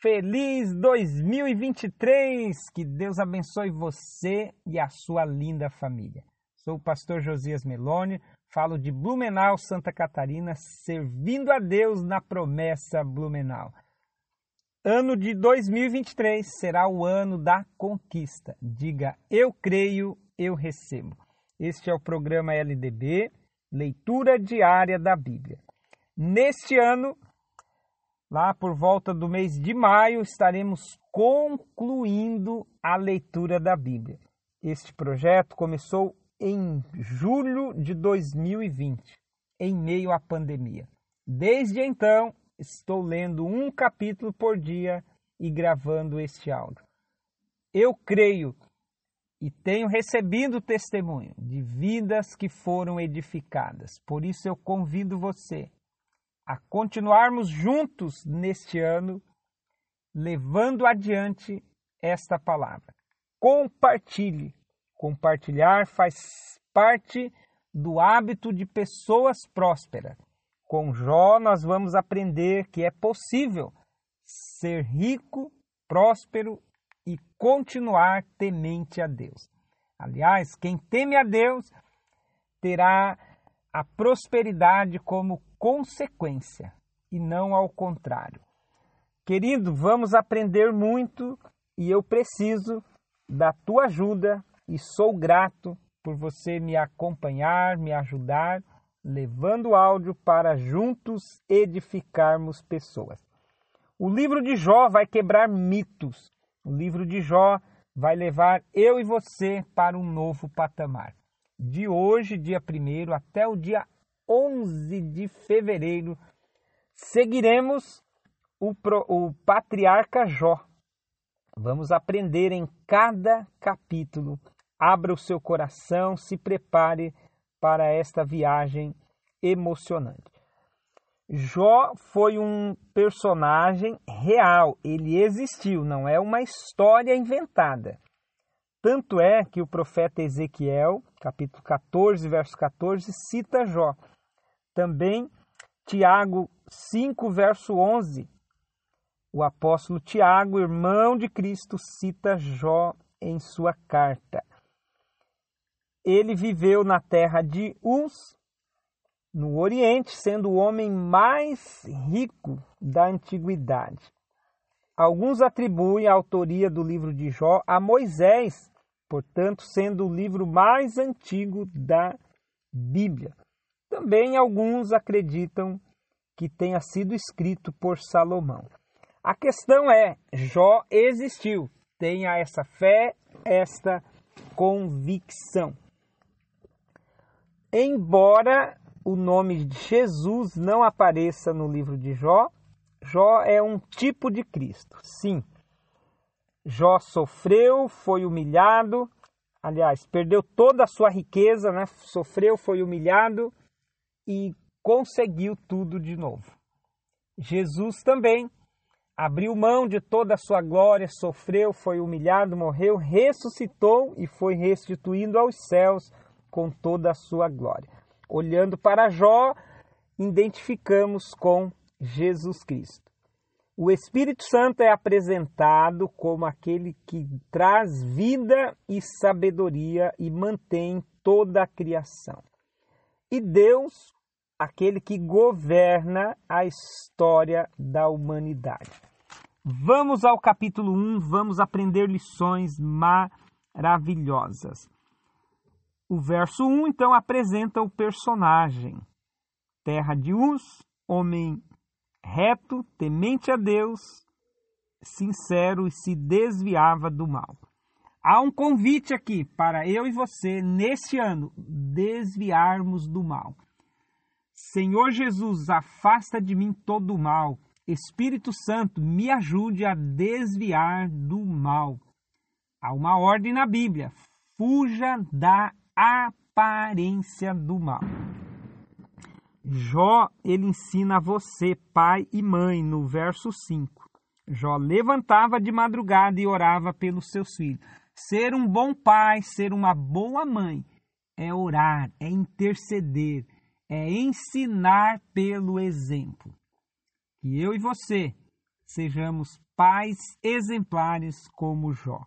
Feliz 2023! Que Deus abençoe você e a sua linda família. Sou o pastor Josias Meloni, falo de Blumenau, Santa Catarina, servindo a Deus na promessa Blumenau. Ano de 2023 será o ano da conquista. Diga, eu creio, eu recebo. Este é o programa LDB, Leitura Diária da Bíblia. Neste ano, lá por volta do mês de maio, estaremos concluindo a leitura da Bíblia. Este projeto começou em julho de 2020, em meio à pandemia. Desde então, estou lendo um capítulo por dia e gravando este áudio. Eu creio e tenho recebido testemunho de vidas que foram edificadas. Por isso eu convido você a continuarmos juntos neste ano, levando adiante esta palavra. Compartilhe. Compartilhar faz parte do hábito de pessoas prósperas. Com Jó, nós vamos aprender que é possível ser rico, próspero e continuar temente a Deus. Aliás, quem teme a Deus terá a prosperidade como consequência e não ao contrário. Querido, vamos aprender muito e eu preciso da tua ajuda e sou grato por você me acompanhar, me ajudar, levando o áudio para juntos edificarmos pessoas. O livro de Jó vai quebrar mitos. O livro de Jó vai levar eu e você para um novo patamar. De hoje, dia 1 até o dia 11 de fevereiro, seguiremos o, o patriarca Jó. Vamos aprender em cada capítulo. Abra o seu coração, se prepare para esta viagem emocionante. Jó foi um personagem real, ele existiu, não é uma história inventada. Tanto é que o profeta Ezequiel, capítulo 14, verso 14, cita Jó. Também Tiago 5, verso 11. O apóstolo Tiago, irmão de Cristo, cita Jó em sua carta. Ele viveu na terra de Uz, no Oriente, sendo o homem mais rico da antiguidade. Alguns atribuem a autoria do livro de Jó a Moisés, portanto, sendo o livro mais antigo da Bíblia. Também alguns acreditam que tenha sido escrito por Salomão. A questão é: Jó existiu. Tenha essa fé, esta convicção. Embora o nome de Jesus não apareça no livro de Jó, Jó é um tipo de Cristo. Sim. Jó sofreu, foi humilhado, aliás, perdeu toda a sua riqueza, né? Sofreu, foi humilhado e conseguiu tudo de novo. Jesus também abriu mão de toda a sua glória, sofreu, foi humilhado, morreu, ressuscitou e foi restituindo aos céus com toda a sua glória. Olhando para Jó, identificamos com Jesus Cristo. O Espírito Santo é apresentado como aquele que traz vida e sabedoria e mantém toda a criação. E Deus aquele que governa a história da humanidade. Vamos ao capítulo 1, vamos aprender lições maravilhosas. O verso 1 então apresenta o personagem. Terra de Uz, homem reto, temente a Deus, sincero e se desviava do mal. Há um convite aqui para eu e você, neste ano, desviarmos do mal. Senhor Jesus, afasta de mim todo o mal. Espírito Santo, me ajude a desviar do mal. Há uma ordem na Bíblia: fuja da aparência do mal. Jó, ele ensina a você, pai e mãe, no verso 5. Jó levantava de madrugada e orava pelos seus filhos. Ser um bom pai, ser uma boa mãe, é orar, é interceder, é ensinar pelo exemplo. Que eu e você sejamos pais exemplares como Jó.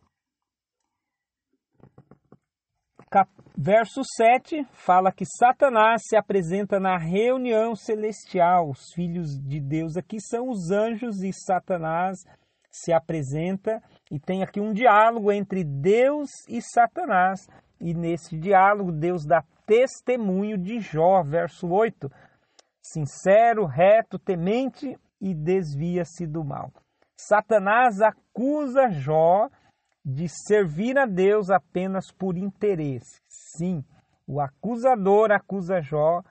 Verso 7 fala que Satanás se apresenta na reunião celestial. Os filhos de Deus aqui são os anjos e Satanás se apresenta e tem aqui um diálogo entre Deus e Satanás. E nesse diálogo, Deus dá testemunho de Jó, verso 8. Sincero, reto, temente e desvia-se do mal. Satanás acusa Jó de servir a Deus apenas por interesse. Sim, o acusador acusa Jó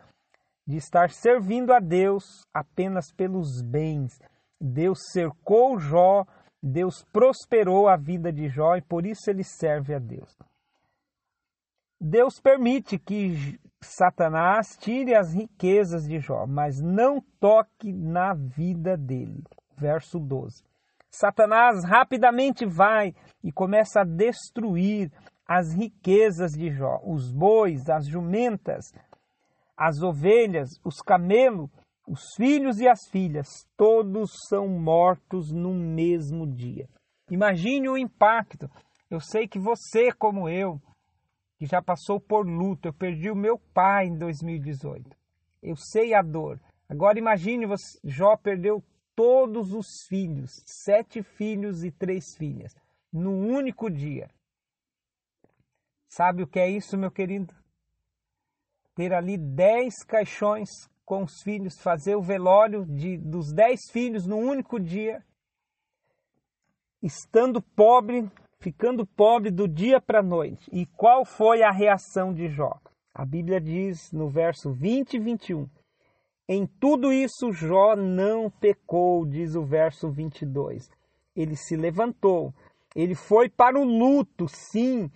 de estar servindo a Deus apenas pelos bens. Deus cercou Jó, Deus prosperou a vida de Jó e por isso ele serve a Deus. Deus permite que Satanás tire as riquezas de Jó, mas não toque na vida dele. Verso 12. Satanás rapidamente vai e começa a destruir as riquezas de Jó, os bois, as jumentas, as ovelhas, os camelos, os filhos e as filhas, todos são mortos no mesmo dia. Imagine o impacto. Eu sei que você, como eu, que já passou por luto, eu perdi o meu pai em 2018. Eu sei a dor. Agora imagine, você, Jó perdeu todos os filhos, sete filhos e três filhas, no único dia. Sabe o que é isso, meu querido? Ter ali dez caixões com os filhos, fazer o velório de, dos dez filhos no único dia, estando pobre, ficando pobre do dia para a noite. E qual foi a reação de Jó? A Bíblia diz no verso 20 e 21 em tudo isso, Jó não pecou, diz o verso 22. Ele se levantou, ele foi para o luto, sim.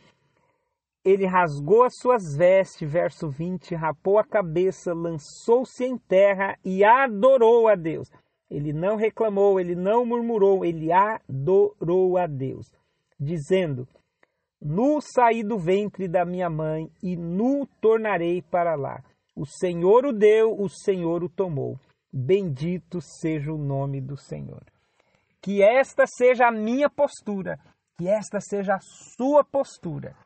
Ele rasgou as suas vestes, verso 20, rapou a cabeça, lançou-se em terra e adorou a Deus. Ele não reclamou, ele não murmurou, ele adorou a Deus, dizendo: Nu saí do ventre da minha mãe e nu tornarei para lá. O Senhor o deu, o Senhor o tomou. Bendito seja o nome do Senhor. Que esta seja a minha postura, que esta seja a sua postura.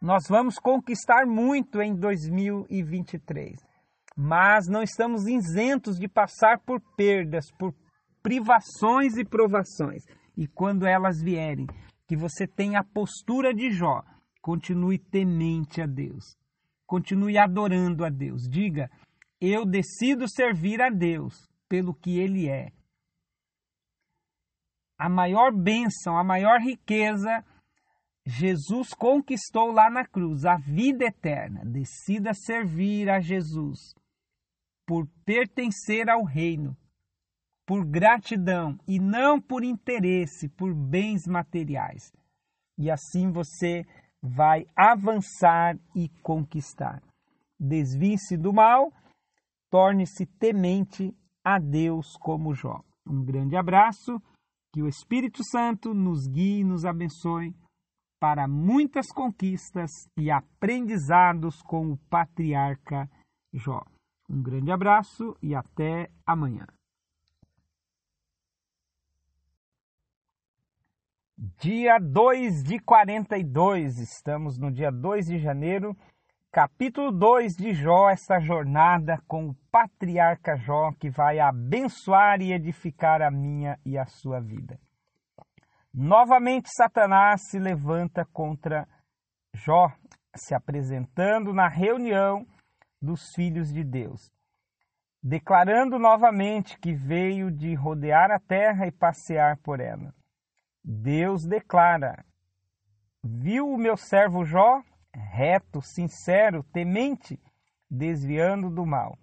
Nós vamos conquistar muito em 2023, mas não estamos isentos de passar por perdas, por privações e provações. E quando elas vierem, que você tenha a postura de Jó, continue temente a Deus. Continue adorando a Deus. Diga: Eu decido servir a Deus pelo que Ele é. A maior bênção, a maior riqueza, Jesus conquistou lá na cruz, a vida eterna. Decida servir a Jesus por pertencer ao reino, por gratidão e não por interesse, por bens materiais. E assim você vai avançar e conquistar. Desvie-se do mal, torne-se temente a Deus como Jó. Um grande abraço, que o Espírito Santo nos guie e nos abençoe para muitas conquistas e aprendizados com o patriarca Jó. Um grande abraço e até amanhã. Dia 2 de 42, estamos no dia 2 de janeiro, capítulo 2 de Jó, essa jornada com o patriarca Jó que vai abençoar e edificar a minha e a sua vida. Novamente, Satanás se levanta contra Jó, se apresentando na reunião dos filhos de Deus, declarando novamente que veio de rodear a terra e passear por ela. Deus declara: Viu o meu servo Jó, reto, sincero, temente, desviando do mal.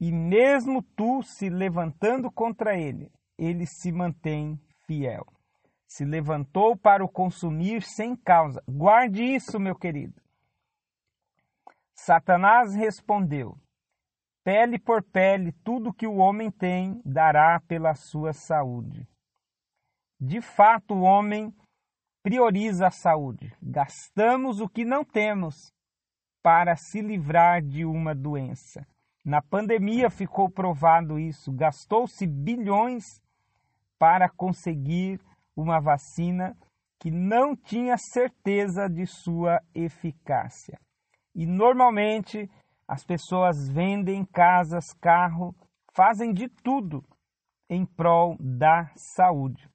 E mesmo tu se levantando contra ele, ele se mantém fiel. Se levantou para o consumir sem causa. Guarde isso, meu querido. Satanás respondeu: Pele por pele, tudo que o homem tem dará pela sua saúde. De fato, o homem prioriza a saúde. Gastamos o que não temos para se livrar de uma doença. Na pandemia ficou provado isso. Gastou-se bilhões para conseguir uma vacina que não tinha certeza de sua eficácia. E normalmente as pessoas vendem casas, carro, fazem de tudo em prol da saúde.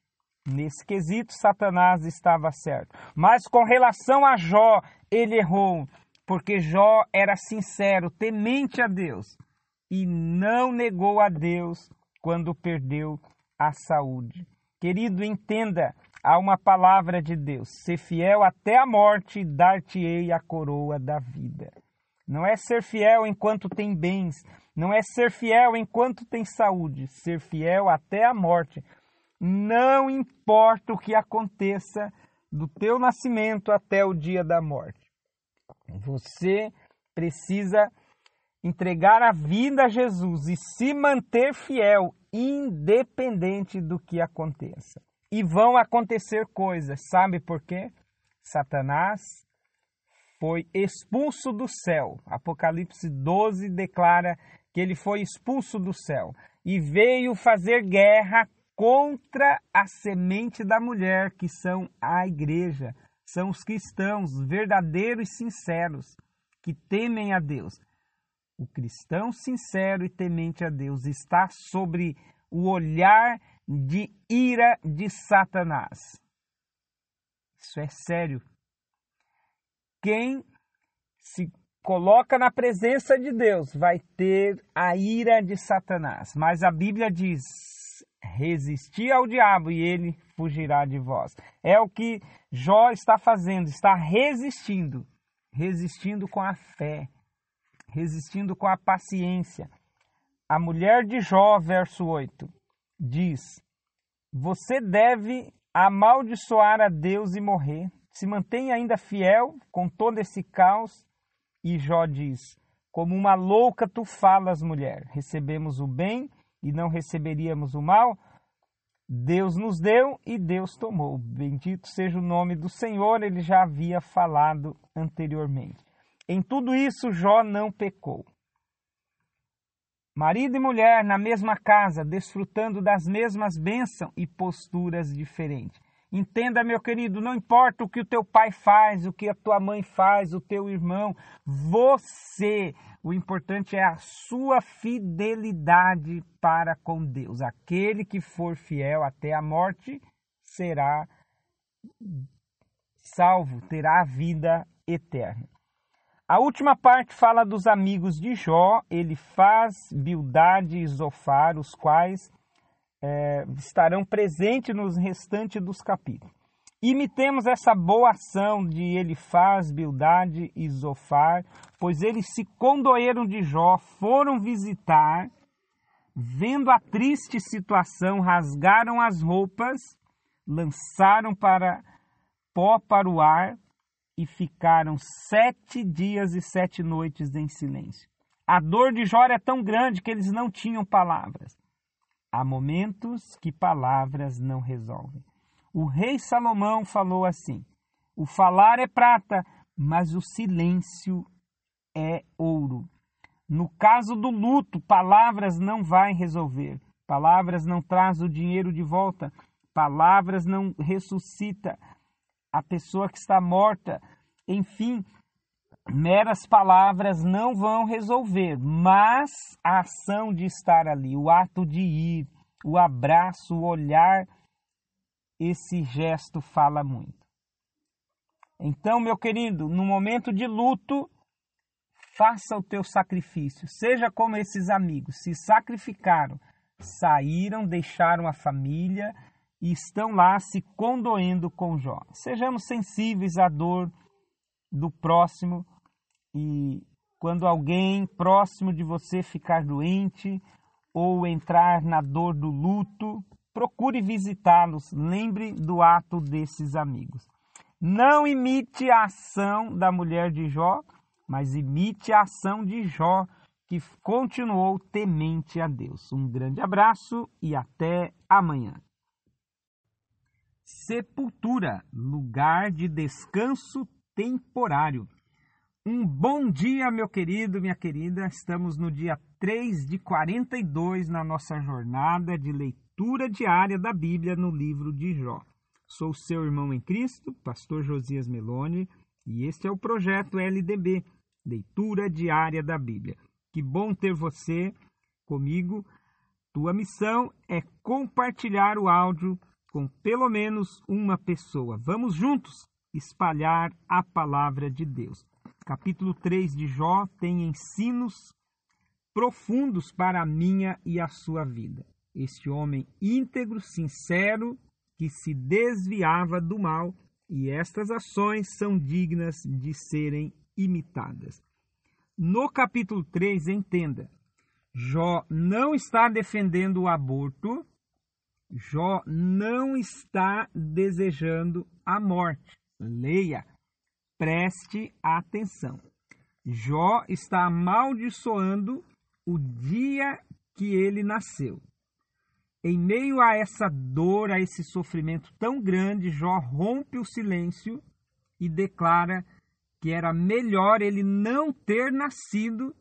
Nesse quesito, Satanás estava certo. Mas com relação a Jó, ele errou, porque Jó era sincero, temente a Deus, e não negou a Deus quando perdeu a saúde. Querido, entenda, há uma palavra de Deus: ser fiel até a morte, dar-te-ei a coroa da vida. Não é ser fiel enquanto tem bens, não é ser fiel enquanto tem saúde, ser fiel até a morte. Não importa o que aconteça do teu nascimento até o dia da morte. Você precisa entregar a vida a Jesus e se manter fiel, independente do que aconteça. E vão acontecer coisas, sabe por quê? Satanás foi expulso do céu. Apocalipse 12 declara que ele foi expulso do céu e veio fazer guerra contra a semente da mulher, que são a igreja, são os cristãos verdadeiros e sinceros que temem a Deus. O cristão sincero e temente a Deus está sobre o olhar de ira de Satanás. Isso é sério. Quem se coloca na presença de Deus vai ter a ira de Satanás. Mas a Bíblia diz: resistir ao diabo e ele fugirá de vós. É o que Jó está fazendo, está resistindo, resistindo com a fé, resistindo com a paciência. A mulher de Jó, verso 8, diz: Você deve amaldiçoar a Deus e morrer. Se mantém ainda fiel com todo esse caos e Jó diz: Como uma louca tu falas, mulher. Recebemos o bem e não receberíamos o mal? Deus nos deu e Deus tomou. Bendito seja o nome do Senhor, ele já havia falado anteriormente. Em tudo isso, Jó não pecou. Marido e mulher na mesma casa, desfrutando das mesmas bênçãos e posturas diferentes. Entenda, meu querido, não importa o que o teu pai faz, o que a tua mãe faz, o teu irmão, você, o importante é a sua fidelidade para com Deus. Aquele que for fiel até a morte será salvo, terá a vida eterna. A última parte fala dos amigos de Jó. Ele faz Bildade e Zofar, os quais é, estarão presentes nos restantes dos capítulos. Imitemos essa boa ação de Elifaz, Bildade e Zofar, pois eles se condoeram de Jó, foram visitar, vendo a triste situação, rasgaram as roupas, lançaram para pó para o ar e ficaram sete dias e sete noites em silêncio. A dor de Jó é tão grande que eles não tinham palavras. Há momentos que palavras não resolvem. O rei Salomão falou assim: O falar é prata, mas o silêncio é ouro. No caso do luto, palavras não vai resolver. Palavras não traz o dinheiro de volta. Palavras não ressuscita a pessoa que está morta. Enfim, meras palavras não vão resolver, mas a ação de estar ali, o ato de ir, o abraço, o olhar, esse gesto fala muito. Então, meu querido, no momento de luto, faça o teu sacrifício. Seja como esses amigos, se sacrificaram, saíram, deixaram a família e estão lá se condoendo com Jó. Sejamos sensíveis à dor do próximo e quando alguém próximo de você ficar doente ou entrar na dor do luto, procure visitá-los, lembre do ato desses amigos. Não imite a ação da mulher de Jó, mas imite a ação de Jó, que continuou temente a Deus. Um grande abraço e até amanhã. Sepultura, lugar de descanso temporário. Um bom dia, meu querido, minha querida. Estamos no dia 3 de 42 na nossa jornada de leitura diária da Bíblia no livro de Jó. Sou seu irmão em Cristo, pastor Josias Meloni, e este é o projeto LDB, Leitura Diária da Bíblia. Que bom ter você comigo. Tua missão é compartilhar o áudio com pelo menos uma pessoa. Vamos juntos espalhar a palavra de Deus. Capítulo 3 de Jó tem ensinos profundos para a minha e a sua vida. Este homem íntegro, sincero, que se desviava do mal, e estas ações são dignas de serem imitadas. No capítulo 3, entenda, Jó não está defendendo o aborto, Jó não está desejando a morte. Leia, preste atenção. Jó está amaldiçoando o dia que ele nasceu. Em meio a essa dor, a esse sofrimento tão grande, Jó rompe o silêncio e declara que era melhor ele não ter nascido.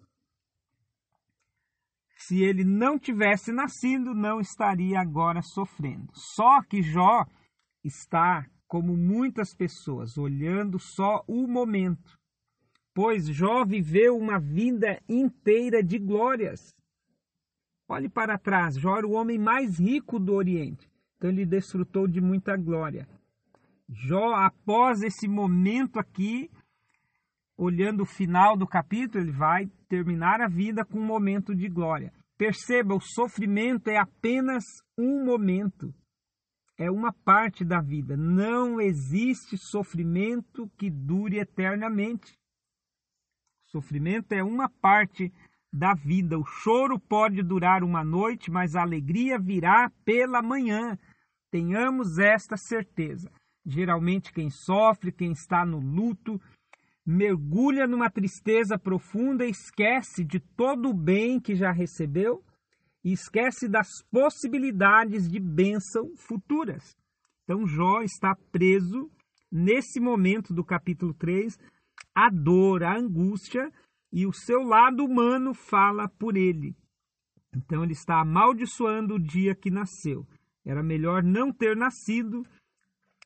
Se ele não tivesse nascido, não estaria agora sofrendo. Só que Jó está, como muitas pessoas, olhando só o momento pois Jó viveu uma vida inteira de glórias. Olhe para trás, Jó era o homem mais rico do Oriente, então ele desfrutou de muita glória. Jó, após esse momento aqui, olhando o final do capítulo, ele vai terminar a vida com um momento de glória. Perceba, o sofrimento é apenas um momento, é uma parte da vida. Não existe sofrimento que dure eternamente. Sofrimento é uma parte da vida. O choro pode durar uma noite, mas a alegria virá pela manhã. Tenhamos esta certeza. Geralmente, quem sofre, quem está no luto, mergulha numa tristeza profunda esquece de todo o bem que já recebeu e esquece das possibilidades de bênção futuras. Então, Jó está preso nesse momento do capítulo 3 a dor, a angústia, e o seu lado humano fala por ele. Então ele está amaldiçoando o dia que nasceu. Era melhor não ter nascido,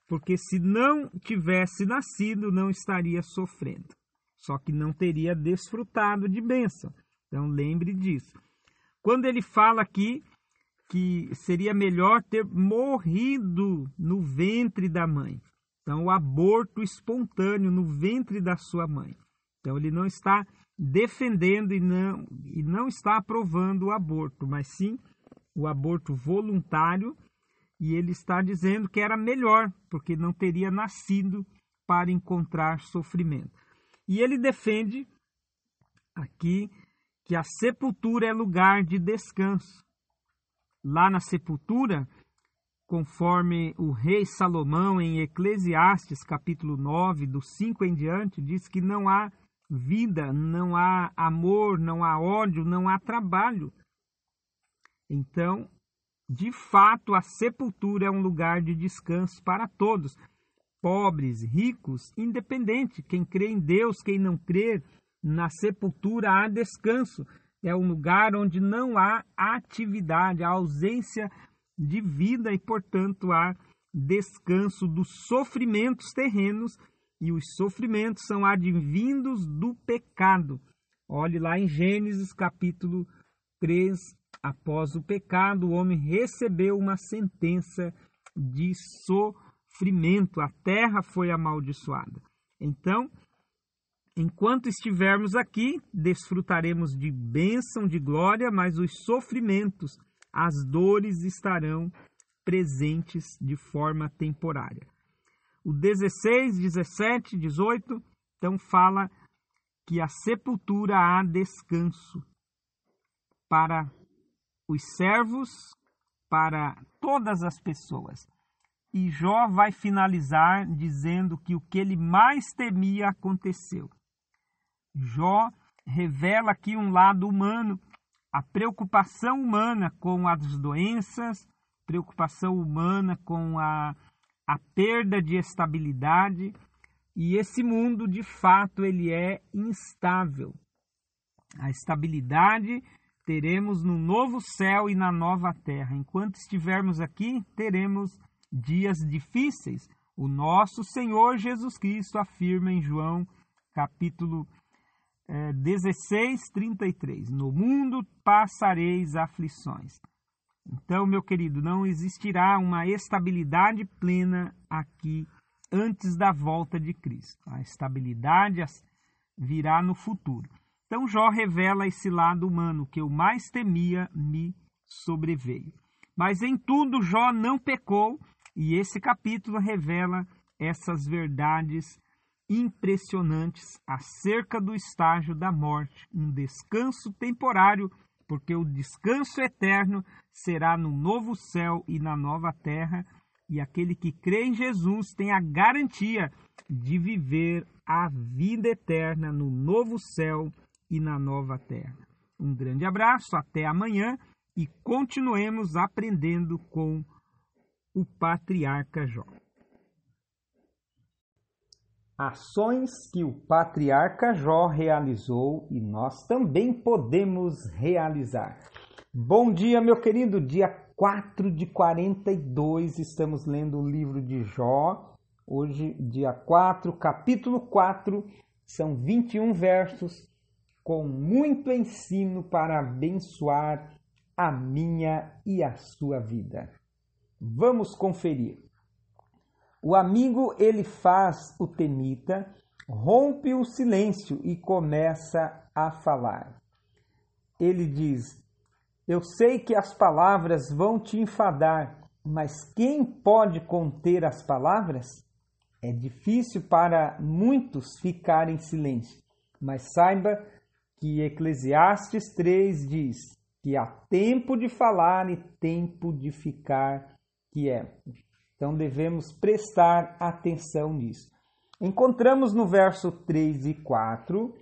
porque se não tivesse nascido, não estaria sofrendo. Só que não teria desfrutado de bênção. Então lembre disso. Quando ele fala aqui que seria melhor ter morrido no ventre da mãe. Então, o aborto espontâneo no ventre da sua mãe. Então, ele não está defendendo e não, e não está aprovando o aborto, mas sim o aborto voluntário. E ele está dizendo que era melhor, porque não teria nascido para encontrar sofrimento. E ele defende aqui que a sepultura é lugar de descanso. Lá na sepultura, conforme o rei Salomão em Eclesiastes, capítulo 9, do 5 em diante, diz que não há vida, não há amor, não há ódio, não há trabalho. Então, de fato, a sepultura é um lugar de descanso para todos, pobres, ricos, independente, quem crê em Deus, quem não crê, na sepultura há descanso. É um lugar onde não há atividade, a ausência de vida e, portanto, há descanso dos sofrimentos terrenos e os sofrimentos são advindos do pecado. Olhe lá em Gênesis capítulo 3, após o pecado, o homem recebeu uma sentença de sofrimento, a terra foi amaldiçoada. Então, enquanto estivermos aqui, desfrutaremos de bênção, de glória, mas os sofrimentos as dores estarão presentes de forma temporária. O 16, 17, 18, então fala que a sepultura há descanso para os servos, para todas as pessoas. E Jó vai finalizar dizendo que o que ele mais temia aconteceu. Jó revela aqui um lado humano a preocupação humana com as doenças, preocupação humana com a, a perda de estabilidade, e esse mundo, de fato, ele é instável. A estabilidade teremos no novo céu e na nova terra. Enquanto estivermos aqui, teremos dias difíceis. O nosso Senhor Jesus Cristo afirma em João capítulo é, 16, 33. No mundo passareis aflições. Então, meu querido, não existirá uma estabilidade plena aqui antes da volta de Cristo. A estabilidade virá no futuro. Então Jó revela esse lado humano que eu mais temia me sobreveio. Mas em tudo Jó não pecou e esse capítulo revela essas verdades impressionantes acerca do estágio da morte, um descanso temporário, porque o descanso eterno será no novo céu e na nova terra, e aquele que crê em Jesus tem a garantia de viver a vida eterna no novo céu e na nova terra. Um grande abraço, até amanhã e continuemos aprendendo com o patriarca Jó. Ações que o patriarca Jó realizou e nós também podemos realizar. Bom dia, meu querido. Dia 4 de 42, estamos lendo o livro de Jó. Hoje, dia 4, capítulo 4, são 21 versos com muito ensino para abençoar a minha e a sua vida. Vamos conferir. O amigo ele faz o temita, rompe o silêncio e começa a falar. Ele diz: Eu sei que as palavras vão te enfadar, mas quem pode conter as palavras? É difícil para muitos ficar em silêncio, mas saiba que Eclesiastes 3 diz que há tempo de falar e tempo de ficar quieto. Então devemos prestar atenção nisso. Encontramos no verso 3 e 4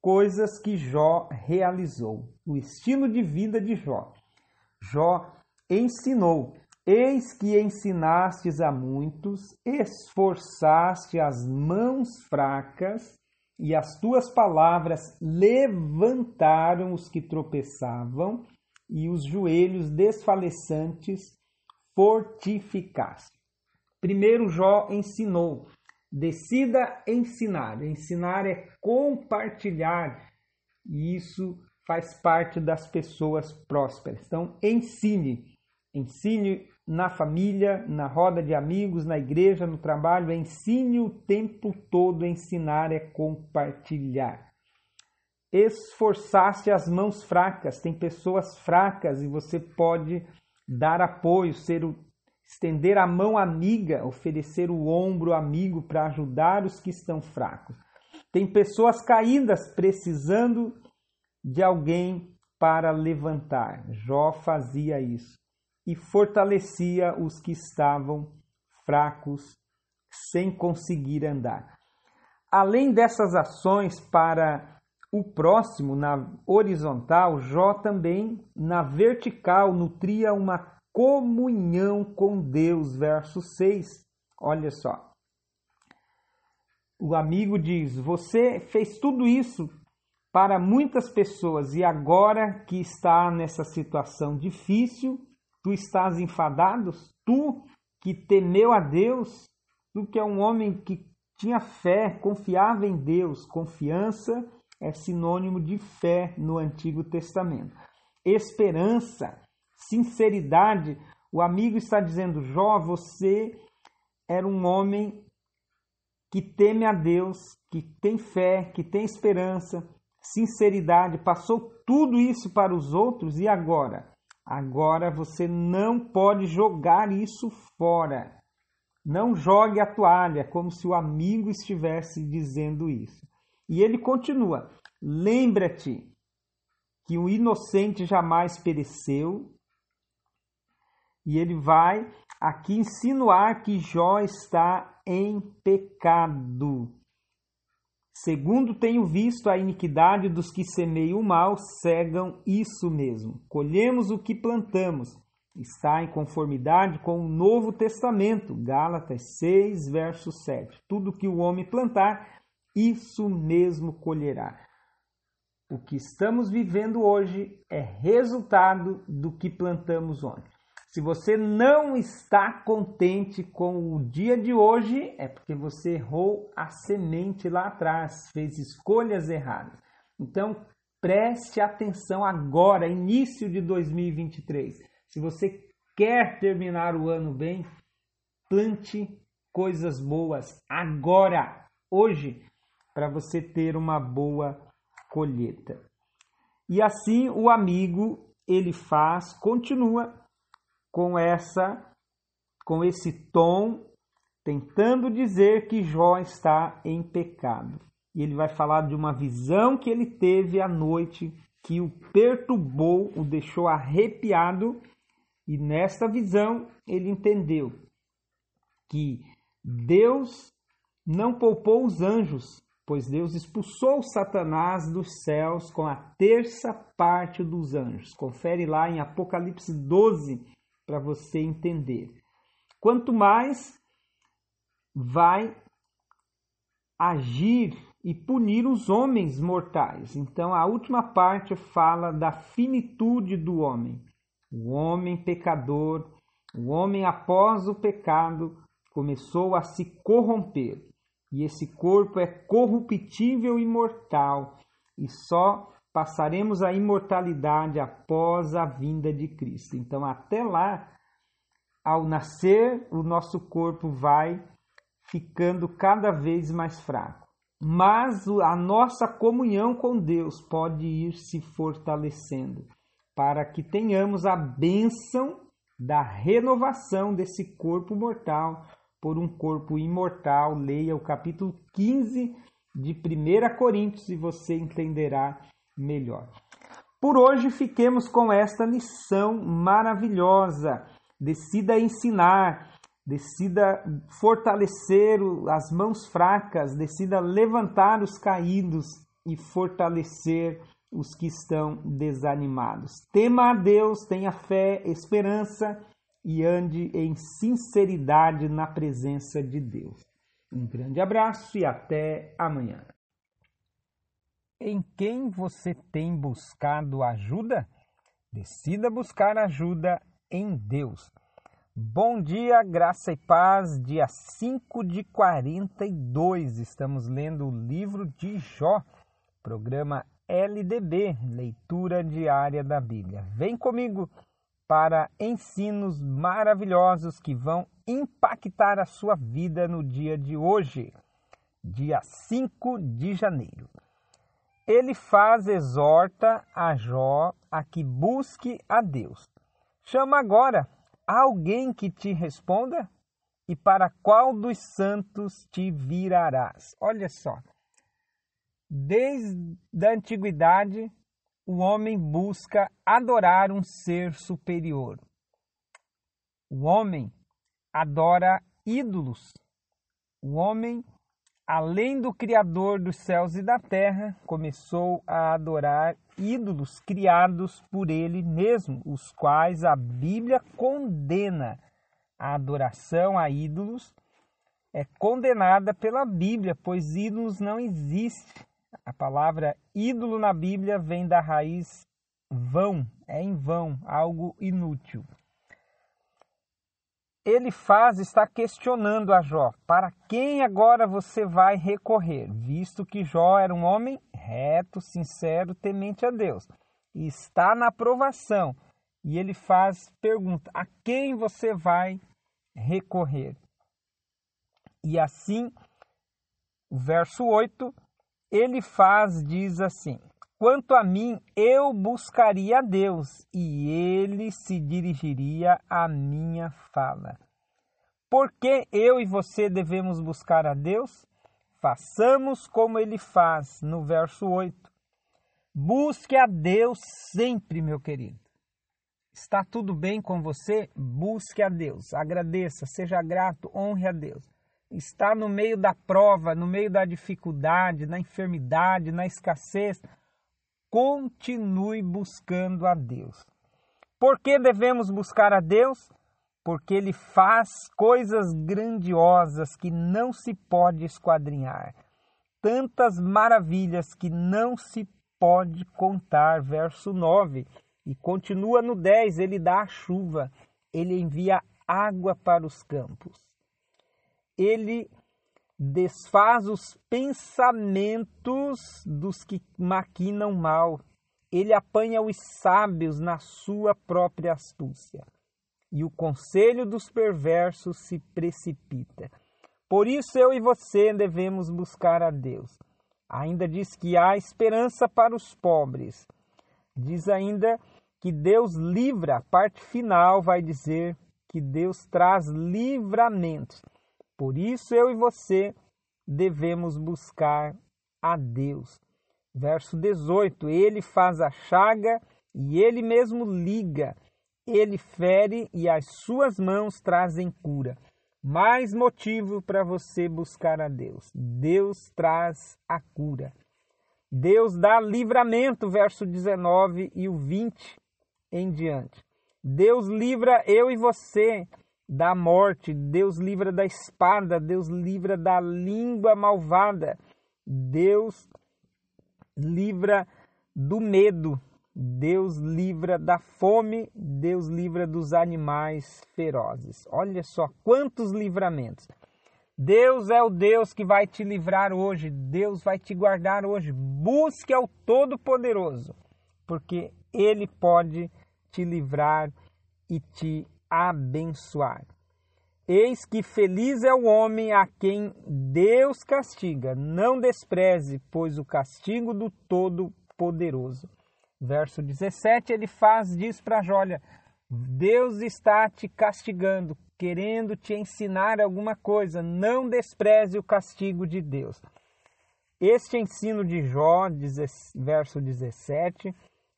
coisas que Jó realizou, o estilo de vida de Jó. Jó ensinou: Eis que ensinastes a muitos, esforçaste as mãos fracas e as tuas palavras levantaram os que tropeçavam, e os joelhos desfaleçantes fortificaste. Primeiro Jó ensinou. Decida ensinar. Ensinar é compartilhar. E isso faz parte das pessoas prósperas. Então, ensine. Ensine na família, na roda de amigos, na igreja, no trabalho. Ensine o tempo todo. Ensinar é compartilhar. Esforçar-se as mãos fracas. Tem pessoas fracas e você pode dar apoio, ser o, estender a mão amiga, oferecer o ombro amigo para ajudar os que estão fracos. Tem pessoas caídas precisando de alguém para levantar. Jó fazia isso e fortalecia os que estavam fracos, sem conseguir andar. Além dessas ações para o próximo, na horizontal, Jó também, na vertical, nutria uma comunhão com Deus. Verso 6. Olha só. O amigo diz: Você fez tudo isso para muitas pessoas e agora que está nessa situação difícil, Tu estás enfadado? Tu que temeu a Deus, tu que é um homem que tinha fé, confiava em Deus. Confiança é sinônimo de fé no Antigo Testamento. Esperança, sinceridade. O amigo está dizendo: Jó, você era um homem que teme a Deus, que tem fé, que tem esperança, sinceridade, passou tudo isso para os outros e agora Agora você não pode jogar isso fora. Não jogue a toalha, como se o amigo estivesse dizendo isso. E ele continua: Lembra-te que o inocente jamais pereceu. E ele vai aqui insinuar que Jó está em pecado. Segundo tenho visto a iniquidade dos que semeiam o mal, cegam isso mesmo. Colhemos o que plantamos. Está em conformidade com o Novo Testamento, Gálatas 6, verso 7. Tudo que o homem plantar, isso mesmo colherá. O que estamos vivendo hoje é resultado do que plantamos ontem. Se você não está contente com o dia de hoje, é porque você errou a semente lá atrás, fez escolhas erradas. Então, preste atenção agora, início de 2023. Se você quer terminar o ano bem, plante coisas boas agora, hoje, para você ter uma boa colheita. E assim o amigo ele faz, continua com essa com esse tom tentando dizer que Jó está em pecado. E ele vai falar de uma visão que ele teve à noite que o perturbou, o deixou arrepiado, e nesta visão ele entendeu que Deus não poupou os anjos, pois Deus expulsou Satanás dos céus com a terça parte dos anjos. Confere lá em Apocalipse 12, para você entender. Quanto mais vai agir e punir os homens mortais. Então, a última parte fala da finitude do homem. O homem pecador, o homem após o pecado, começou a se corromper. E esse corpo é corruptível e mortal, e só passaremos a imortalidade após a vinda de Cristo. Então, até lá, ao nascer, o nosso corpo vai ficando cada vez mais fraco. Mas a nossa comunhão com Deus pode ir se fortalecendo para que tenhamos a bênção da renovação desse corpo mortal por um corpo imortal. Leia o capítulo 15 de 1 Coríntios e você entenderá melhor. Por hoje fiquemos com esta lição maravilhosa. Decida ensinar, decida fortalecer as mãos fracas, decida levantar os caídos e fortalecer os que estão desanimados. Tema a Deus, tenha fé, esperança e ande em sinceridade na presença de Deus. Um grande abraço e até amanhã. Em quem você tem buscado ajuda? Decida buscar ajuda em Deus. Bom dia, graça e paz, dia 5 de 42. Estamos lendo o livro de Jó, programa LDB, leitura diária da Bíblia. Vem comigo para ensinos maravilhosos que vão impactar a sua vida no dia de hoje, dia 5 de janeiro ele faz, exorta a Jó a que busque a Deus. Chama agora alguém que te responda e para qual dos santos te virarás. Olha só, desde a antiguidade, o homem busca adorar um ser superior. O homem adora ídolos. O homem além do Criador dos céus e da terra, começou a adorar ídolos criados por ele mesmo, os quais a Bíblia condena. A adoração a ídolos é condenada pela Bíblia, pois ídolos não existem. A palavra ídolo na Bíblia vem da raiz vão, é em vão, algo inútil ele faz está questionando a Jó: para quem agora você vai recorrer? Visto que Jó era um homem reto, sincero, temente a Deus, e está na aprovação. E ele faz pergunta: a quem você vai recorrer? E assim, o verso 8, ele faz, diz assim: Quanto a mim, eu buscaria a Deus e ele se dirigiria à minha fala. Por que eu e você devemos buscar a Deus? Façamos como ele faz no verso 8. Busque a Deus sempre, meu querido. Está tudo bem com você? Busque a Deus. Agradeça, seja grato, honre a Deus. Está no meio da prova, no meio da dificuldade, na enfermidade, na escassez continue buscando a Deus. Por que devemos buscar a Deus? Porque Ele faz coisas grandiosas que não se pode esquadrinhar, tantas maravilhas que não se pode contar. Verso 9. E continua no 10: Ele dá a chuva, ele envia água para os campos. Ele desfaz os pensamentos dos que maquinam mal. Ele apanha os sábios na sua própria astúcia. E o conselho dos perversos se precipita. Por isso eu e você devemos buscar a Deus. Ainda diz que há esperança para os pobres. Diz ainda que Deus livra, a parte final vai dizer que Deus traz livramento. Por isso eu e você devemos buscar a Deus. Verso 18: Ele faz a chaga e ele mesmo liga, ele fere e as suas mãos trazem cura. Mais motivo para você buscar a Deus. Deus traz a cura. Deus dá livramento, verso 19 e o 20 em diante. Deus livra eu e você da morte, Deus livra da espada, Deus livra da língua malvada, Deus livra do medo, Deus livra da fome, Deus livra dos animais ferozes. Olha só quantos livramentos. Deus é o Deus que vai te livrar hoje, Deus vai te guardar hoje. Busque ao Todo-Poderoso, porque Ele pode te livrar e te abençoar. Eis que feliz é o homem a quem Deus castiga. Não despreze, pois o castigo do Todo-Poderoso. Verso 17, ele faz, diz para Jó, olha, Deus está te castigando, querendo te ensinar alguma coisa. Não despreze o castigo de Deus. Este ensino de Jó, verso 17,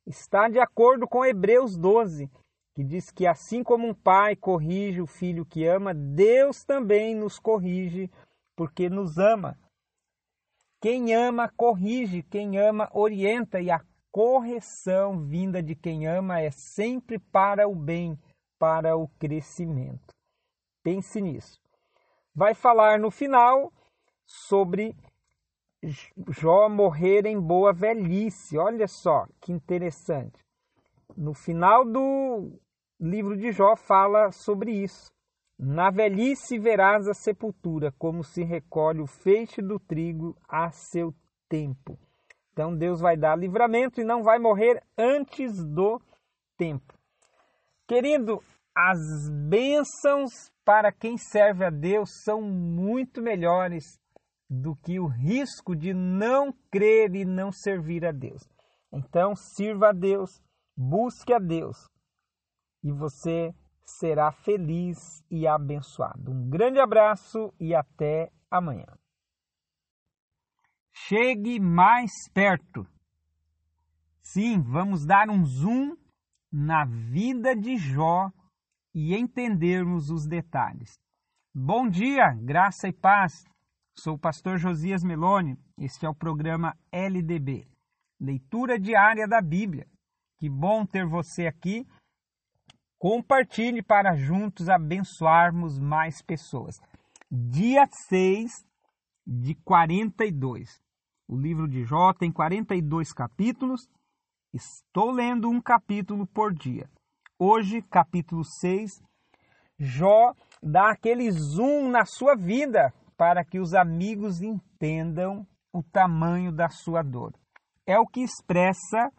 está de acordo com Hebreus 12, que diz que assim como um pai corrige o filho que ama, Deus também nos corrige porque nos ama. Quem ama, corrige, quem ama, orienta, e a correção vinda de quem ama é sempre para o bem, para o crescimento. Pense nisso. Vai falar no final sobre Jó morrer em boa velhice. Olha só que interessante. No final do livro de Jó fala sobre isso. Na velhice verás a sepultura, como se recolhe o feixe do trigo a seu tempo. Então Deus vai dar livramento e não vai morrer antes do tempo. Querido, as bênçãos para quem serve a Deus são muito melhores do que o risco de não crer e não servir a Deus. Então, sirva a Deus, busque a Deus e você será feliz e abençoado. Um grande abraço e até amanhã. Chegue mais perto. Sim, vamos dar um zoom na vida de Jó e entendermos os detalhes. Bom dia, graça e paz. Sou o pastor Josias Meloni. Este é o programa LDB, Leitura Diária da Bíblia. Que bom ter você aqui. Compartilhe para juntos abençoarmos mais pessoas. Dia 6 de 42. O livro de Jó tem 42 capítulos. Estou lendo um capítulo por dia. Hoje, capítulo 6, Jó dá aquele zoom na sua vida para que os amigos entendam o tamanho da sua dor. É o que expressa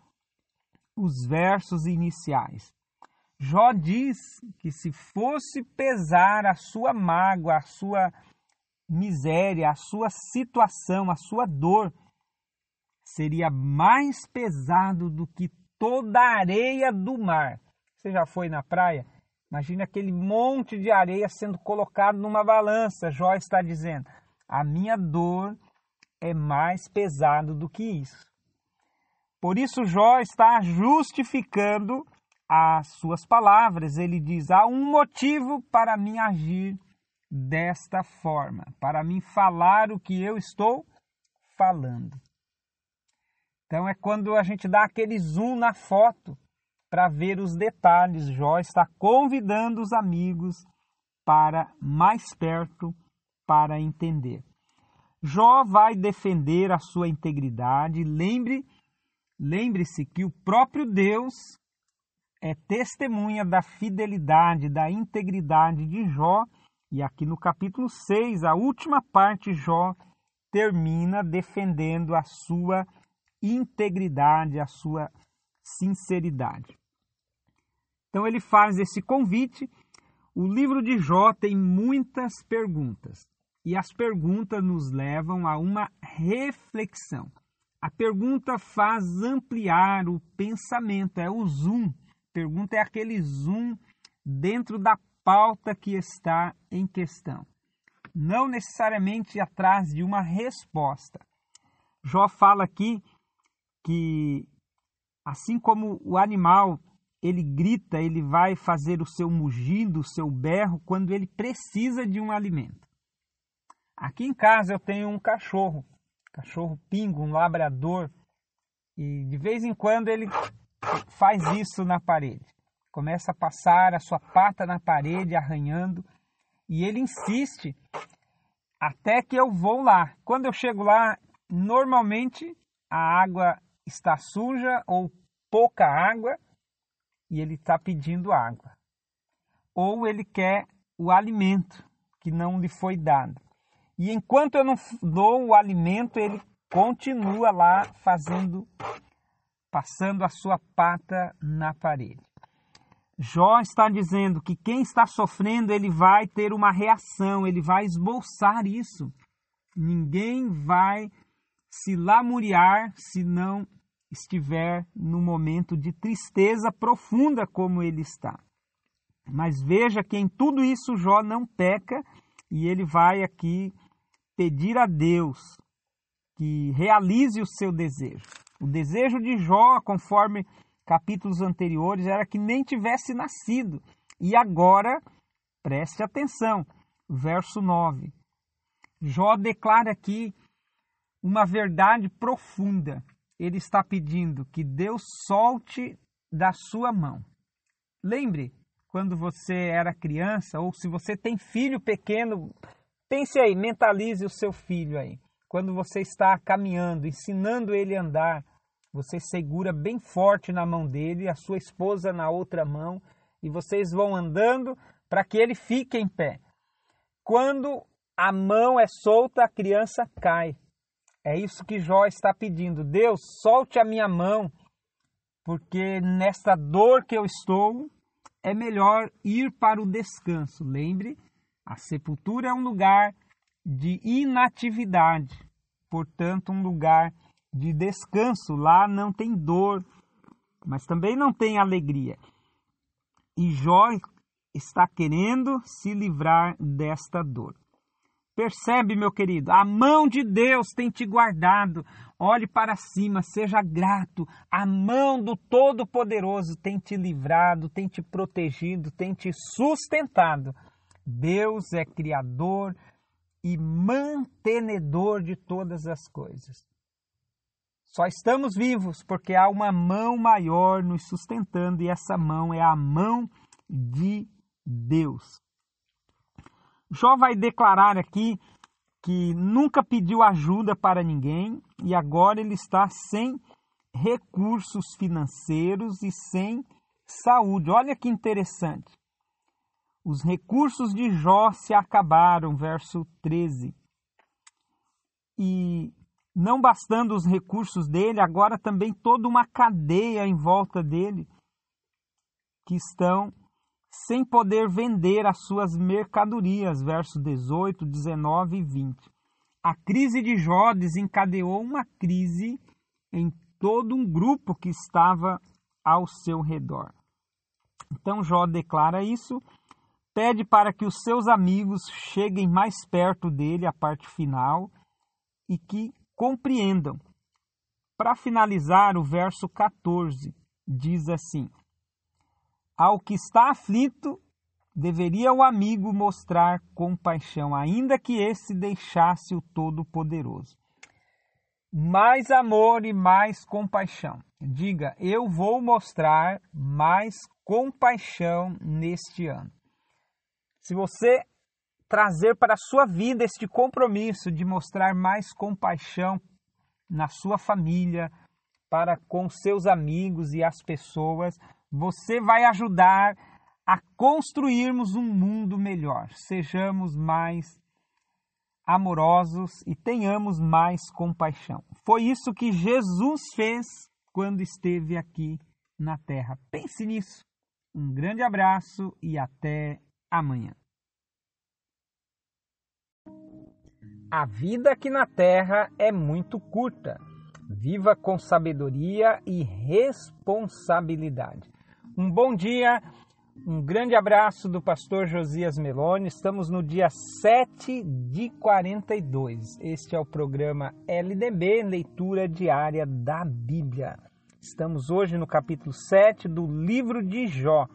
os versos iniciais. Jó diz que se fosse pesar a sua mágoa, a sua miséria, a sua situação, a sua dor, seria mais pesado do que toda a areia do mar. Você já foi na praia? Imagine aquele monte de areia sendo colocado numa balança. Jó está dizendo: a minha dor é mais pesado do que isso. Por isso, Jó está justificando as suas palavras. Ele diz: há um motivo para mim agir desta forma, para mim falar o que eu estou falando. Então, é quando a gente dá aquele zoom na foto para ver os detalhes. Jó está convidando os amigos para mais perto para entender. Jó vai defender a sua integridade. Lembre, lembre-se que o próprio Deus é testemunha da fidelidade, da integridade de Jó, e aqui no capítulo 6, a última parte, Jó termina defendendo a sua integridade, a sua sinceridade. Então ele faz esse convite. O livro de Jó tem muitas perguntas e as perguntas nos levam a uma reflexão. A pergunta faz ampliar o pensamento, é o zoom. A pergunta é aquele zoom dentro da pauta que está em questão. Não necessariamente atrás de uma resposta. Jó fala aqui que assim como o animal ele grita, ele vai fazer o seu mugido, o seu berro quando ele precisa de um alimento. Aqui em casa eu tenho um cachorro, cachorro pingo, um labrador, e de vez em quando ele faz isso na parede. Começa a passar a sua pata na parede, arranhando, e ele insiste até que eu vou lá. Quando eu chego lá, normalmente a água está suja ou pouca água e ele está pedindo água. Ou ele quer o alimento que não lhe foi dado. E enquanto eu não dou o alimento, ele continua lá fazendo, passando a sua pata na parede. Jó está dizendo que quem está sofrendo, ele vai ter uma reação, ele vai esboçar isso. Ninguém vai se lamuriar se não estiver no momento de tristeza profunda como ele está. Mas veja que em tudo isso Jó não peca e ele vai aqui pedir a Deus que realize o seu desejo. O desejo de Jó, conforme capítulos anteriores, era que nem tivesse nascido. E agora, preste atenção, verso 9. Jó declara aqui uma verdade profunda ele está pedindo que Deus solte da sua mão. Lembre, quando você era criança, ou se você tem filho pequeno, pense aí, mentalize o seu filho aí. Quando você está caminhando, ensinando ele a andar, você segura bem forte na mão dele, a sua esposa na outra mão, e vocês vão andando para que ele fique em pé. Quando a mão é solta, a criança cai. É isso que Jó está pedindo. Deus, solte a minha mão, porque nesta dor que eu estou, é melhor ir para o descanso. Lembre, a sepultura é um lugar de inatividade, portanto, um lugar de descanso. Lá não tem dor, mas também não tem alegria. E Jó está querendo se livrar desta dor. Percebe, meu querido, a mão de Deus tem te guardado. Olhe para cima, seja grato. A mão do Todo-Poderoso tem te livrado, tem te protegido, tem te sustentado. Deus é Criador e mantenedor de todas as coisas. Só estamos vivos porque há uma mão maior nos sustentando e essa mão é a mão de Deus. Jó vai declarar aqui que nunca pediu ajuda para ninguém e agora ele está sem recursos financeiros e sem saúde. Olha que interessante. Os recursos de Jó se acabaram, verso 13. E não bastando os recursos dele, agora também toda uma cadeia em volta dele que estão sem poder vender as suas mercadorias, versos 18, 19 e 20. A crise de Jó desencadeou uma crise em todo um grupo que estava ao seu redor. Então Jó declara isso, pede para que os seus amigos cheguem mais perto dele, a parte final, e que compreendam. Para finalizar, o verso 14 diz assim: ao que está aflito, deveria o amigo mostrar compaixão, ainda que esse deixasse o Todo-Poderoso. Mais amor e mais compaixão. Diga, eu vou mostrar mais compaixão neste ano. Se você trazer para a sua vida este compromisso de mostrar mais compaixão na sua família, para com seus amigos e as pessoas, você vai ajudar a construirmos um mundo melhor. Sejamos mais amorosos e tenhamos mais compaixão. Foi isso que Jesus fez quando esteve aqui na terra. Pense nisso. Um grande abraço e até amanhã. A vida aqui na terra é muito curta. Viva com sabedoria e responsabilidade. Um bom dia, um grande abraço do pastor Josias Meloni. Estamos no dia 7 de 42. Este é o programa LDB, leitura diária da Bíblia. Estamos hoje no capítulo 7 do livro de Jó.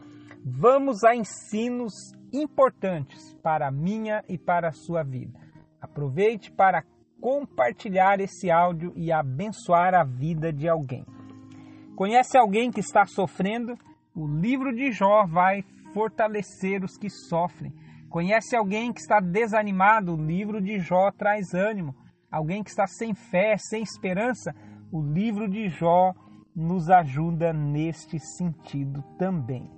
Vamos a ensinos importantes para a minha e para a sua vida. Aproveite para compartilhar esse áudio e abençoar a vida de alguém. Conhece alguém que está sofrendo? O livro de Jó vai fortalecer os que sofrem. Conhece alguém que está desanimado? O livro de Jó traz ânimo. Alguém que está sem fé, sem esperança? O livro de Jó nos ajuda neste sentido também.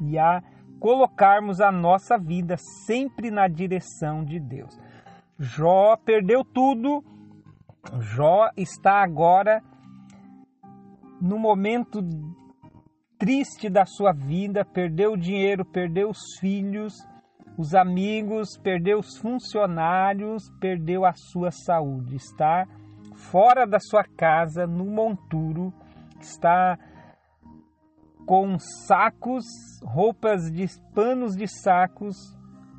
E a colocarmos a nossa vida sempre na direção de Deus. Jó perdeu tudo. Jó está agora no momento triste da sua vida, perdeu o dinheiro, perdeu os filhos, os amigos, perdeu os funcionários, perdeu a sua saúde. Está fora da sua casa, no monturo, está com sacos, roupas de panos de sacos,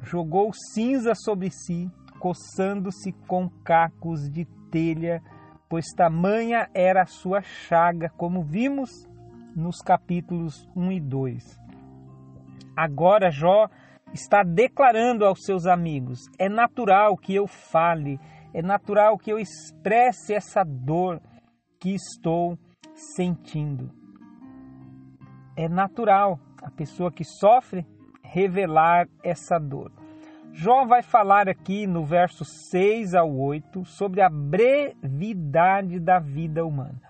jogou cinza sobre si, coçando-se com cacos de telha, pois tamanha era a sua chaga, como vimos nos capítulos 1 e 2. Agora Jó está declarando aos seus amigos: é natural que eu fale, é natural que eu expresse essa dor que estou sentindo. É natural a pessoa que sofre revelar essa dor. Jó vai falar aqui no verso 6 ao 8 sobre a brevidade da vida humana.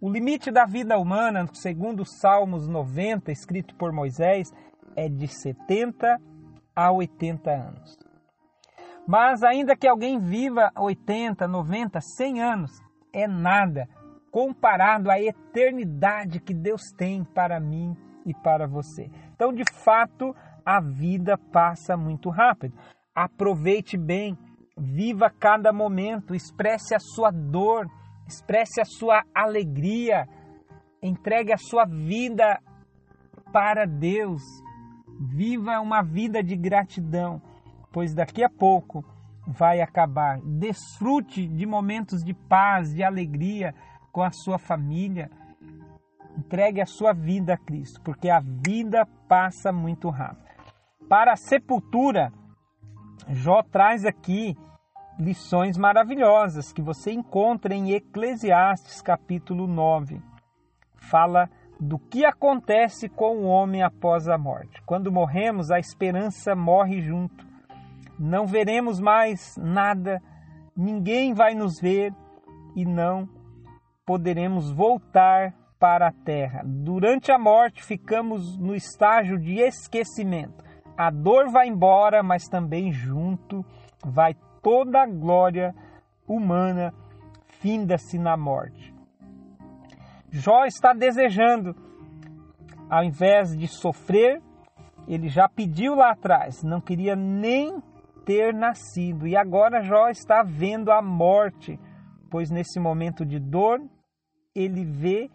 O limite da vida humana, segundo os Salmos 90, escrito por Moisés, é de 70 a 80 anos. Mas ainda que alguém viva 80, 90, 100 anos, é nada comparado à eternidade que Deus tem para mim e para você. Então, de fato, a vida passa muito rápido. Aproveite bem, viva cada momento, expresse a sua dor, expresse a sua alegria, entregue a sua vida para Deus. Viva uma vida de gratidão, pois daqui a pouco vai acabar. Desfrute de momentos de paz, de alegria com a sua família Entregue a sua vida a Cristo, porque a vida passa muito rápido. Para a sepultura, Jó traz aqui lições maravilhosas que você encontra em Eclesiastes capítulo 9. Fala do que acontece com o homem após a morte. Quando morremos, a esperança morre junto. Não veremos mais nada, ninguém vai nos ver e não poderemos voltar para a terra. Durante a morte, ficamos no estágio de esquecimento. A dor vai embora, mas também junto vai toda a glória humana, finda-se na morte. Jó está desejando, ao invés de sofrer, ele já pediu lá atrás, não queria nem ter nascido, e agora Jó está vendo a morte, pois nesse momento de dor, ele vê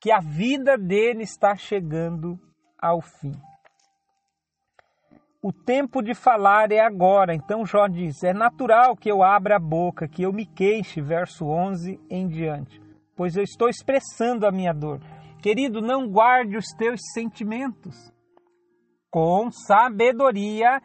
que a vida dele está chegando ao fim. O tempo de falar é agora. Então Jó diz: É natural que eu abra a boca, que eu me queixe, verso 11 em diante, pois eu estou expressando a minha dor. Querido, não guarde os teus sentimentos. Com sabedoria,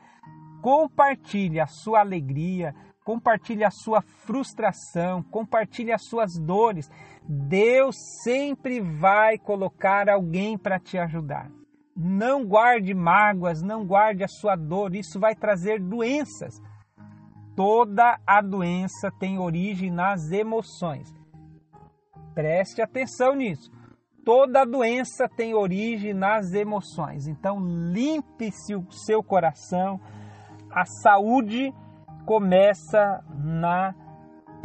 compartilhe a sua alegria, compartilhe a sua frustração, compartilhe as suas dores. Deus sempre vai colocar alguém para te ajudar. Não guarde mágoas, não guarde a sua dor, isso vai trazer doenças. Toda a doença tem origem nas emoções. Preste atenção nisso. Toda doença tem origem nas emoções. Então, limpe-se o seu coração. A saúde começa na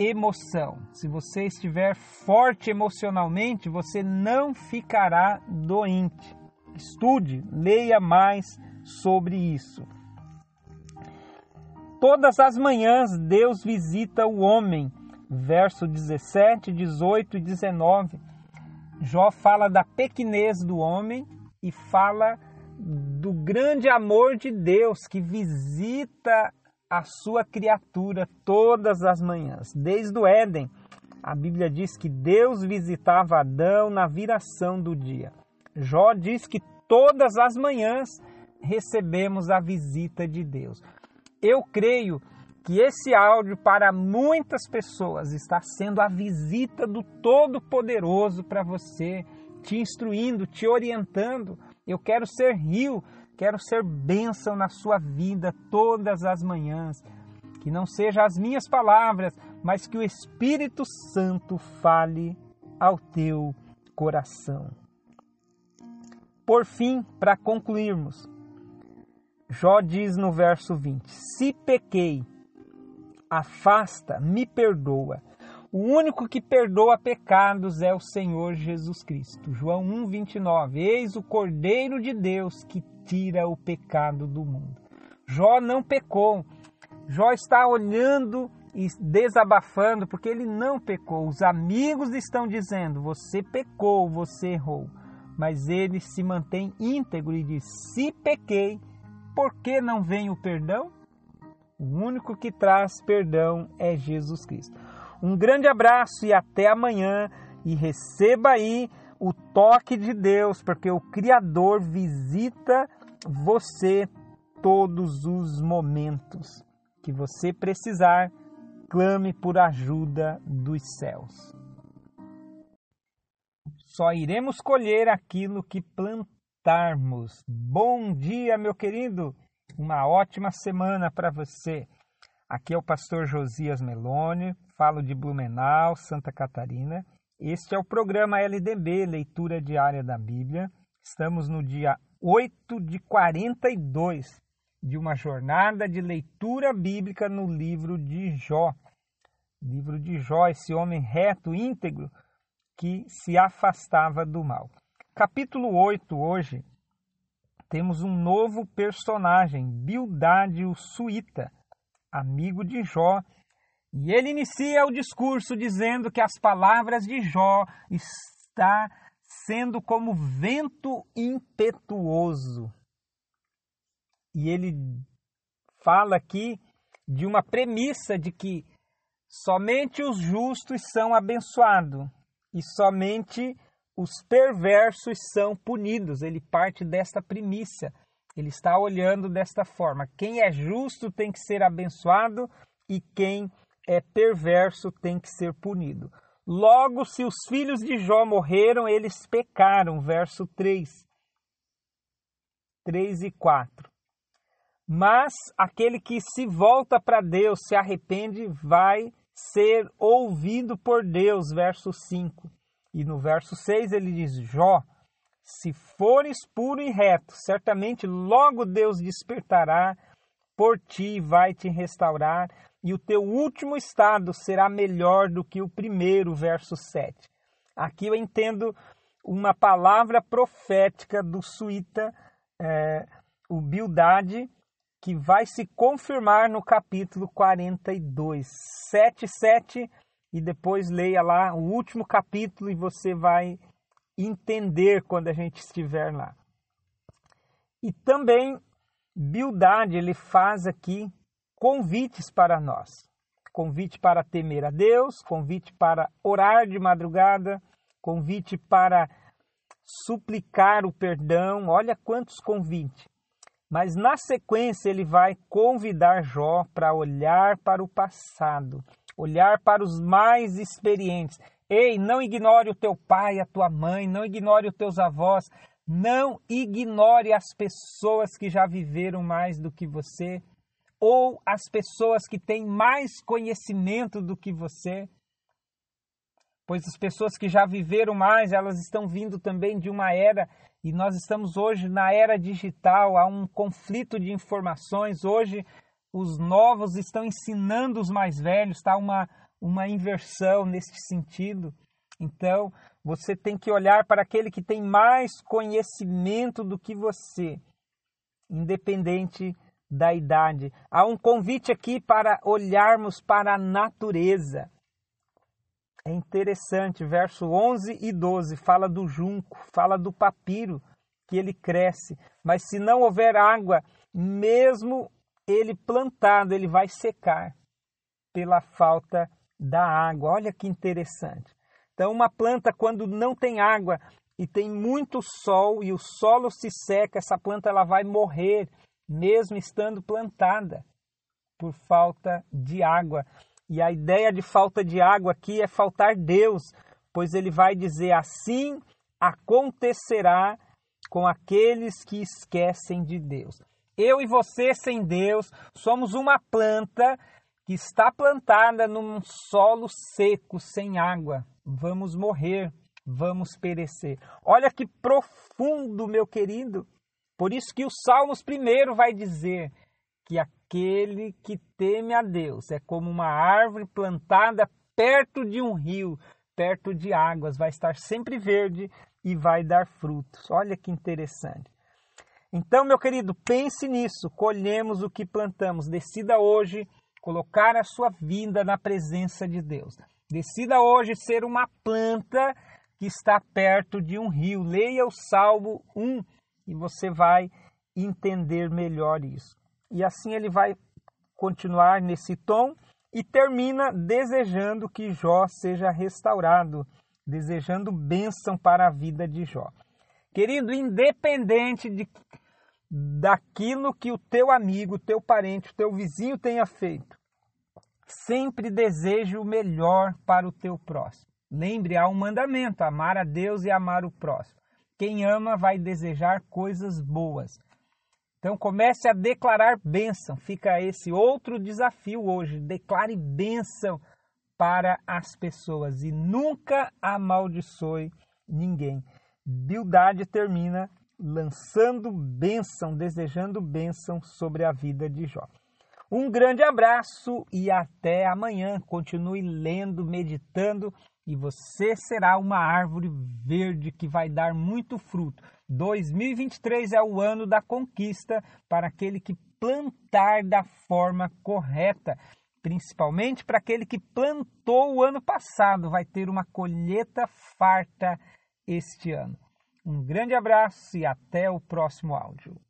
emoção. Se você estiver forte emocionalmente, você não ficará doente. Estude, leia mais sobre isso. Todas as manhãs Deus visita o homem. Verso 17, 18 e 19. Jó fala da pequenez do homem e fala do grande amor de Deus que visita a sua criatura todas as manhãs. Desde o Éden, a Bíblia diz que Deus visitava Adão na viração do dia. Jó diz que todas as manhãs recebemos a visita de Deus. Eu creio que esse áudio para muitas pessoas está sendo a visita do Todo-Poderoso para você, te instruindo, te orientando. Eu quero ser rio Quero ser bênção na sua vida todas as manhãs. Que não seja as minhas palavras, mas que o Espírito Santo fale ao teu coração. Por fim, para concluirmos, Jó diz no verso 20: Se pequei, afasta, me perdoa. O único que perdoa pecados é o Senhor Jesus Cristo. João 1:29. Eis o Cordeiro de Deus que tira o pecado do mundo. Jó não pecou. Jó está olhando e desabafando porque ele não pecou. Os amigos estão dizendo: você pecou, você errou. Mas ele se mantém íntegro e diz: se pequei, por que não vem o perdão? O único que traz perdão é Jesus Cristo. Um grande abraço e até amanhã. E receba aí o toque de Deus, porque o Criador visita você todos os momentos que você precisar, clame por ajuda dos céus. Só iremos colher aquilo que plantarmos. Bom dia, meu querido. Uma ótima semana para você. Aqui é o pastor Josias Meloni, falo de Blumenau, Santa Catarina. Este é o programa LDB, Leitura Diária da Bíblia. Estamos no dia 8 de 42 de uma jornada de leitura bíblica no livro de Jó. Livro de Jó, esse homem reto, íntegro, que se afastava do mal. Capítulo 8, hoje, temos um novo personagem, Bildade o Suíta, amigo de Jó, e ele inicia o discurso dizendo que as palavras de Jó está sendo como vento impetuoso. E ele fala aqui de uma premissa de que somente os justos são abençoados e somente os perversos são punidos. Ele parte desta premissa. Ele está olhando desta forma: quem é justo tem que ser abençoado e quem é perverso tem que ser punido. Logo, se os filhos de Jó morreram, eles pecaram. Verso 3. 3 e 4. Mas aquele que se volta para Deus, se arrepende, vai ser ouvido por Deus. Verso 5. E no verso 6 ele diz: Jó, se fores puro e reto, certamente logo Deus despertará por ti e vai te restaurar e o teu último estado será melhor do que o primeiro, verso 7. Aqui eu entendo uma palavra profética do suíta, é, o Bildade, que vai se confirmar no capítulo 42. 7, 7, e depois leia lá o último capítulo e você vai entender quando a gente estiver lá. E também Bildade, ele faz aqui convites para nós. Convite para temer a Deus, convite para orar de madrugada, convite para suplicar o perdão. Olha quantos convites. Mas na sequência ele vai convidar Jó para olhar para o passado, olhar para os mais experientes. Ei, não ignore o teu pai, a tua mãe, não ignore os teus avós, não ignore as pessoas que já viveram mais do que você, ou as pessoas que têm mais conhecimento do que você. pois as pessoas que já viveram mais, elas estão vindo também de uma era e nós estamos hoje na era digital, há um conflito de informações. Hoje os novos estão ensinando os mais velhos, está uma, uma inversão nesse sentido. Então, você tem que olhar para aquele que tem mais conhecimento do que você, independente da idade. Há um convite aqui para olharmos para a natureza. É interessante, verso 11 e 12 fala do junco, fala do papiro, que ele cresce, mas se não houver água, mesmo ele plantado, ele vai secar pela falta da água. Olha que interessante. Então, uma planta, quando não tem água e tem muito sol e o solo se seca, essa planta ela vai morrer, mesmo estando plantada, por falta de água. E a ideia de falta de água aqui é faltar Deus, pois ele vai dizer assim acontecerá com aqueles que esquecem de Deus. Eu e você sem Deus somos uma planta que está plantada num solo seco, sem água. Vamos morrer, vamos perecer. Olha que profundo, meu querido. Por isso que o Salmos primeiro vai dizer que aquele que teme a Deus é como uma árvore plantada perto de um rio, perto de águas, vai estar sempre verde e vai dar frutos. Olha que interessante. Então, meu querido, pense nisso. Colhemos o que plantamos. Decida hoje colocar a sua vida na presença de Deus. Decida hoje ser uma planta que está perto de um rio. Leia o Salmo 1 e você vai entender melhor isso. E assim ele vai continuar nesse tom e termina desejando que Jó seja restaurado, desejando bênção para a vida de Jó. Querido, independente de, daquilo que o teu amigo, teu parente, teu vizinho tenha feito, sempre deseje o melhor para o teu próximo. Lembre, há um mandamento: amar a Deus e amar o próximo. Quem ama vai desejar coisas boas. Então comece a declarar bênção. Fica esse outro desafio hoje. Declare bênção para as pessoas e nunca amaldiçoe ninguém. Bildade termina lançando bênção, desejando bênção sobre a vida de Jó. Um grande abraço e até amanhã. Continue lendo, meditando e você será uma árvore verde que vai dar muito fruto. 2023 é o ano da conquista para aquele que plantar da forma correta, principalmente para aquele que plantou o ano passado, vai ter uma colheita farta este ano. Um grande abraço e até o próximo áudio.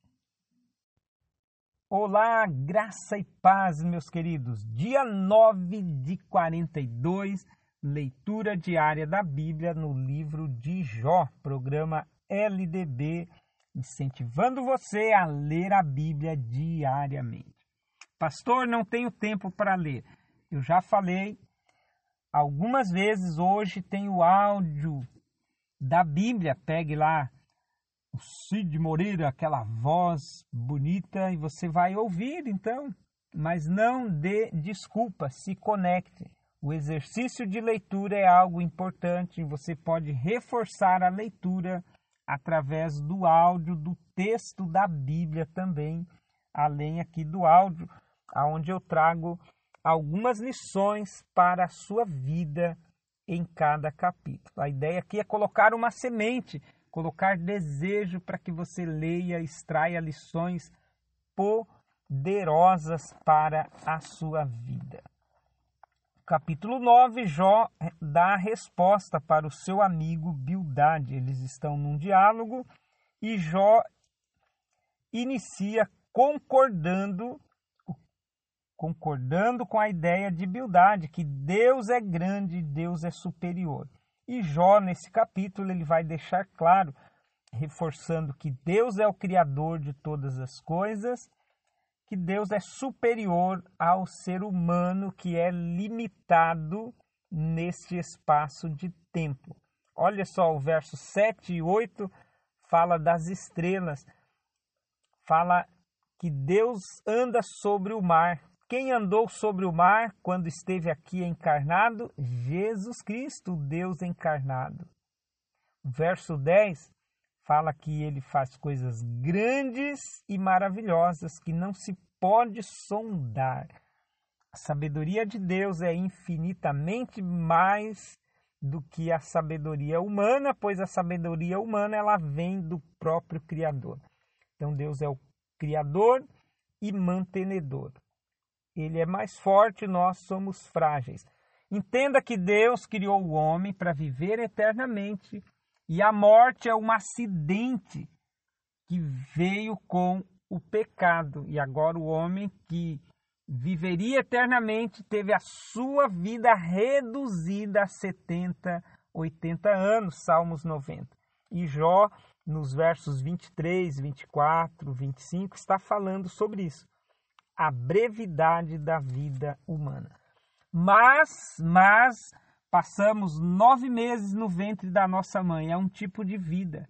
Olá, graça e paz, meus queridos. Dia 9 de 42, leitura diária da Bíblia no livro de Jó, programa LDB, incentivando você a ler a Bíblia diariamente. Pastor, não tenho tempo para ler. Eu já falei algumas vezes, hoje tem o áudio da Bíblia. Pegue lá o Cid Moreira, aquela voz bonita, e você vai ouvir então. Mas não dê desculpa, se conecte. O exercício de leitura é algo importante, você pode reforçar a leitura através do áudio do texto da Bíblia também, além aqui do áudio, aonde eu trago algumas lições para a sua vida em cada capítulo. A ideia aqui é colocar uma semente, colocar desejo para que você leia, extraia lições poderosas para a sua vida. Capítulo 9, Jó dá a resposta para o seu amigo Bildade. Eles estão num diálogo e Jó inicia concordando concordando com a ideia de Bildade, que Deus é grande, Deus é superior. E Jó, nesse capítulo, ele vai deixar claro, reforçando que Deus é o criador de todas as coisas que Deus é superior ao ser humano que é limitado neste espaço de tempo. Olha só, o verso 7 e 8 fala das estrelas, fala que Deus anda sobre o mar, Quem andou sobre o mar quando esteve aqui encarnado? Jesus Cristo, Deus encarnado. Verso 10 fala que ele faz coisas grandes e maravilhosas que não se pode sondar. A sabedoria de Deus é infinitamente mais do que a sabedoria humana, pois a sabedoria humana ela vem do próprio Criador. Então Deus é o Criador e mantenedor. Ele é mais forte, nós somos frágeis. Entenda que Deus criou o homem para viver eternamente e a morte é um acidente que veio com o pecado. E agora o homem que viveria eternamente, teve a sua vida reduzida a 70, 80 anos, Salmos 90. E Jó, nos versos 23, 24, 25, está falando sobre isso. A brevidade da vida humana. Mas, mas, passamos nove meses no ventre da nossa mãe. É um tipo de vida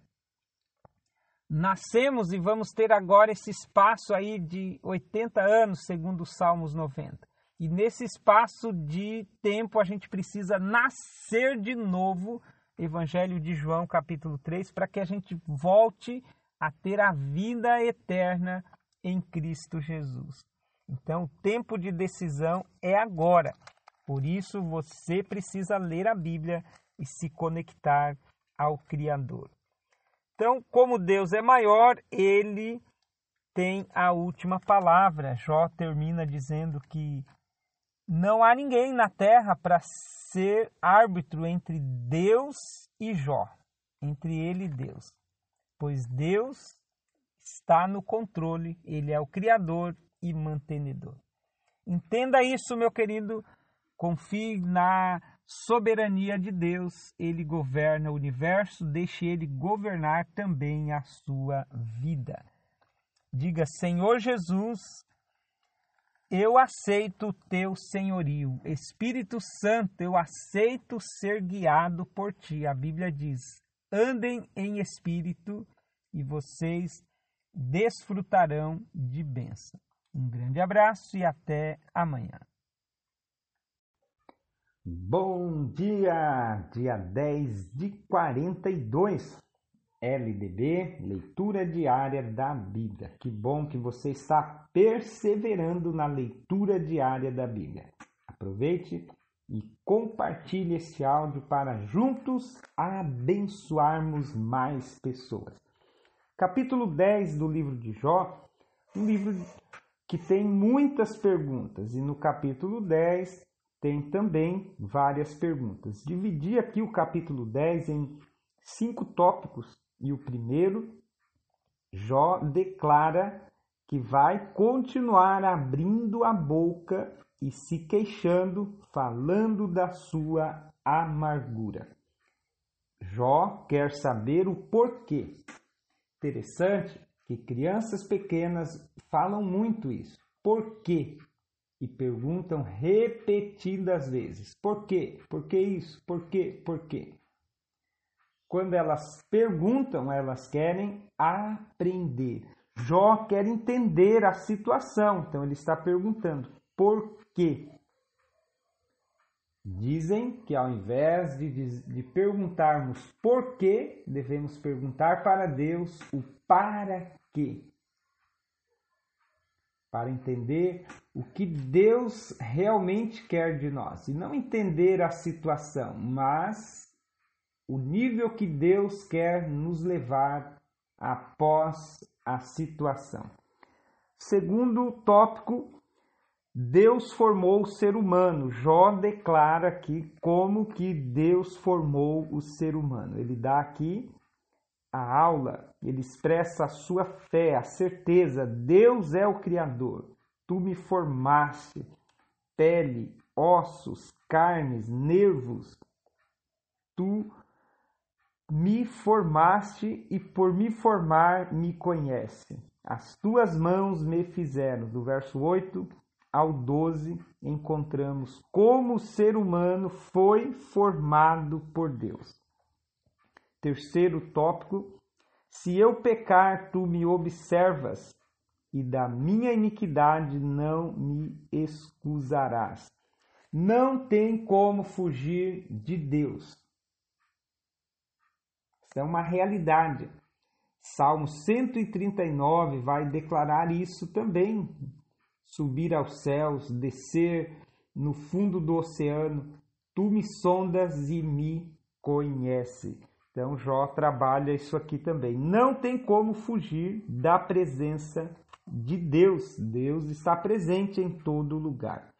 nascemos e vamos ter agora esse espaço aí de 80 anos, segundo os Salmos 90. E nesse espaço de tempo a gente precisa nascer de novo, Evangelho de João, capítulo 3, para que a gente volte a ter a vida eterna em Cristo Jesus. Então, o tempo de decisão é agora. Por isso, você precisa ler a Bíblia e se conectar ao Criador. Então, como Deus é maior, ele tem a última palavra. Jó termina dizendo que não há ninguém na terra para ser árbitro entre Deus e Jó, entre ele e Deus, pois Deus está no controle, ele é o criador e mantenedor. Entenda isso, meu querido, confie na soberania de Deus, ele governa o universo, deixe ele governar também a sua vida. Diga, Senhor Jesus, eu aceito o teu senhorio. Espírito Santo, eu aceito ser guiado por ti. A Bíblia diz: andem em espírito e vocês desfrutarão de bênção. Um grande abraço e até amanhã. Bom dia! Dia 10 de 42, LDB, leitura diária da Bíblia. Que bom que você está perseverando na leitura diária da Bíblia. Aproveite e compartilhe este áudio para juntos abençoarmos mais pessoas. Capítulo 10 do livro de Jó, um livro que tem muitas perguntas, e no capítulo 10 tem também várias perguntas. Dividi aqui o capítulo 10 em cinco tópicos e o primeiro, Jó declara que vai continuar abrindo a boca e se queixando, falando da sua amargura. Jó quer saber o porquê. Interessante que crianças pequenas falam muito isso. Por quê? E perguntam repetidas vezes: por quê? Por que isso? Por quê? Por quê? Quando elas perguntam, elas querem aprender. Jó quer entender a situação, então ele está perguntando: por quê? Dizem que ao invés de, de perguntarmos por quê, devemos perguntar para Deus o para quê para entender o que Deus realmente quer de nós. E não entender a situação, mas o nível que Deus quer nos levar após a situação. Segundo tópico, Deus formou o ser humano. Jó declara aqui como que Deus formou o ser humano. Ele dá aqui a aula, ele expressa a sua fé, a certeza: Deus é o Criador. Tu me formaste, pele, ossos, carnes, nervos. Tu me formaste e por me formar me conhece. As tuas mãos me fizeram. Do verso 8 ao 12, encontramos como o ser humano foi formado por Deus. Terceiro tópico: se eu pecar, tu me observas. e da minha iniquidade não me excusarás. Não tem como fugir de Deus. Isso é uma realidade. Salmo 139 vai declarar isso também. Subir aos céus, descer no fundo do oceano, tu me sondas e me conhece. Então Jó trabalha isso aqui também. Não tem como fugir da presença de Deus. Deus está presente em todo lugar.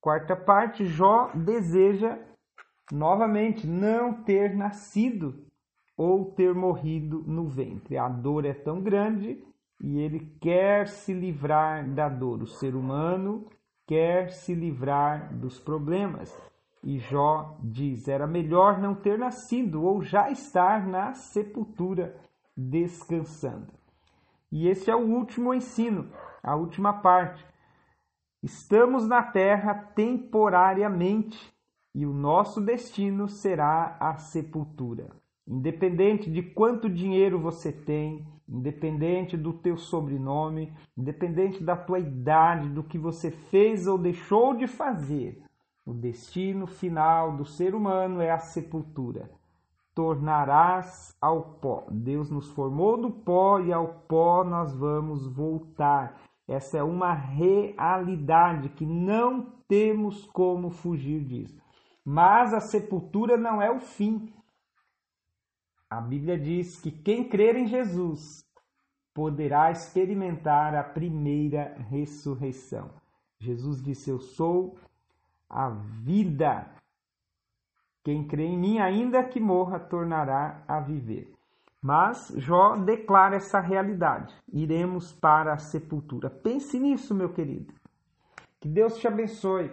Quarta parte, Jó deseja novamente não ter nascido ou ter morrido no ventre. A dor é tão grande e ele quer se livrar da dor. O ser humano quer se livrar dos problemas. E Jó diz: era melhor não ter nascido ou já estar na sepultura descansando. E esse é o último ensino, a última parte. Estamos na terra temporariamente e o nosso destino será a sepultura. Independente de quanto dinheiro você tem, independente do teu sobrenome, independente da tua idade, do que você fez ou deixou de fazer, o destino final do ser humano é a sepultura tornarás ao pó. Deus nos formou do pó e ao pó nós vamos voltar. Essa é uma realidade que não temos como fugir disso. Mas a sepultura não é o fim. A Bíblia diz que quem crer em Jesus poderá experimentar a primeira ressurreição. Jesus disse: Eu sou a vida. Quem crê em mim, ainda que morra, tornará a viver. Mas Jó declara essa realidade. Iremos para a sepultura. Pense nisso, meu querido. Que Deus te abençoe.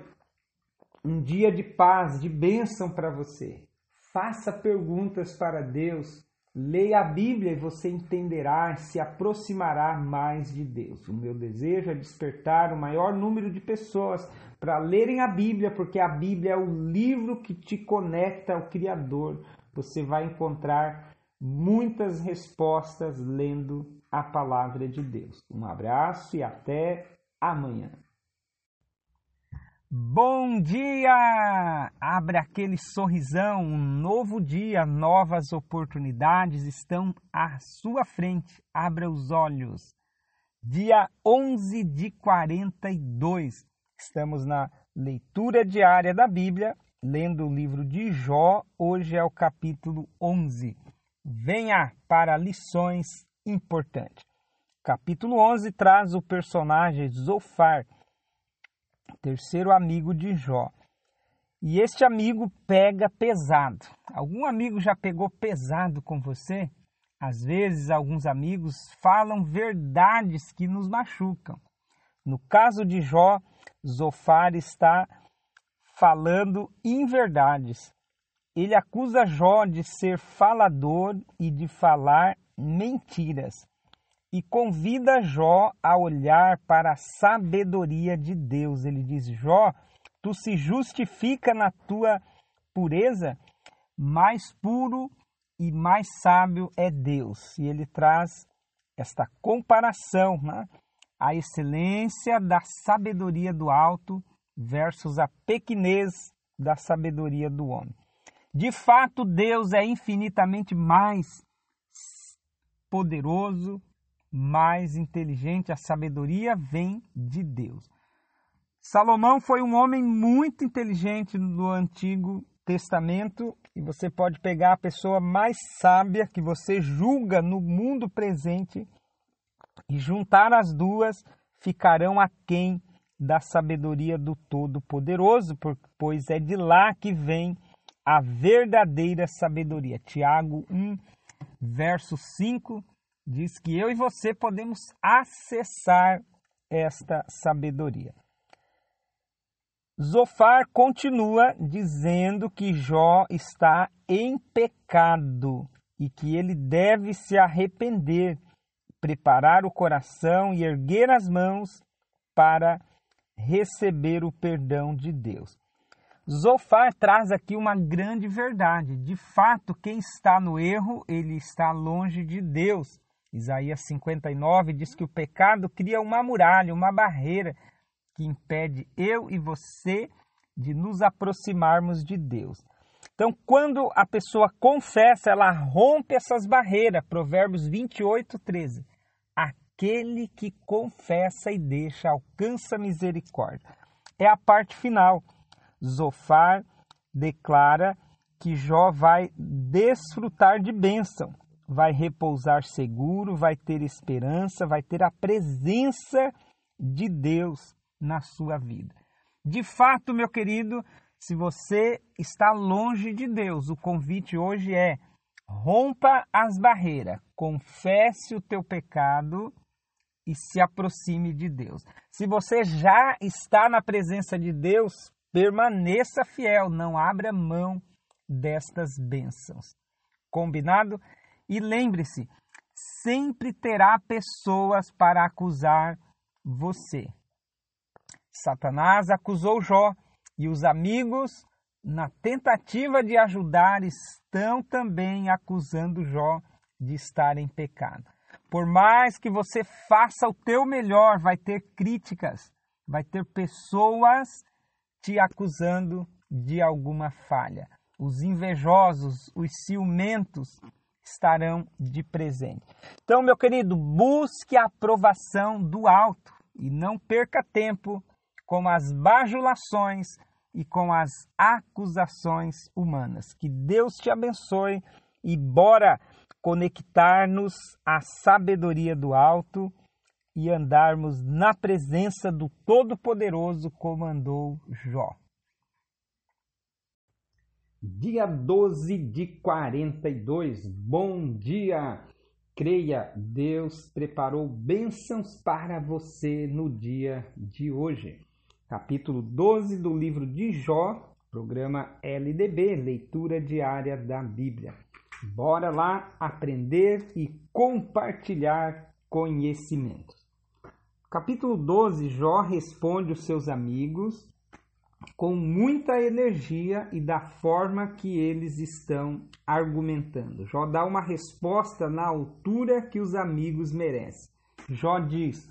Um dia de paz, de bênção para você. Faça perguntas para Deus. Leia a Bíblia e você entenderá se aproximará mais de Deus. O meu desejo é despertar o maior número de pessoas para lerem a Bíblia, porque a Bíblia é o livro que te conecta ao Criador. Você vai encontrar muitas respostas lendo a palavra de Deus. Um abraço e até amanhã. Bom dia! Abre aquele sorrisão, um novo dia, novas oportunidades estão à sua frente. Abra os olhos. Dia 11 de 42. Estamos na leitura diária da Bíblia, lendo o livro de Jó. Hoje é o capítulo 11. Venha para lições importantes. Capítulo 11 traz o personagem Zofar, terceiro amigo de Jó. E este amigo pega pesado. Algum amigo já pegou pesado com você? Às vezes, alguns amigos falam verdades que nos machucam. No caso de Jó, Zofar está falando inverdades. Ele acusa Jó de ser falador e de falar mentiras e convida Jó a olhar para a sabedoria de Deus. Ele diz: Jó, tu se justifica na tua pureza, mais puro e mais sábio é Deus. E ele traz esta comparação. Né? a excelência da sabedoria do alto versus a pequenez da sabedoria do homem. De fato, Deus é infinitamente mais poderoso, mais inteligente, a sabedoria vem de Deus. Salomão foi um homem muito inteligente no Antigo Testamento e você pode pegar a pessoa mais sábia que você julga no mundo presente e juntar as duas ficarão aquém da sabedoria do Todo-Poderoso, pois é de lá que vem a verdadeira sabedoria. Tiago 1, verso 5 diz que eu e você podemos acessar esta sabedoria. Zofar continua dizendo que Jó está em pecado e que ele deve se arrepender preparar o coração e erguer as mãos para receber o perdão de Deus. Zofar traz aqui uma grande verdade. De fato, quem está no erro, ele está longe de Deus. Isaías 59 diz que o pecado cria uma muralha, uma barreira que impede eu e você de nos aproximarmos de Deus. Então, quando a pessoa confessa, ela rompe essas barreiras. Provérbios 28, 13. Aquele que confessa e deixa alcança misericórdia. É a parte final. Zofar declara que Jó vai desfrutar de bênção, vai repousar seguro, vai ter esperança, vai ter a presença de Deus na sua vida. De fato, meu querido, se você está longe de Deus, o convite hoje é: rompa as barreiras, confesse o teu pecado e se aproxime de Deus. Se você já está na presença de Deus, permaneça fiel, não abra mão destas bênçãos. Combinado? E lembre-se, sempre terá pessoas para acusar você. Satanás acusou Jó e os amigos, na tentativa de ajudar, estão também acusando Jó de estar em pecado. Por mais que você faça o teu melhor, vai ter críticas, vai ter pessoas te acusando de alguma falha. Os invejosos, os ciumentos estarão de presente. Então, meu querido, busque a aprovação do alto e não perca tempo com as bajulações e com as acusações humanas. Que Deus te abençoe e bora conectar-nos à sabedoria do alto e andarmos na presença do Todo-Poderoso, como andou Jó. Dia 12 de 42. Bom dia! Creia, Deus preparou bênçãos para você no dia de hoje capítulo 12 do livro de Jó, programa LDB, leitura diária da Bíblia. Bora lá aprender e compartilhar conhecimentos. Capítulo 12, Jó responde os seus amigos com muita energia e da forma que eles estão argumentando. Jó dá uma resposta na altura que os amigos merecem. Jó diz: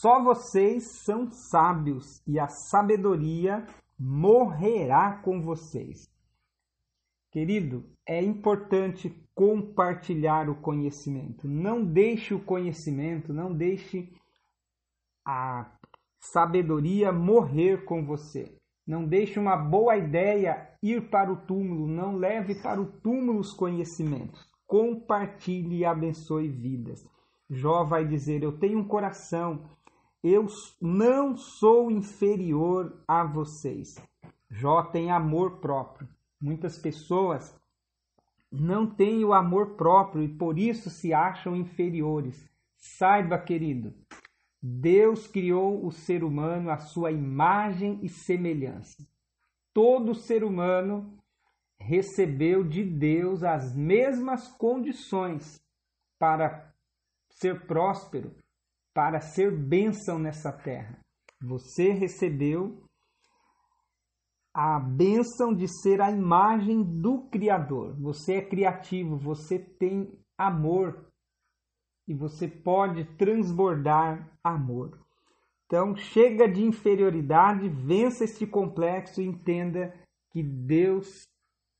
só vocês são sábios e a sabedoria morrerá com vocês. Querido, é importante compartilhar o conhecimento. Não deixe o conhecimento, não deixe a sabedoria morrer com você. Não deixe uma boa ideia ir para o túmulo, não leve para o túmulo os conhecimentos. Compartilhe e abençoe vidas. Jó vai dizer: Eu tenho um coração, eu não sou inferior a vocês. Jó tem amor próprio. Muitas pessoas não têm o amor próprio e por isso se acham inferiores. Saiba, querido, Deus criou o ser humano à sua imagem e semelhança. Todo ser humano recebeu de Deus as mesmas condições para ser próspero, para ser bênção nessa terra. Você recebeu a bênção de ser a imagem do Criador. Você é criativo, você tem amor e você pode transbordar amor. Então, chega de inferioridade, vença este complexo e entenda que Deus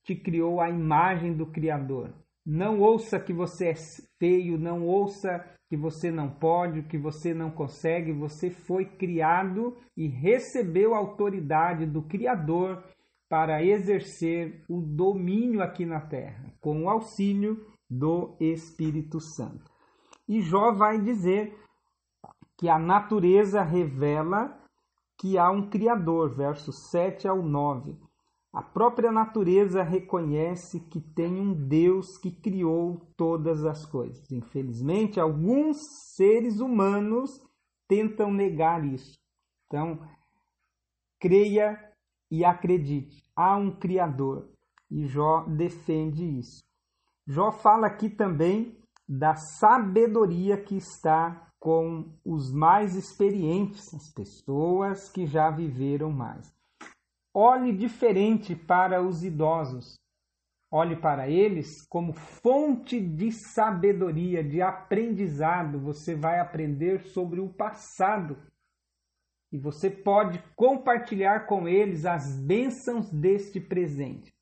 te criou a imagem do Criador. Não ouça que você é feio, não ouça que você não pode, que você não consegue. Você foi criado e recebeu a autoridade do Criador para exercer o domínio aqui na terra, com o auxílio do Espírito Santo. E Jó vai dizer que a natureza revela que há um Criador, versos 7 ao 9. A própria natureza reconhece que tem um Deus que criou todas as coisas. Infelizmente, alguns seres humanos tentam negar isso. Então, creia e acredite: há um Criador. E Jó defende isso. Jó fala aqui também da sabedoria que está com os mais experientes, as pessoas que já viveram mais. Olhe diferente para os idosos. Olhe para eles como fonte de sabedoria, de aprendizado. Você vai aprender sobre o passado e você pode compartilhar com eles as bênçãos deste presente.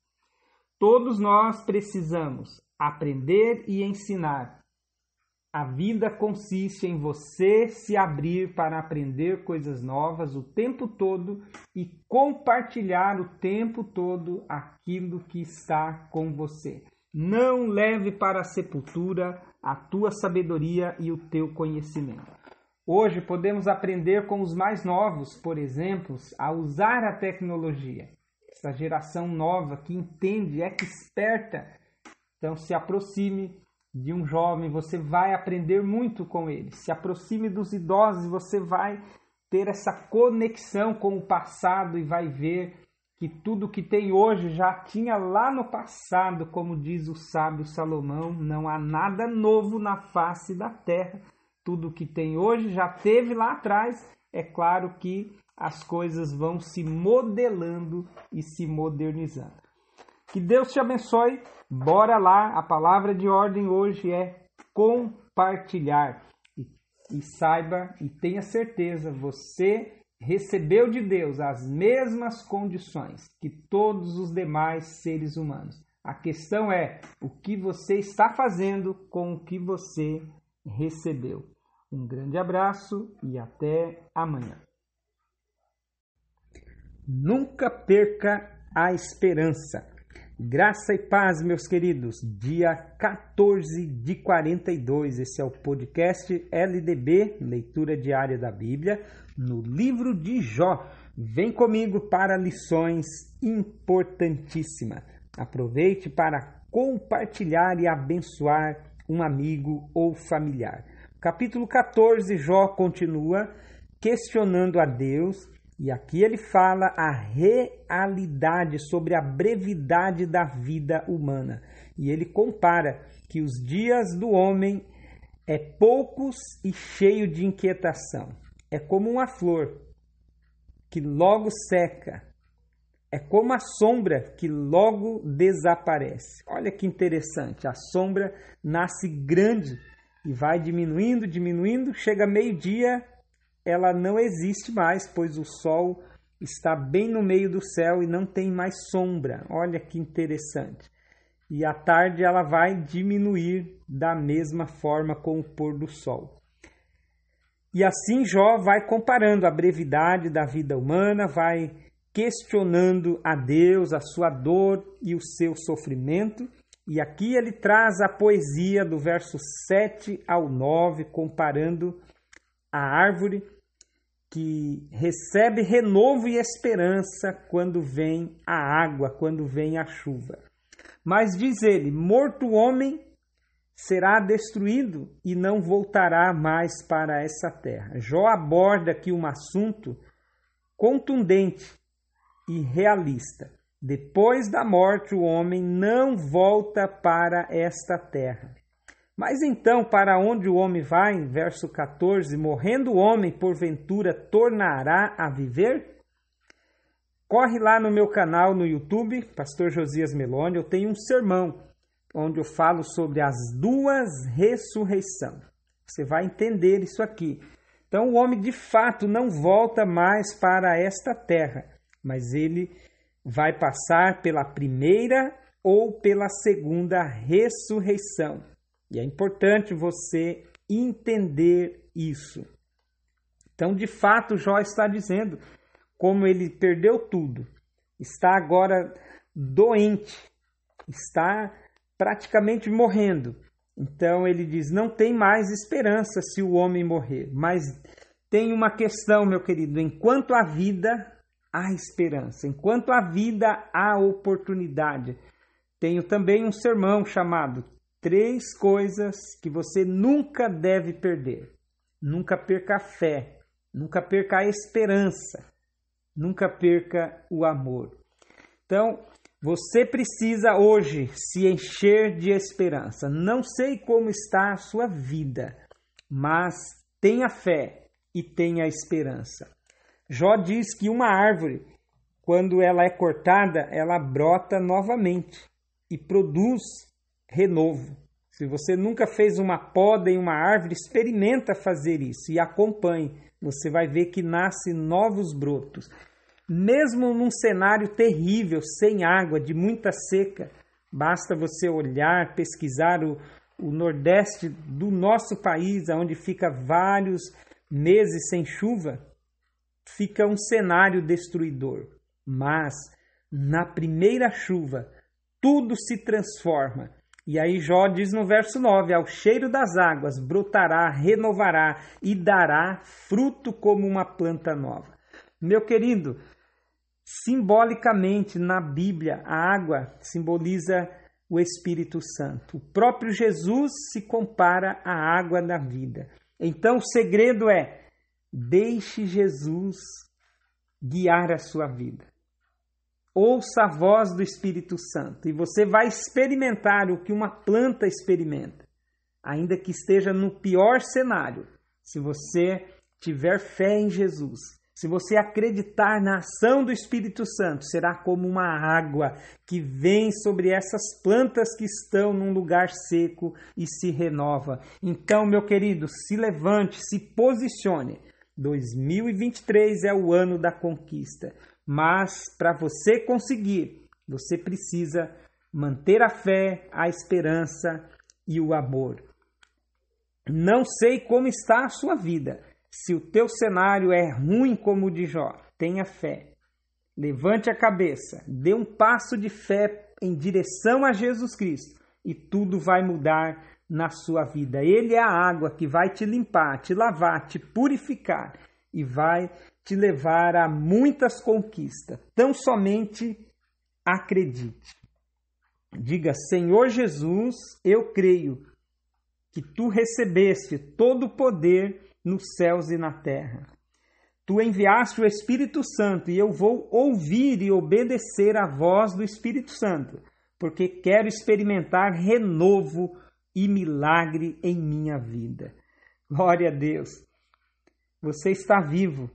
Todos nós precisamos aprender e ensinar. A vida consiste em você se abrir para aprender coisas novas o tempo todo e compartilhar o tempo todo aquilo que está com você. Não leve para a sepultura a tua sabedoria e o teu conhecimento. Hoje podemos aprender com os mais novos, por exemplo, a usar a tecnologia. Essa geração nova que entende, é experta. Então se aproxime de um jovem, você vai aprender muito com ele. Se aproxime dos idosos, você vai ter essa conexão com o passado e vai ver que tudo que tem hoje já tinha lá no passado, como diz o sábio Salomão, não há nada novo na face da terra. Tudo que tem hoje já teve lá atrás. É claro que as coisas vão se modelando e se modernizando. Que Deus te abençoe. Bora lá, a palavra de ordem hoje é compartilhar. E, e saiba e tenha certeza, você recebeu de Deus as mesmas condições que todos os demais seres humanos. A questão é o que você está fazendo com o que você recebeu. Um grande abraço e até amanhã. Nunca perca a esperança. Graça e paz, meus queridos. Dia 14 de 42. Esse é o podcast LDB, leitura diária da Bíblia, no livro de Jó. Vem comigo para lições importantíssimas. Aproveite para compartilhar e abençoar um amigo ou familiar. Capítulo 14, Jó continua questionando a Deus e aqui ele fala a realidade sobre a brevidade da vida humana. E ele compara que os dias do homem é poucos e cheio de inquietação. É como uma flor que logo seca. É como a sombra que logo desaparece. Olha que interessante. A sombra nasce grande e vai diminuindo, diminuindo, chega meio-dia, ela não existe mais, pois o Sol está bem no meio do céu e não tem mais sombra. Olha que interessante. E à tarde ela vai diminuir da mesma forma com o pôr do sol. E assim Jó vai comparando a brevidade da vida humana, vai questionando a Deus, a sua dor e o seu sofrimento. E aqui ele traz a poesia do verso 7 ao 9, comparando a árvore que recebe renovo e esperança quando vem a água, quando vem a chuva. Mas diz ele: morto o homem será destruído e não voltará mais para essa terra. Jó aborda aqui um assunto contundente e realista. Depois da morte, o homem não volta para esta terra. Mas então, para onde o homem vai? Verso 14: Morrendo o homem, porventura tornará a viver? Corre lá no meu canal no YouTube, Pastor Josias Meloni, eu tenho um sermão onde eu falo sobre as duas ressurreições. Você vai entender isso aqui. Então, o homem de fato não volta mais para esta terra, mas ele vai passar pela primeira ou pela segunda ressurreição. E é importante você entender isso. Então, de fato, Jó está dizendo como ele perdeu tudo, está agora doente, está praticamente morrendo. Então ele diz: não tem mais esperança se o homem morrer. Mas tem uma questão, meu querido: enquanto há vida, há esperança, enquanto há vida, há oportunidade. Tenho também um sermão chamado três coisas que você nunca deve perder. Nunca perca a fé, nunca perca a esperança, nunca perca o amor. Então, você precisa hoje se encher de esperança. Não sei como está a sua vida, mas tenha fé e tenha esperança. Jó diz que uma árvore, quando ela é cortada, ela brota novamente. e produz renovo. Se você nunca fez uma poda em uma árvore, experimenta fazer isso e acompanhe. Você vai ver que nascem novos brotos. Mesmo num cenário terrível, sem água, de muita seca, basta você olhar, pesquisar o, o nordeste do nosso país, onde fica vários meses sem chuva, fica um cenário destruidor. Mas na primeira chuva, tudo se transforma. E aí Jó diz no verso 9: Ao cheiro das águas brotará, renovará e dará fruto como uma planta nova. Meu querido, simbolicamente na Bíblia, a água simboliza o Espírito Santo. O próprio Jesus se compara à água da vida. Então o segredo é: deixe Jesus guiar a sua vida. Ouça a voz do Espírito Santo e você vai experimentar o que uma planta experimenta, ainda que esteja no pior cenário. Se você tiver fé em Jesus, se você acreditar na ação do Espírito Santo, será como uma água que vem sobre essas plantas que estão num lugar seco e se renova. Então, meu querido, se levante, se posicione. 2023 é o ano da conquista. Mas para você conseguir, você precisa manter a fé, a esperança e o amor. Não sei como está a sua vida. Se o teu cenário é ruim como o de Jó, tenha fé. Levante a cabeça, dê um passo de fé em direção a Jesus Cristo e tudo vai mudar na sua vida. Ele é a água que vai te limpar, te lavar, te purificar e vai te levar a muitas conquistas. Tão somente acredite. Diga: Senhor Jesus, eu creio que tu recebeste todo o poder nos céus e na terra. Tu enviaste o Espírito Santo e eu vou ouvir e obedecer a voz do Espírito Santo, porque quero experimentar renovo e milagre em minha vida. Glória a Deus. Você está vivo.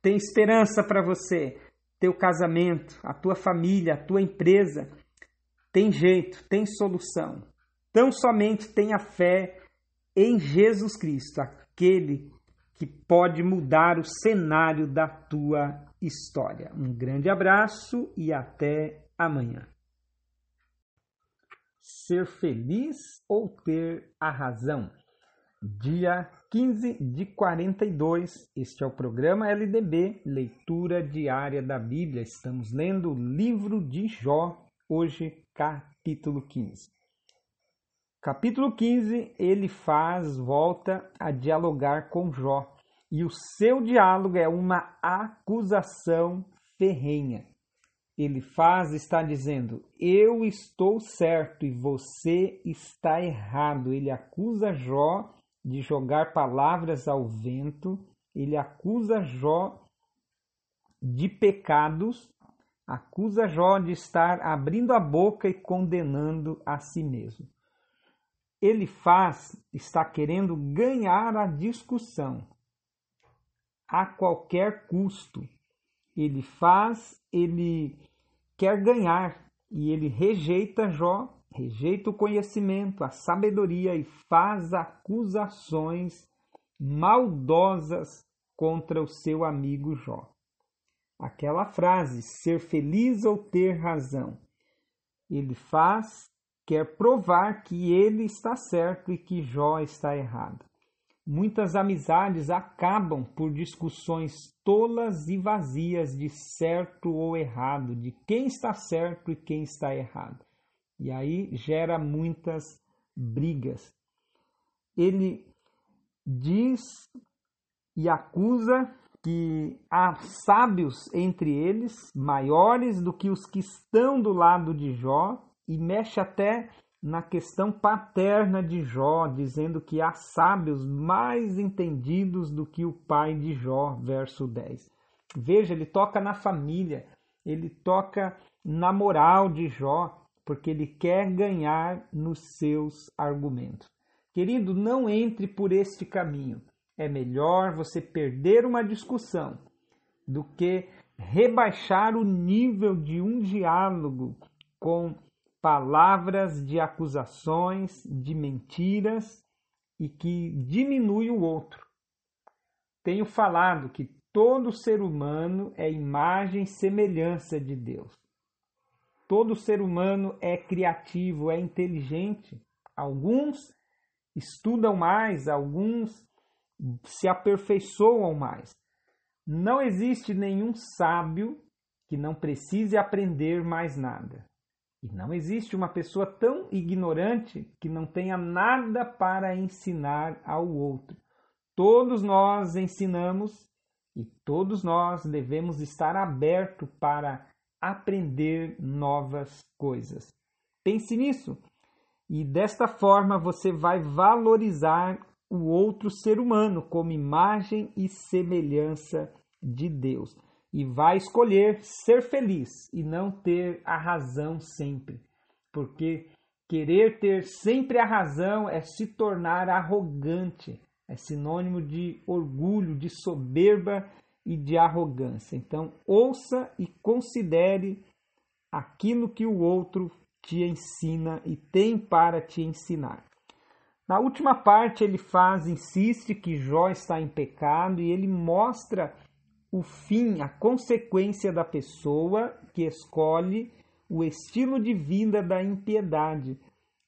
Tem esperança para você. Teu casamento, a tua família, a tua empresa. Tem jeito, tem solução. Tão somente tenha fé em Jesus Cristo, aquele que pode mudar o cenário da tua história. Um grande abraço e até amanhã. Ser feliz ou ter a razão? dia 15 de 42. Este é o programa LDB, leitura diária da Bíblia. Estamos lendo o livro de Jó, hoje, capítulo 15. Capítulo 15, ele faz volta a dialogar com Jó. E o seu diálogo é uma acusação ferrenha. Ele faz, está dizendo, eu estou certo e você está errado. Ele acusa Jó de jogar palavras ao vento, ele acusa Jó de pecados, acusa Jó de estar abrindo a boca e condenando a si mesmo. Ele faz, está querendo ganhar a discussão a qualquer custo. Ele faz, ele quer ganhar e ele rejeita Jó rejeita o conhecimento, a sabedoria e faz acusações maldosas contra o seu amigo Jó. Aquela frase, ser feliz ou ter razão, ele faz, quer provar que ele está certo e que Jó está errado. Muitas amizades acabam por discussões tolas e vazias de certo ou errado, de quem está certo e quem está errado. E aí gera muitas brigas. Ele diz e acusa que há sábios entre eles, maiores do que os que estão do lado de Jó, e mexe até na questão paterna de Jó, dizendo que há sábios mais entendidos do que o pai de Jó, verso 10. Veja, ele toca na família, ele toca na moral de Jó, porque ele quer ganhar nos seus argumentos. Querido, não entre por este caminho. É melhor você perder uma discussão do que rebaixar o nível de um diálogo com palavras de acusações, de mentiras e que diminui o outro. Tenho falado que todo ser humano é imagem e semelhança de Deus. Todo ser humano é criativo, é inteligente. Alguns estudam mais, alguns se aperfeiçoam mais. Não existe nenhum sábio que não precise aprender mais nada. E não existe uma pessoa tão ignorante que não tenha nada para ensinar ao outro. Todos nós ensinamos e todos nós devemos estar abertos para aprender novas coisas. Pense nisso. E desta forma você vai valorizar o outro ser humano como imagem e semelhança de Deus e vai escolher ser feliz e não ter a razão sempre. Porque querer ter sempre a razão é se tornar arrogante, é sinônimo de orgulho, de soberba e de arrogância. Então, ouça e considere aquilo que o outro te ensina e tem para te ensinar. Na última parte, ele faz, insiste que Jó está em pecado e ele mostra o fim, a consequência da pessoa que escolhe o estilo de vida da impiedade.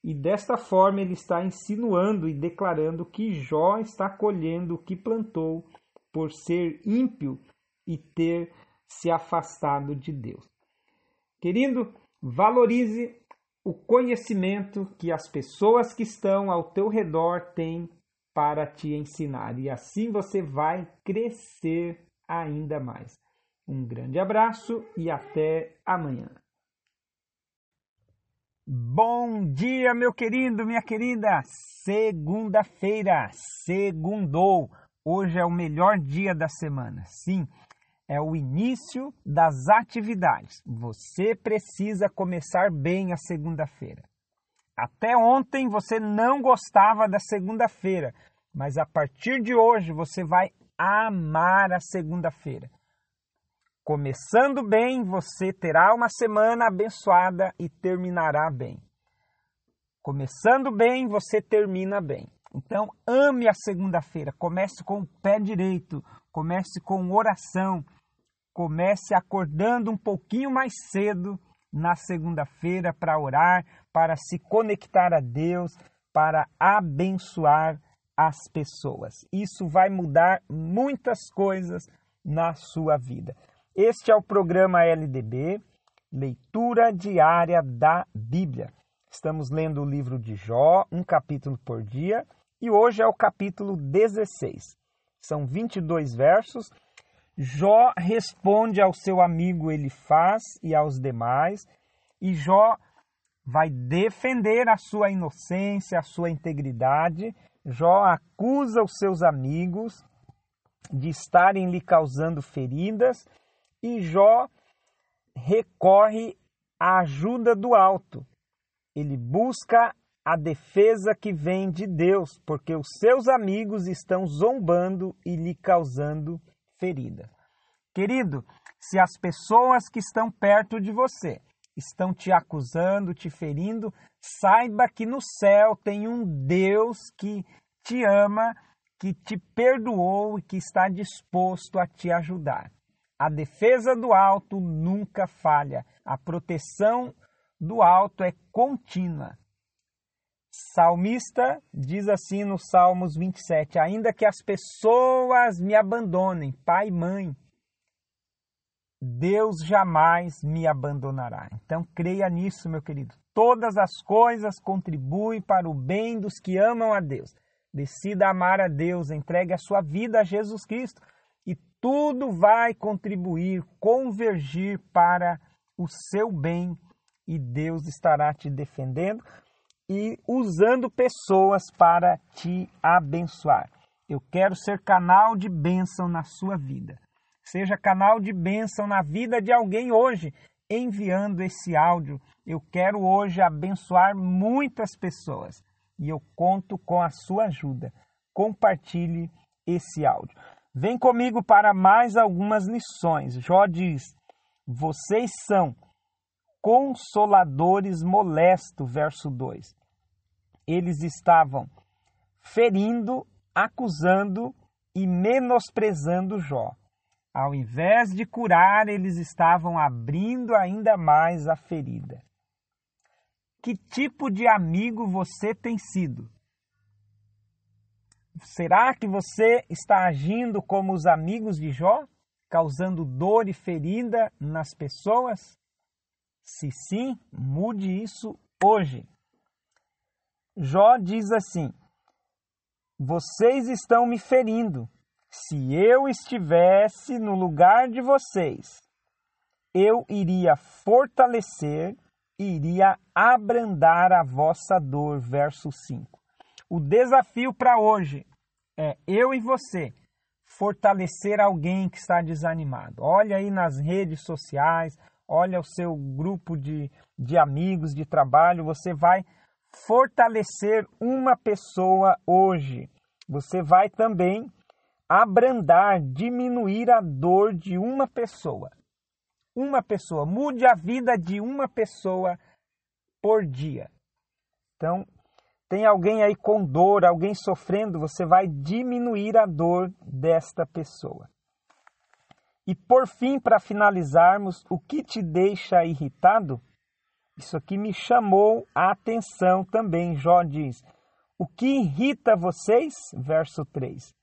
E desta forma ele está insinuando e declarando que Jó está colhendo o que plantou por ser ímpio e ter se afastado de Deus. Querido, valorize o conhecimento que as pessoas que estão ao teu redor têm para te ensinar, e assim você vai crescer ainda mais. Um grande abraço e até amanhã. Bom dia, meu querido, minha querida. Segunda-feira, segundou. Hoje é o melhor dia da semana. Sim, é o início das atividades. Você precisa começar bem a segunda-feira. Até ontem você não gostava da segunda-feira, mas a partir de hoje você vai amar a segunda-feira. Começando bem, você terá uma semana abençoada e terminará bem. Começando bem, você termina bem. Então, ame a segunda-feira. Comece com o pé direito, comece com oração, comece acordando um pouquinho mais cedo na segunda-feira para orar, para se conectar a Deus, para abençoar as pessoas. Isso vai mudar muitas coisas na sua vida. Este é o programa LDB, Leitura Diária da Bíblia. Estamos lendo o livro de Jó, um capítulo por dia, e hoje é o capítulo 16. São 22 versos. Jó responde ao seu amigo Elifaz e aos demais, e Jó vai defender a sua inocência, a sua integridade, Jó acusa os seus amigos de estarem lhe causando feridas e Jó recorre à ajuda do alto. Ele busca a defesa que vem de Deus, porque os seus amigos estão zombando e lhe causando ferida. Querido, se as pessoas que estão perto de você estão te acusando, te ferindo, saiba que no céu tem um Deus que te ama, que te perdoou e que está disposto a te ajudar. A defesa do alto nunca falha, a proteção do alto é contínua. Salmista diz assim no Salmos 27: Ainda que as pessoas me abandonem, pai e mãe, Deus jamais me abandonará. Então creia nisso, meu querido. Todas as coisas contribuem para o bem dos que amam a Deus. Decida amar a Deus, entregue a sua vida a Jesus Cristo e tudo vai contribuir, convergir para o seu bem e Deus estará te defendendo e usando pessoas para te abençoar. Eu quero ser canal de bênção na sua vida. Seja canal de bênção na vida de alguém hoje, enviando esse áudio. Eu quero hoje abençoar muitas pessoas e eu conto com a sua ajuda. Compartilhe esse áudio. Vem comigo para mais algumas lições. Jó diz: Vocês são consoladores molesto, verso 2. Eles estavam ferindo, acusando e menosprezando Jó. Ao invés de curar, eles estavam abrindo ainda mais a ferida. Que tipo de amigo você tem sido? Será que você está agindo como os amigos de Jó, causando dor e ferida nas pessoas? Se sim, mude isso hoje. Jó diz assim: Vocês estão me ferindo. Se eu estivesse no lugar de vocês, eu iria fortalecer, iria abrandar a vossa dor. Verso 5. O desafio para hoje é eu e você fortalecer alguém que está desanimado. Olha aí nas redes sociais, olha o seu grupo de, de amigos, de trabalho, você vai fortalecer uma pessoa hoje. Você vai também abrandar, diminuir a dor de uma pessoa. Uma pessoa, mude a vida de uma pessoa por dia. Então, tem alguém aí com dor, alguém sofrendo, você vai diminuir a dor desta pessoa. E por fim, para finalizarmos, o que te deixa irritado? Isso aqui me chamou a atenção também. Jó diz: O que irrita vocês? Verso 3.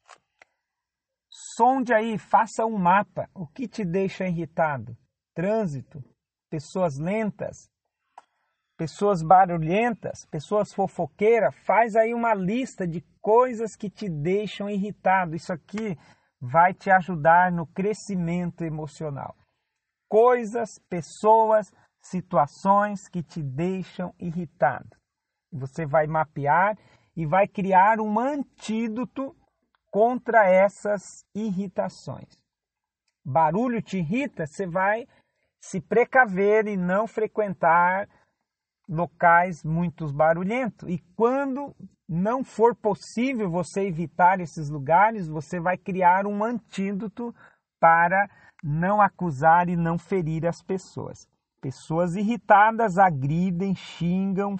Sonde aí, faça um mapa. O que te deixa irritado? Trânsito, pessoas lentas, pessoas barulhentas, pessoas fofoqueiras, faz aí uma lista de coisas que te deixam irritado. Isso aqui vai te ajudar no crescimento emocional. Coisas, pessoas, situações que te deixam irritado. Você vai mapear e vai criar um antídoto contra essas irritações. Barulho te irrita, você vai se precaver e não frequentar locais muito barulhentos. E quando não for possível você evitar esses lugares, você vai criar um antídoto para não acusar e não ferir as pessoas. Pessoas irritadas agridem, xingam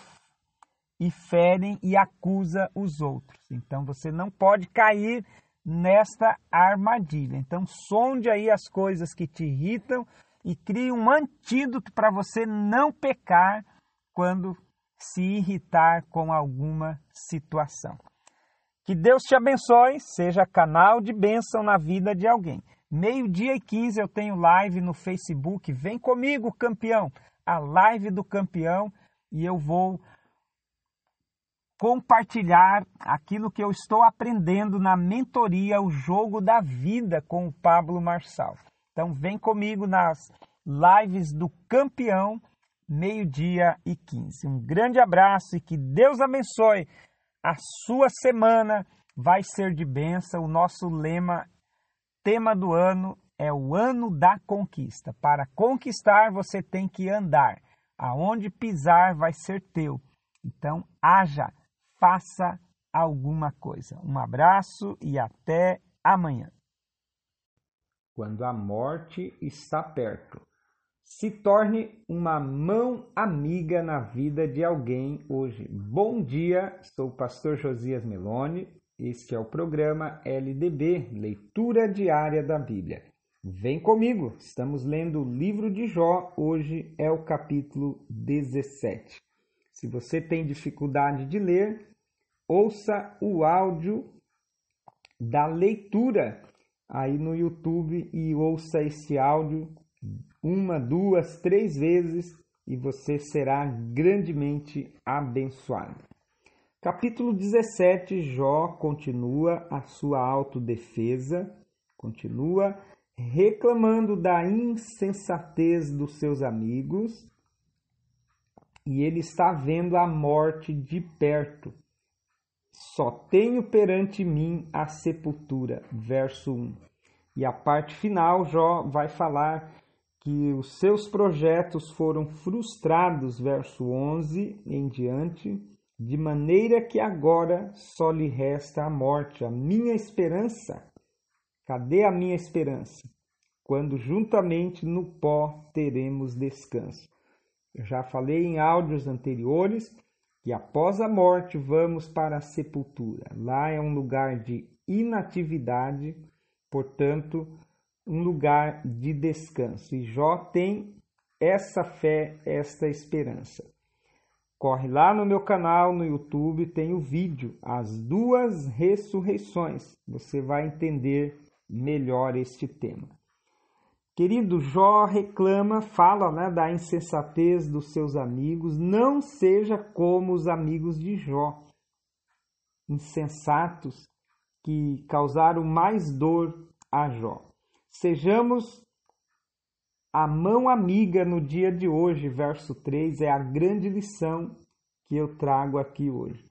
e ferem e acusam os outros. Então você não pode cair nesta armadilha. Então sonde aí as coisas que te irritam e crie um antídoto para você não pecar quando se irritar com alguma situação. Que Deus te abençoe, seja canal de bênção na vida de alguém. Meio-dia e 15 eu tenho live no Facebook. Vem comigo, campeão. A live do campeão e eu vou compartilhar aquilo que eu estou aprendendo na mentoria O Jogo da Vida com o Pablo Marçal. Então vem comigo nas lives do campeão meio-dia e 15. Um grande abraço e que Deus abençoe. A sua semana vai ser de bênção. O nosso lema, tema do ano é o ano da conquista. Para conquistar, você tem que andar. Aonde pisar vai ser teu. Então, haja, faça alguma coisa. Um abraço e até amanhã. Quando a morte está perto se torne uma mão amiga na vida de alguém hoje. Bom dia, sou o pastor Josias Meloni. Este é o programa LDB, Leitura Diária da Bíblia. Vem comigo, estamos lendo o livro de Jó, hoje é o capítulo 17. Se você tem dificuldade de ler, ouça o áudio da leitura aí no YouTube e ouça esse áudio uma, duas, três vezes e você será grandemente abençoado. Capítulo 17, Jó continua a sua autodefesa, continua reclamando da insensatez dos seus amigos e ele está vendo a morte de perto. Só tenho perante mim a sepultura. Verso 1. E a parte final, Jó vai falar que os seus projetos foram frustrados, verso 11 em diante, de maneira que agora só lhe resta a morte. A minha esperança, cadê a minha esperança? Quando juntamente no pó teremos descanso. Eu já falei em áudios anteriores que após a morte vamos para a sepultura. Lá é um lugar de inatividade, portanto, um lugar de descanso. E Jó tem essa fé, esta esperança. Corre lá no meu canal no YouTube, tem o vídeo As Duas Ressurreições. Você vai entender melhor este tema. Querido, Jó reclama, fala né, da insensatez dos seus amigos. Não seja como os amigos de Jó, insensatos, que causaram mais dor a Jó. Sejamos a mão amiga no dia de hoje, verso 3, é a grande lição que eu trago aqui hoje.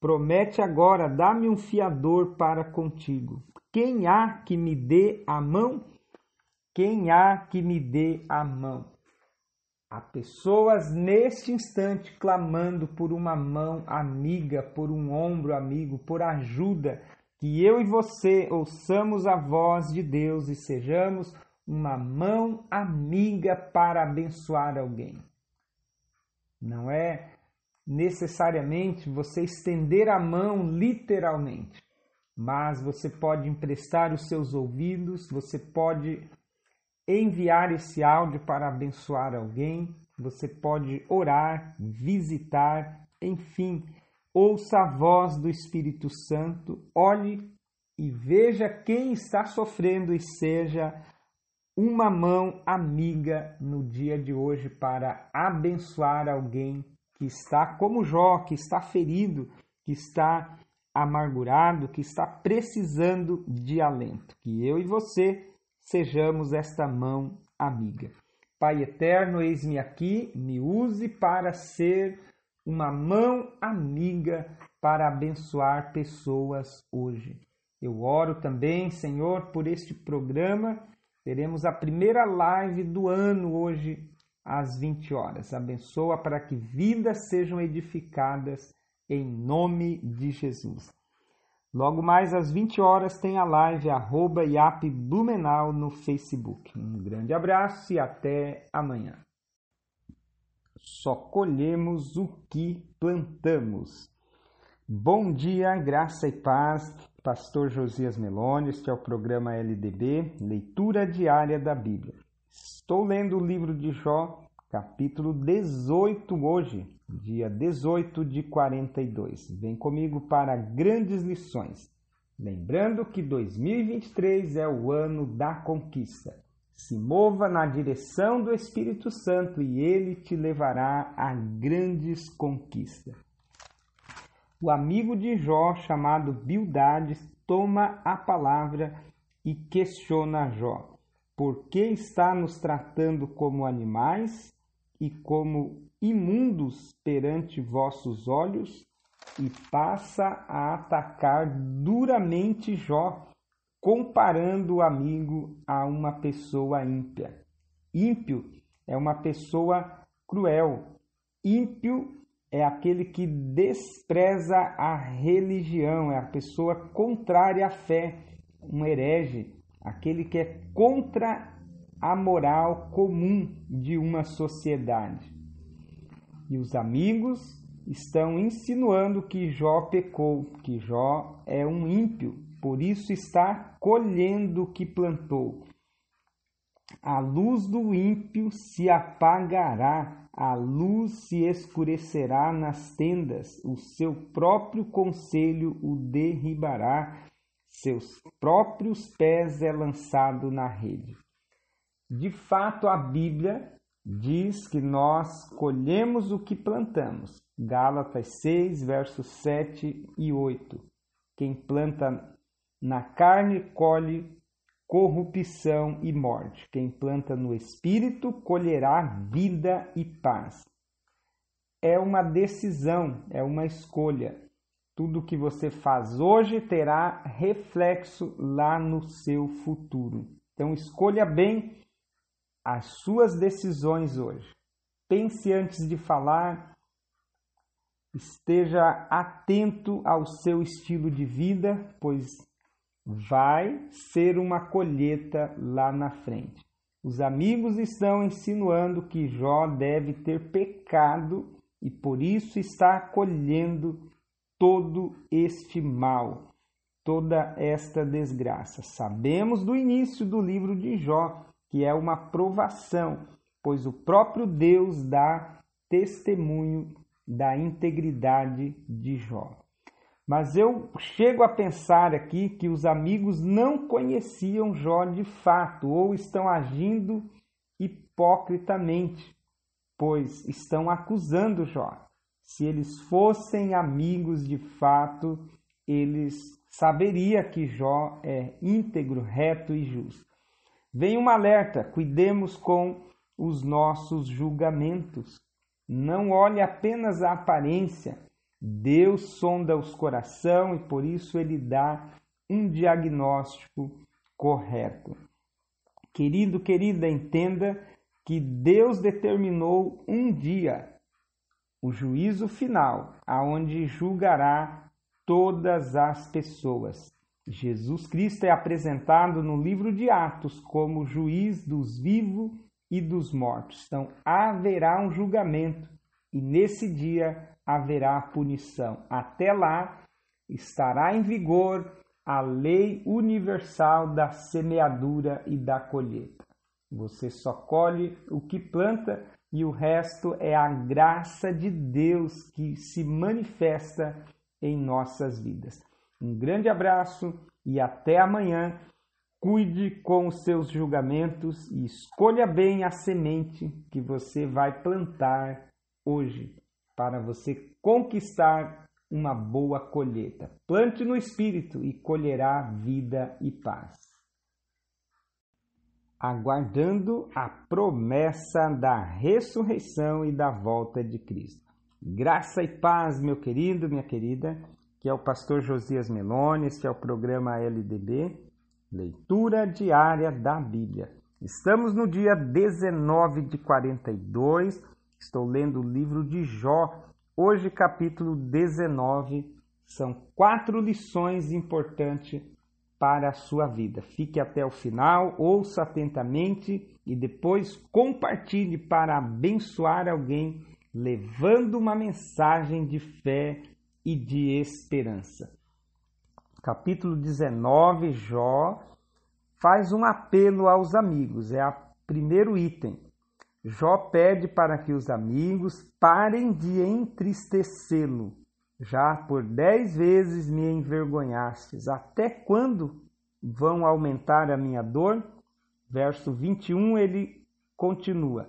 Promete agora, dá-me um fiador para contigo. Quem há que me dê a mão? Quem há que me dê a mão? Há pessoas neste instante clamando por uma mão amiga, por um ombro amigo, por ajuda. Que eu e você ouçamos a voz de Deus e sejamos uma mão amiga para abençoar alguém. Não é necessariamente você estender a mão literalmente, mas você pode emprestar os seus ouvidos, você pode enviar esse áudio para abençoar alguém, você pode orar, visitar, enfim, ouça a voz do Espírito Santo, olhe e veja quem está sofrendo e seja uma mão amiga no dia de hoje para abençoar alguém que está como Jó, que está ferido, que está amargurado, que está precisando de alento. Que eu e você sejamos esta mão amiga. Pai eterno, eis-me aqui, me use para ser uma mão amiga para abençoar pessoas hoje. Eu oro também, Senhor, por este programa. Teremos a primeira live do ano hoje às 20 horas. Abençoa para que vidas sejam edificadas em nome de Jesus. Logo mais às 20 horas tem a live arroba Iap Blumenau no Facebook. Um grande abraço e até amanhã. Só colhemos o que plantamos. Bom dia, graça e paz. Pastor Josias Meloni, este é o programa LDB, leitura diária da Bíblia. Estou lendo o livro de Jó, capítulo 18 hoje, dia 18 de 42. Vem comigo para grandes lições. Lembrando que 2023 é o ano da conquista. Se mova na direção do Espírito Santo e ele te levará a grandes conquistas. O amigo de Jó, chamado Bildades, toma a palavra e questiona Jó: Por que está nos tratando como animais e como imundos perante vossos olhos, e passa a atacar duramente Jó, comparando o amigo a uma pessoa ímpia. Ímpio é uma pessoa cruel. Ímpio é aquele que despreza a religião, é a pessoa contrária à fé, um herege, aquele que é contra a moral comum de uma sociedade. E os amigos estão insinuando que Jó pecou, que Jó é um ímpio, por isso está colhendo o que plantou. A luz do ímpio se apagará, a luz se escurecerá nas tendas, o seu próprio conselho o derribará, seus próprios pés é lançado na rede. De fato, a Bíblia diz que nós colhemos o que plantamos. Gálatas 6, versos 7 e 8. Quem planta na carne colhe corrupção e morte. Quem planta no espírito colherá vida e paz. É uma decisão, é uma escolha. Tudo que você faz hoje terá reflexo lá no seu futuro. Então escolha bem as suas decisões hoje. Pense antes de falar, esteja atento ao seu estilo de vida, pois vai ser uma colheita lá na frente. Os amigos estão insinuando que Jó deve ter pecado e por isso está colhendo todo este mal, toda esta desgraça. Sabemos do início do livro de Jó que é uma provação, pois o próprio Deus dá testemunho da integridade de Jó. Mas eu chego a pensar aqui que os amigos não conheciam Jó de fato ou estão agindo hipocritamente, pois estão acusando Jó. Se eles fossem amigos de fato, eles saberia que Jó é íntegro, reto e justo. Vem um alerta: cuidemos com os nossos julgamentos. Não olhe apenas a aparência. Deus sonda os corações e por isso ele dá um diagnóstico correto. Querido, querida, entenda que Deus determinou um dia, o juízo final, aonde julgará todas as pessoas. Jesus Cristo é apresentado no livro de Atos como juiz dos vivos e dos mortos. Então haverá um julgamento e nesse dia haverá punição. Até lá estará em vigor a lei universal da semeadura e da colheita. Você só colhe o que planta e o resto é a graça de Deus que se manifesta em nossas vidas. Um grande abraço e até amanhã. Cuide com os seus julgamentos e escolha bem a semente que você vai plantar hoje para você conquistar uma boa colheita. Plante no espírito e colherá vida e paz. Aguardando a promessa da ressurreição e da volta de Cristo. Graça e paz, meu querido, minha querida que é o pastor Josias Meloni, este é o programa LDB, Leitura Diária da Bíblia. Estamos no dia 19 de 42, estou lendo o livro de Jó, hoje capítulo 19, são quatro lições importantes para a sua vida. Fique até o final, ouça atentamente e depois compartilhe para abençoar alguém, levando uma mensagem de fé e de esperança. Capítulo 19, Jó faz um apelo aos amigos, é o primeiro item. Jó pede para que os amigos parem de entristecê-lo. Já por dez vezes me envergonhastes. Até quando vão aumentar a minha dor? Verso 21 ele continua: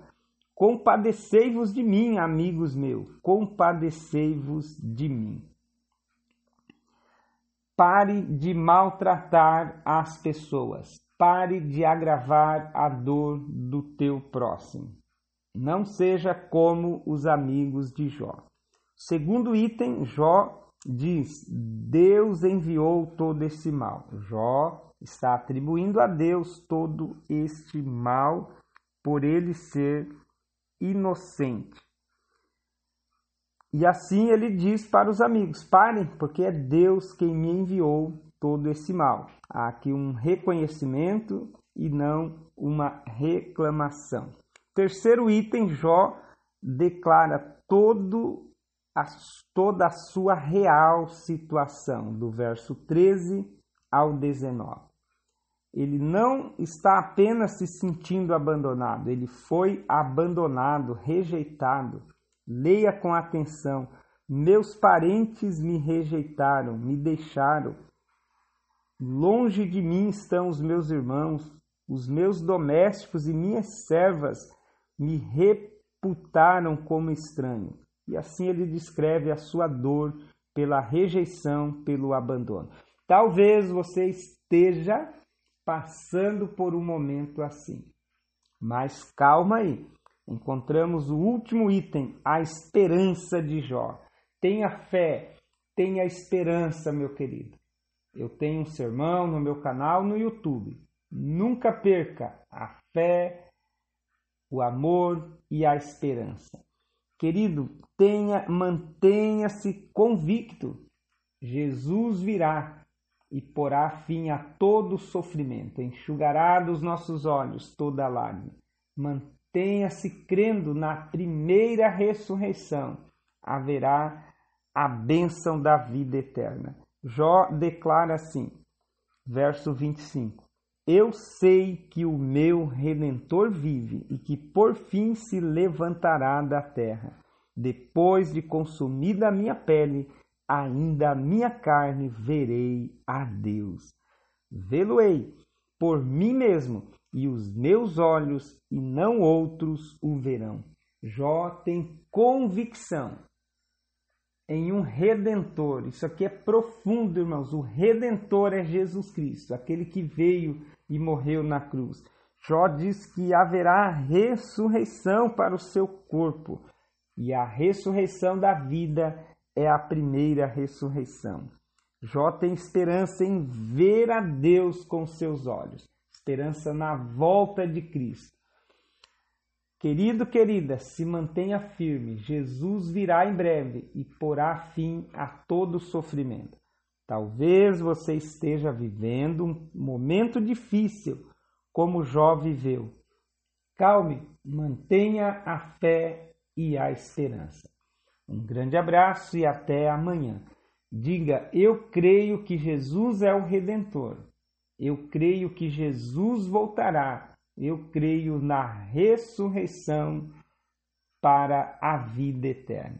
Compadecei-vos de mim, amigos meus, compadecei-vos de mim. Pare de maltratar as pessoas. Pare de agravar a dor do teu próximo. Não seja como os amigos de Jó. Segundo item, Jó diz: Deus enviou todo esse mal. Jó está atribuindo a Deus todo este mal por ele ser inocente. E assim ele diz para os amigos: parem, porque é Deus quem me enviou todo esse mal. Há aqui um reconhecimento e não uma reclamação. Terceiro item, Jó declara todo a, toda a sua real situação, do verso 13 ao 19 ele não está apenas se sentindo abandonado, ele foi abandonado, rejeitado. Leia com atenção. Meus parentes me rejeitaram, me deixaram. Longe de mim estão os meus irmãos, os meus domésticos e minhas servas me reputaram como estranho. E assim ele descreve a sua dor pela rejeição, pelo abandono. Talvez você esteja passando por um momento assim. Mas calma aí. Encontramos o último item, a esperança de Jó. Tenha fé, tenha esperança, meu querido. Eu tenho um sermão no meu canal no YouTube. Nunca perca a fé, o amor e a esperança. Querido, tenha, mantenha-se convicto. Jesus virá e porá fim a todo sofrimento, enxugará dos nossos olhos toda lágrima. Mantenha-se crendo na primeira ressurreição, haverá a bênção da vida eterna. Jó declara assim, verso 25: Eu sei que o meu redentor vive e que por fim se levantará da terra. Depois de consumida a minha pele, ainda a minha carne verei a Deus. Vê-lo-ei por mim mesmo, e os meus olhos, e não outros, o verão. Jó tem convicção em um redentor. Isso aqui é profundo, irmãos. O redentor é Jesus Cristo, aquele que veio e morreu na cruz. Jó diz que haverá ressurreição para o seu corpo, e a ressurreição da vida é a primeira ressurreição. Jó tem esperança em ver a Deus com seus olhos, esperança na volta de Cristo. Querido, querida, se mantenha firme. Jesus virá em breve e porá fim a todo sofrimento. Talvez você esteja vivendo um momento difícil, como Jó viveu. Calme, mantenha a fé e a esperança. Um grande abraço e até amanhã. Diga: Eu creio que Jesus é o Redentor. Eu creio que Jesus voltará eu creio na ressurreição para a vida eterna.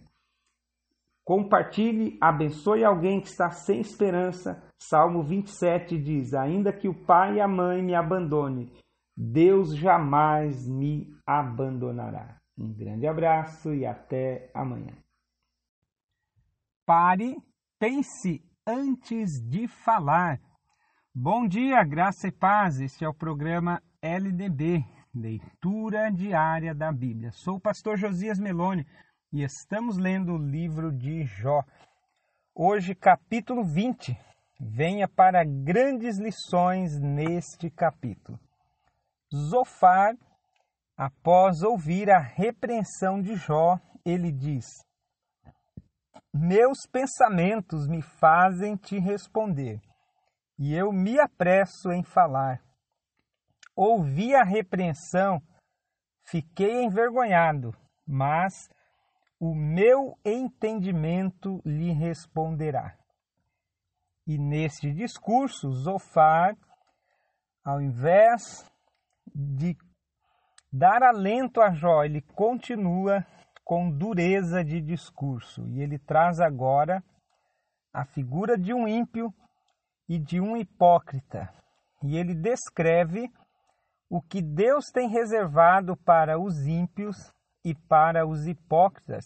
Compartilhe, abençoe alguém que está sem esperança. Salmo 27 diz: Ainda que o pai e a mãe me abandone, Deus jamais me abandonará. Um grande abraço e até amanhã. Pare, pense antes de falar. Bom dia, graça e paz. Este é o programa LDB, Leitura Diária da Bíblia. Sou o pastor Josias Meloni e estamos lendo o livro de Jó. Hoje, capítulo 20. Venha para grandes lições neste capítulo. Zofar, após ouvir a repreensão de Jó, ele diz: Meus pensamentos me fazem te responder, e eu me apresso em falar Ouvi a repreensão, fiquei envergonhado, mas o meu entendimento lhe responderá. E neste discurso, Zofar, ao invés de dar alento a Jó, ele continua com dureza de discurso. E ele traz agora a figura de um ímpio e de um hipócrita. E ele descreve o que Deus tem reservado para os ímpios e para os hipócritas.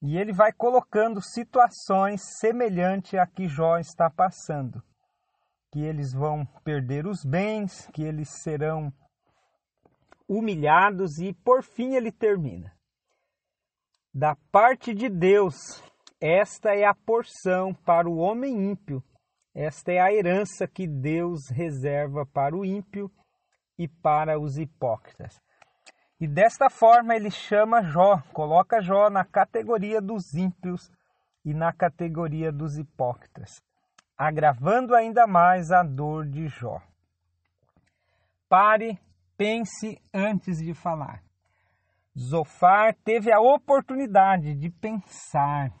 E ele vai colocando situações semelhantes a que Jó está passando. Que eles vão perder os bens, que eles serão humilhados e por fim ele termina. Da parte de Deus, esta é a porção para o homem ímpio. Esta é a herança que Deus reserva para o ímpio e para os hipócritas. E desta forma ele chama Jó, coloca Jó na categoria dos ímpios e na categoria dos hipócritas, agravando ainda mais a dor de Jó. Pare, pense antes de falar. Zofar teve a oportunidade de pensar,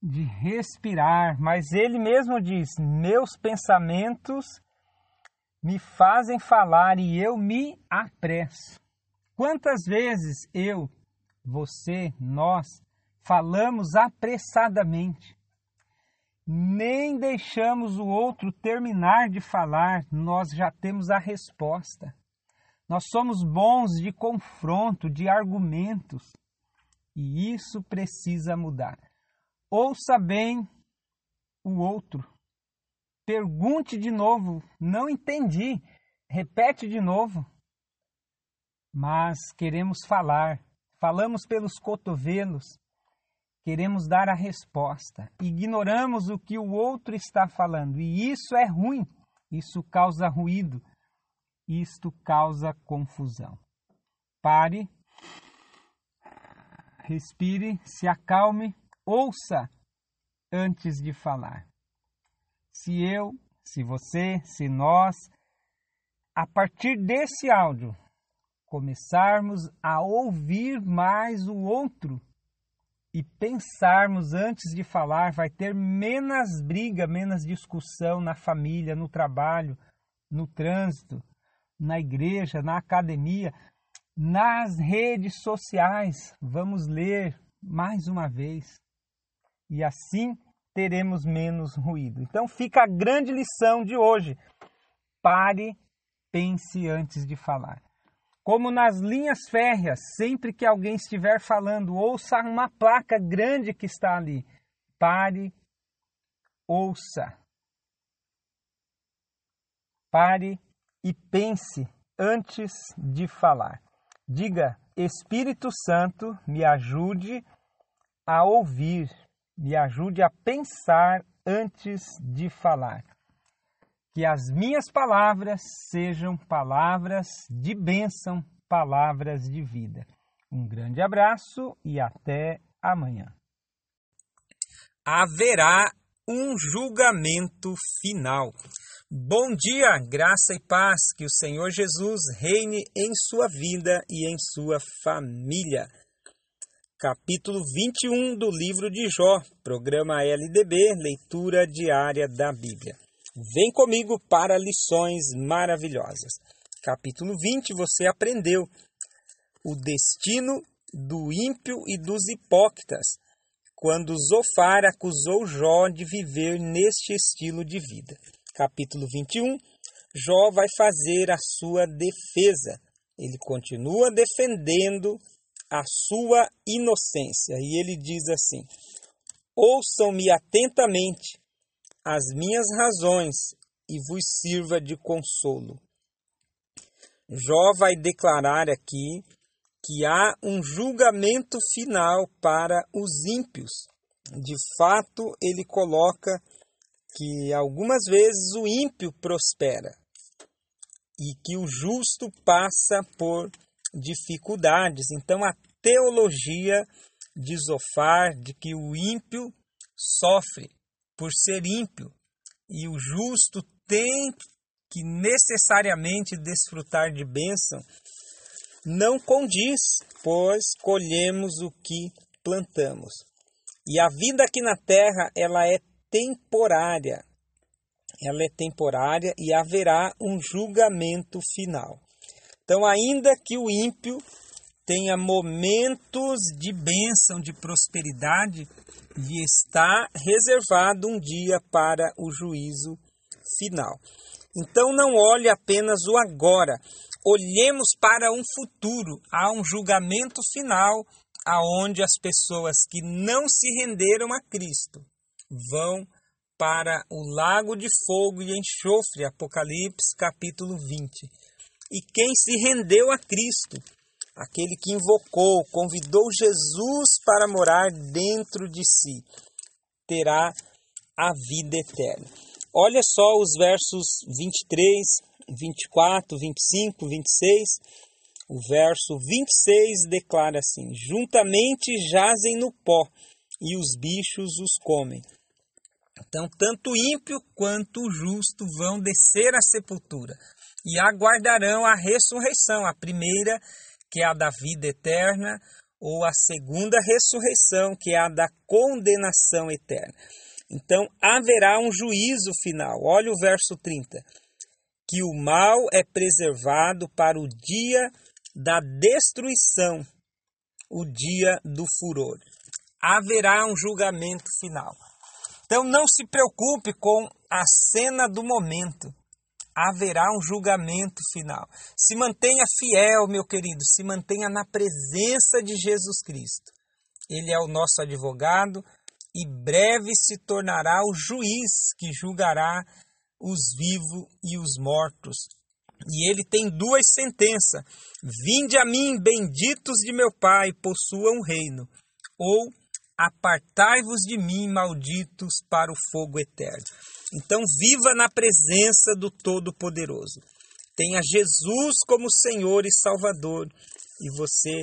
de respirar, mas ele mesmo diz: Meus pensamentos me fazem falar e eu me apresso. Quantas vezes eu, você, nós falamos apressadamente? Nem deixamos o outro terminar de falar, nós já temos a resposta. Nós somos bons de confronto, de argumentos, e isso precisa mudar. Ouça bem o outro, Pergunte de novo. Não entendi. Repete de novo. Mas queremos falar. Falamos pelos cotovelos. Queremos dar a resposta. Ignoramos o que o outro está falando. E isso é ruim. Isso causa ruído. Isto causa confusão. Pare. Respire, se acalme, ouça antes de falar. Se eu, se você, se nós, a partir desse áudio, começarmos a ouvir mais o outro e pensarmos antes de falar, vai ter menos briga, menos discussão na família, no trabalho, no trânsito, na igreja, na academia, nas redes sociais. Vamos ler mais uma vez. E assim teremos menos ruído. Então fica a grande lição de hoje. Pare, pense antes de falar. Como nas linhas férreas, sempre que alguém estiver falando, ouça uma placa grande que está ali. Pare, ouça. Pare e pense antes de falar. Diga: Espírito Santo, me ajude a ouvir, me ajude a pensar antes de falar que as minhas palavras sejam palavras de bênção, palavras de vida. Um grande abraço e até amanhã. Haverá um julgamento final. Bom dia, graça e paz, que o Senhor Jesus reine em sua vida e em sua família. Capítulo 21 do livro de Jó, programa LDB, leitura diária da Bíblia. Vem comigo para lições maravilhosas. Capítulo 20, você aprendeu o destino do ímpio e dos hipócritas, quando Zofar acusou Jó de viver neste estilo de vida. Capítulo 21, Jó vai fazer a sua defesa. Ele continua defendendo a sua inocência e ele diz assim: Ouçam-me atentamente, as minhas razões e vos sirva de consolo. Jó vai declarar aqui que há um julgamento final para os ímpios. De fato, ele coloca que algumas vezes o ímpio prospera e que o justo passa por dificuldades. Então, a teologia de Zofar de que o ímpio sofre por ser ímpio, e o justo tem que necessariamente desfrutar de bênção, não condiz, pois colhemos o que plantamos. E a vida aqui na terra, ela é temporária. Ela é temporária e haverá um julgamento final. Então, ainda que o ímpio tenha momentos de bênção, de prosperidade, lhe está reservado um dia para o juízo final. Então não olhe apenas o agora, olhemos para um futuro, há um julgamento final aonde as pessoas que não se renderam a Cristo vão para o lago de fogo e enxofre, Apocalipse capítulo 20. E quem se rendeu a Cristo aquele que invocou, convidou Jesus para morar dentro de si, terá a vida eterna. Olha só os versos 23, 24, 25, 26. O verso 26 declara assim: Juntamente jazem no pó, e os bichos os comem. Então, tanto o ímpio quanto o justo vão descer à sepultura e aguardarão a ressurreição, a primeira que é a da vida eterna, ou a segunda ressurreição, que é a da condenação eterna. Então haverá um juízo final. Olha o verso 30. Que o mal é preservado para o dia da destruição, o dia do furor. Haverá um julgamento final. Então não se preocupe com a cena do momento haverá um julgamento final. Se mantenha fiel, meu querido, se mantenha na presença de Jesus Cristo. Ele é o nosso advogado e breve se tornará o juiz que julgará os vivos e os mortos. E ele tem duas sentenças: Vinde a mim, benditos de meu Pai, possuam o reino, ou apartai-vos de mim, malditos, para o fogo eterno. Então, viva na presença do Todo-Poderoso. Tenha Jesus como Senhor e Salvador, e você,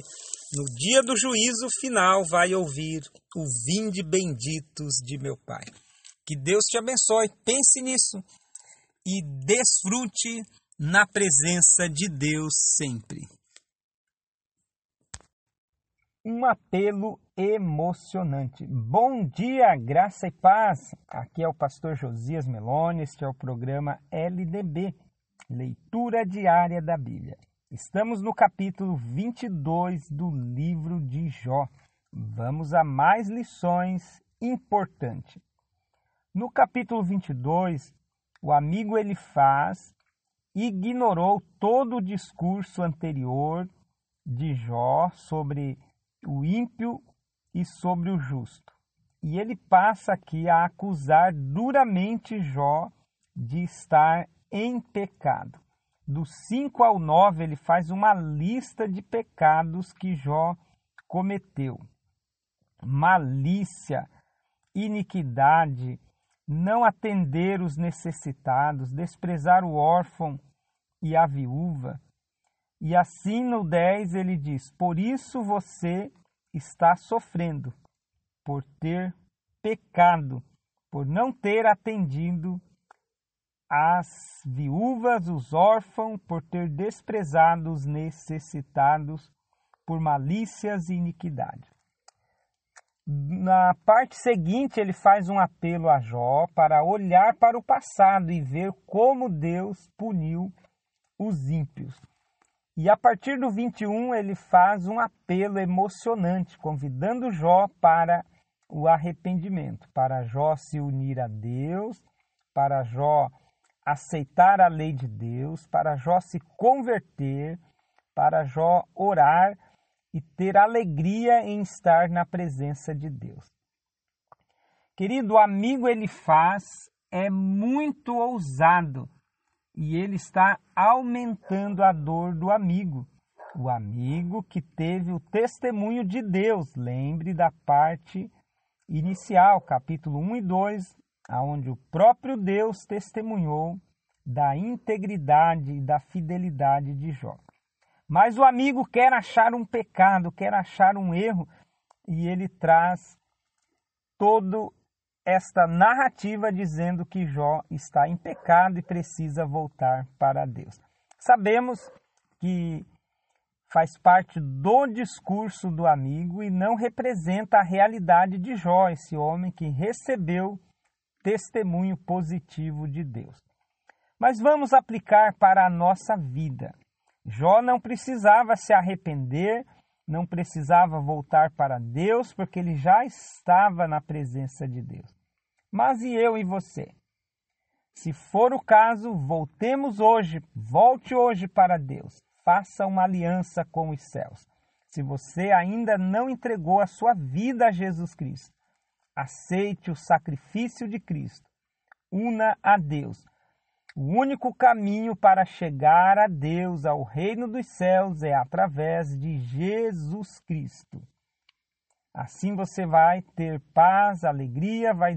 no dia do juízo final, vai ouvir o vinde benditos de meu Pai. Que Deus te abençoe. Pense nisso e desfrute na presença de Deus sempre. Um apelo emocionante. Bom dia, graça e paz. Aqui é o pastor Josias Meloni, este é o programa LDB, Leitura Diária da Bíblia. Estamos no capítulo 22 do livro de Jó. Vamos a mais lições importantes. No capítulo 22, o amigo Elifaz ignorou todo o discurso anterior de Jó sobre o ímpio e sobre o justo. E ele passa aqui a acusar duramente Jó de estar em pecado. Do 5 ao 9, ele faz uma lista de pecados que Jó cometeu: malícia, iniquidade, não atender os necessitados, desprezar o órfão e a viúva. E assim no 10 ele diz: Por isso você está sofrendo, por ter pecado, por não ter atendido as viúvas, os órfãos, por ter desprezado os necessitados, por malícias e iniquidade. Na parte seguinte, ele faz um apelo a Jó para olhar para o passado e ver como Deus puniu os ímpios. E a partir do 21, ele faz um apelo emocionante, convidando Jó para o arrependimento, para Jó se unir a Deus, para Jó aceitar a lei de Deus, para Jó se converter, para Jó orar e ter alegria em estar na presença de Deus. Querido amigo ele faz é muito ousado e ele está aumentando a dor do amigo. O amigo que teve o testemunho de Deus, lembre da parte inicial, capítulo 1 e 2, aonde o próprio Deus testemunhou da integridade e da fidelidade de Jó. Mas o amigo quer achar um pecado, quer achar um erro, e ele traz toda esta narrativa dizendo que Jó está em pecado e precisa voltar para Deus. Sabemos que faz parte do discurso do amigo e não representa a realidade de Jó, esse homem que recebeu testemunho positivo de Deus. Mas vamos aplicar para a nossa vida. Jó não precisava se arrepender, não precisava voltar para Deus, porque ele já estava na presença de Deus. Mas e eu e você? Se for o caso, voltemos hoje, volte hoje para Deus. Faça uma aliança com os céus. Se você ainda não entregou a sua vida a Jesus Cristo, aceite o sacrifício de Cristo. Una a Deus o único caminho para chegar a Deus, ao reino dos céus, é através de Jesus Cristo. Assim você vai ter paz, alegria, vai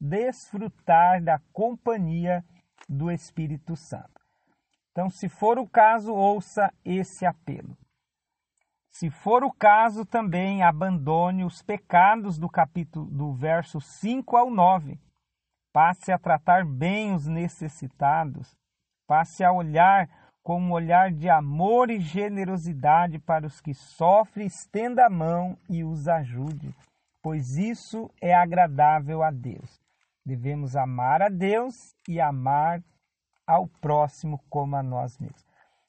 desfrutar da companhia do Espírito Santo. Então, se for o caso, ouça esse apelo. Se for o caso, também abandone os pecados do capítulo do verso 5 ao 9 passe a tratar bem os necessitados, passe a olhar com um olhar de amor e generosidade para os que sofrem, estenda a mão e os ajude, pois isso é agradável a Deus. Devemos amar a Deus e amar ao próximo como a nós mesmos.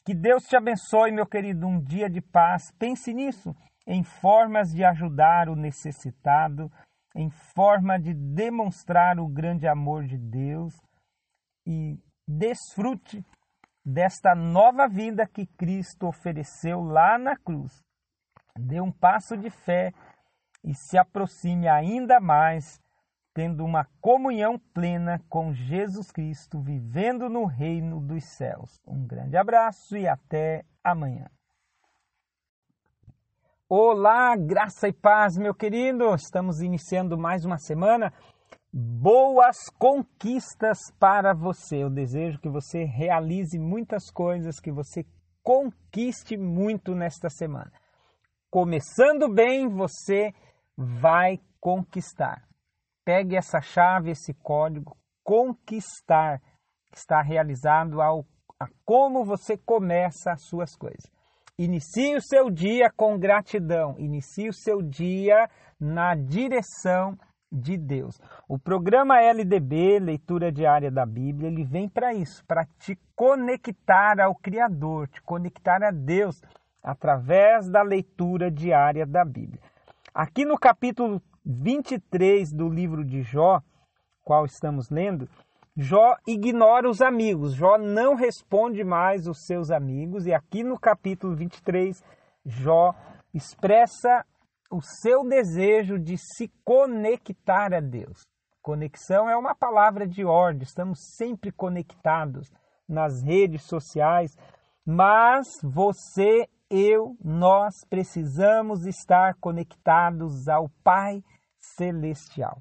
Que Deus te abençoe, meu querido, um dia de paz. Pense nisso, em formas de ajudar o necessitado, em forma de demonstrar o grande amor de Deus e desfrute desta nova vida que Cristo ofereceu lá na cruz. Dê um passo de fé e se aproxime ainda mais, tendo uma comunhão plena com Jesus Cristo, vivendo no reino dos céus. Um grande abraço e até amanhã. Olá, graça e paz, meu querido. Estamos iniciando mais uma semana. Boas conquistas para você. Eu desejo que você realize muitas coisas, que você conquiste muito nesta semana. Começando bem, você vai conquistar. Pegue essa chave, esse código, conquistar, que está realizado ao, a como você começa as suas coisas. Inicie o seu dia com gratidão, inicie o seu dia na direção de Deus. O programa LDB, Leitura Diária da Bíblia, ele vem para isso, para te conectar ao Criador, te conectar a Deus através da leitura diária da Bíblia. Aqui no capítulo 23 do livro de Jó, qual estamos lendo, Jó ignora os amigos, Jó não responde mais os seus amigos, e aqui no capítulo 23, Jó expressa o seu desejo de se conectar a Deus. Conexão é uma palavra de ordem, estamos sempre conectados nas redes sociais, mas você, eu, nós precisamos estar conectados ao Pai Celestial.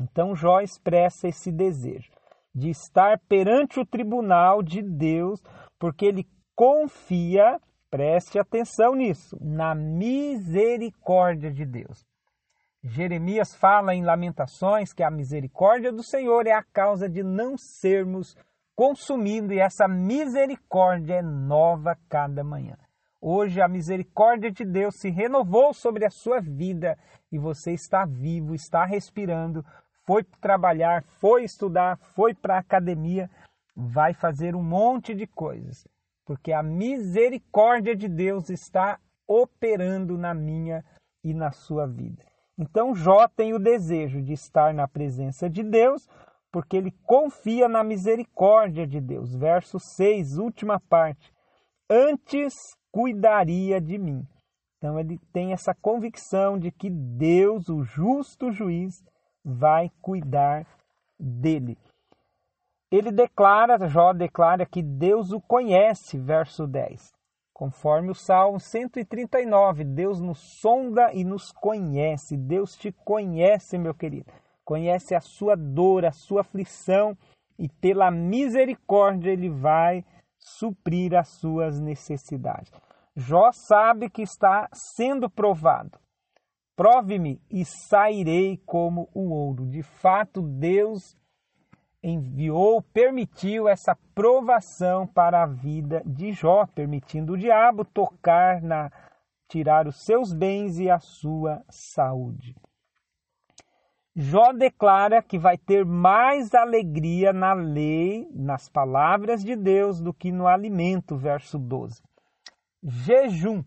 Então Jó expressa esse desejo de estar perante o tribunal de Deus, porque ele confia Preste atenção nisso, na misericórdia de Deus. Jeremias fala em Lamentações que a misericórdia do Senhor é a causa de não sermos consumidos e essa misericórdia é nova cada manhã. Hoje a misericórdia de Deus se renovou sobre a sua vida e você está vivo, está respirando, foi trabalhar, foi estudar, foi para a academia, vai fazer um monte de coisas porque a misericórdia de Deus está operando na minha e na sua vida. Então Jó tem o desejo de estar na presença de Deus, porque ele confia na misericórdia de Deus. Verso 6, última parte. Antes cuidaria de mim. Então ele tem essa convicção de que Deus, o justo juiz, vai cuidar dele. Ele declara, Jó declara que Deus o conhece, verso 10. Conforme o Salmo 139, Deus nos sonda e nos conhece. Deus te conhece, meu querido. Conhece a sua dor, a sua aflição e pela misericórdia ele vai suprir as suas necessidades. Jó sabe que está sendo provado. Prove-me e sairei como o ouro. De fato, Deus enviou, permitiu essa provação para a vida de Jó, permitindo o diabo tocar na tirar os seus bens e a sua saúde. Jó declara que vai ter mais alegria na lei, nas palavras de Deus, do que no alimento, verso 12. Jejum.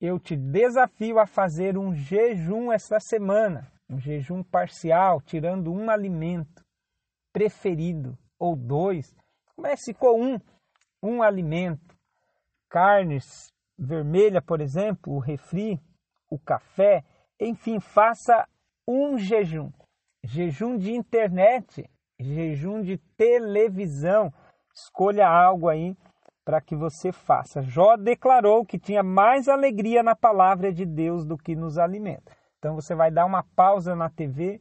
Eu te desafio a fazer um jejum esta semana, um jejum parcial, tirando um alimento preferido, ou dois. Comece com um, um alimento. Carnes vermelha, por exemplo, o refri, o café, enfim, faça um jejum. Jejum de internet, jejum de televisão. Escolha algo aí para que você faça. Jó declarou que tinha mais alegria na palavra de Deus do que nos alimenta. Então você vai dar uma pausa na TV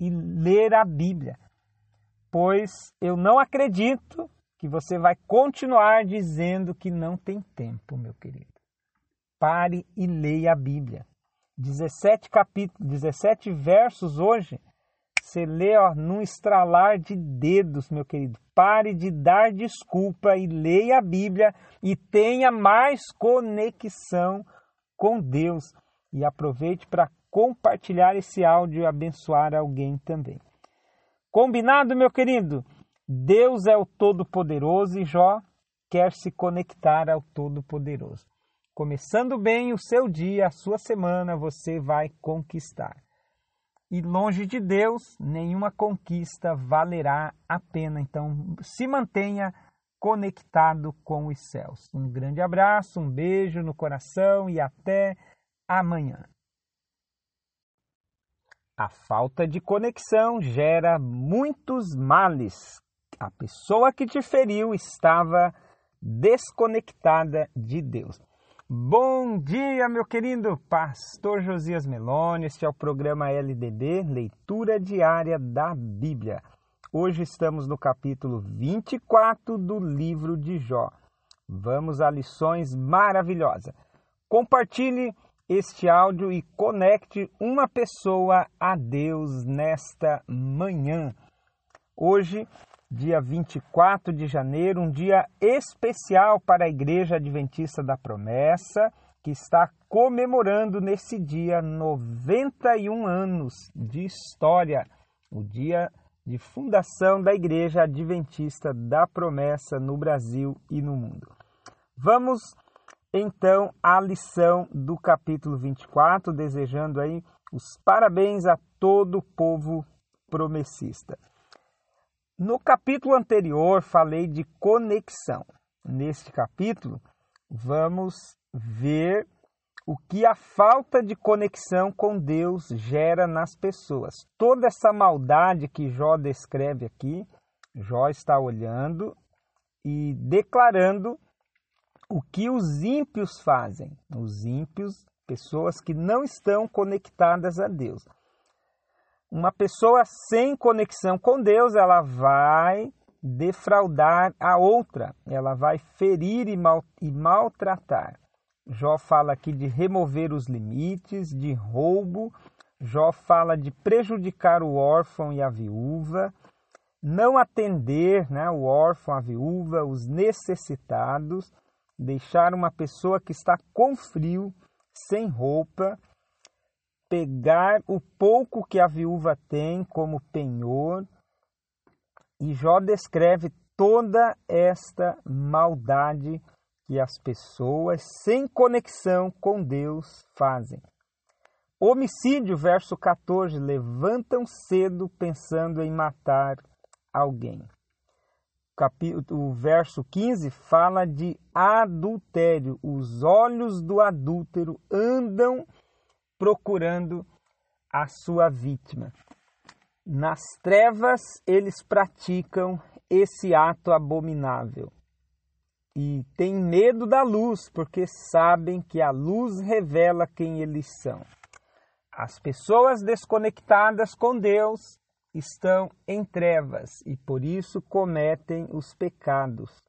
e ler a Bíblia pois eu não acredito que você vai continuar dizendo que não tem tempo, meu querido. Pare e leia a Bíblia. 17 capítulos, 17 versos hoje, você lê ó, num estralar de dedos, meu querido. Pare de dar desculpa e leia a Bíblia e tenha mais conexão com Deus. E aproveite para compartilhar esse áudio e abençoar alguém também. Combinado, meu querido? Deus é o Todo-Poderoso e Jó quer se conectar ao Todo-Poderoso. Começando bem o seu dia, a sua semana, você vai conquistar. E longe de Deus, nenhuma conquista valerá a pena. Então, se mantenha conectado com os céus. Um grande abraço, um beijo no coração e até amanhã. A falta de conexão gera muitos males. A pessoa que te feriu estava desconectada de Deus. Bom dia, meu querido pastor Josias Meloni. Este é o programa LDB, Leitura Diária da Bíblia. Hoje estamos no capítulo 24 do livro de Jó. Vamos a lições maravilhosas. Compartilhe este áudio e conecte uma pessoa a Deus nesta manhã. Hoje, dia 24 de janeiro, um dia especial para a Igreja Adventista da Promessa, que está comemorando nesse dia 91 anos de história, o dia de fundação da Igreja Adventista da Promessa no Brasil e no mundo. Vamos então à lição do capítulo 24, desejando aí os parabéns a todo o povo promessista. No capítulo anterior falei de conexão. Neste capítulo, vamos ver o que a falta de conexão com Deus gera nas pessoas. Toda essa maldade que Jó descreve aqui, Jó está olhando e declarando o que os ímpios fazem. Os ímpios, pessoas que não estão conectadas a Deus. Uma pessoa sem conexão com Deus, ela vai defraudar a outra, ela vai ferir e, mal, e maltratar. Jó fala aqui de remover os limites, de roubo. Jó fala de prejudicar o órfão e a viúva, não atender né, o órfão, a viúva, os necessitados, deixar uma pessoa que está com frio, sem roupa, pegar o pouco que a viúva tem como penhor. E Jó descreve toda esta maldade que as pessoas sem conexão com Deus fazem. Homicídio, verso 14: levantam cedo pensando em matar alguém. O verso 15 fala de adultério. Os olhos do adúltero andam procurando a sua vítima. Nas trevas eles praticam esse ato abominável e têm medo da luz, porque sabem que a luz revela quem eles são. As pessoas desconectadas com Deus estão em trevas e por isso cometem os pecados.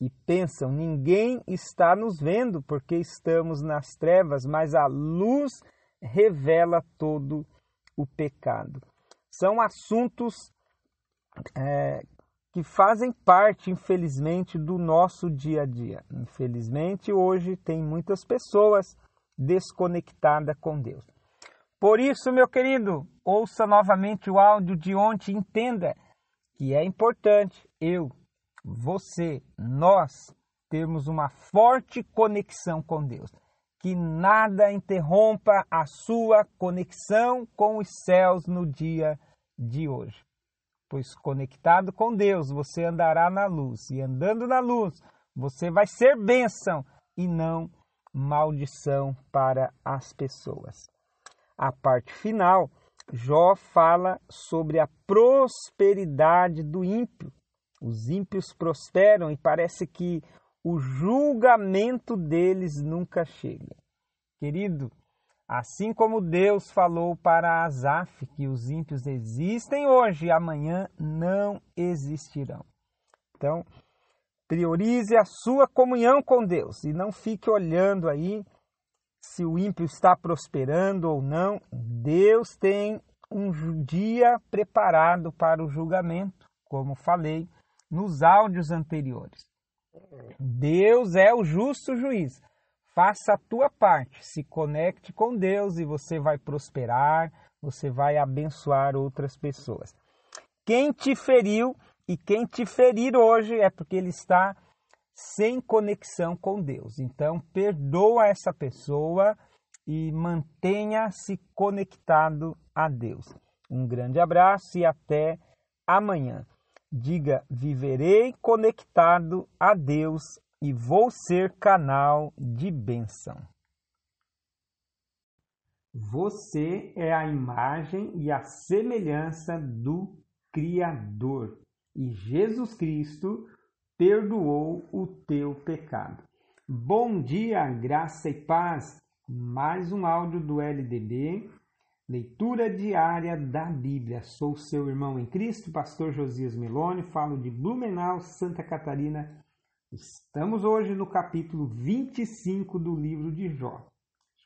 E pensam: ninguém está nos vendo porque estamos nas trevas, mas a luz revela todo o pecado. São assuntos é, que fazem parte, infelizmente, do nosso dia a dia. Infelizmente, hoje tem muitas pessoas desconectadas com Deus. Por isso, meu querido, ouça novamente o áudio de ontem, entenda que é importante eu, você, nós termos uma forte conexão com Deus. Que nada interrompa a sua conexão com os céus no dia de hoje pois conectado com Deus você andará na luz, e andando na luz você vai ser bênção e não maldição para as pessoas. A parte final, Jó fala sobre a prosperidade do ímpio. Os ímpios prosperam e parece que o julgamento deles nunca chega. Querido, Assim como Deus falou para Asaf que os ímpios existem hoje e amanhã não existirão. Então, priorize a sua comunhão com Deus e não fique olhando aí se o ímpio está prosperando ou não. Deus tem um dia preparado para o julgamento, como falei nos áudios anteriores. Deus é o justo juiz. Faça a tua parte, se conecte com Deus e você vai prosperar, você vai abençoar outras pessoas. Quem te feriu e quem te ferir hoje é porque ele está sem conexão com Deus. Então, perdoa essa pessoa e mantenha-se conectado a Deus. Um grande abraço e até amanhã. Diga: viverei conectado a Deus e vou ser canal de bênção. Você é a imagem e a semelhança do Criador e Jesus Cristo perdoou o teu pecado. Bom dia, graça e paz. Mais um áudio do LDB, leitura diária da Bíblia. Sou seu irmão em Cristo, pastor Josias Meloni, falo de Blumenau, Santa Catarina, Estamos hoje no capítulo 25 do livro de Jó.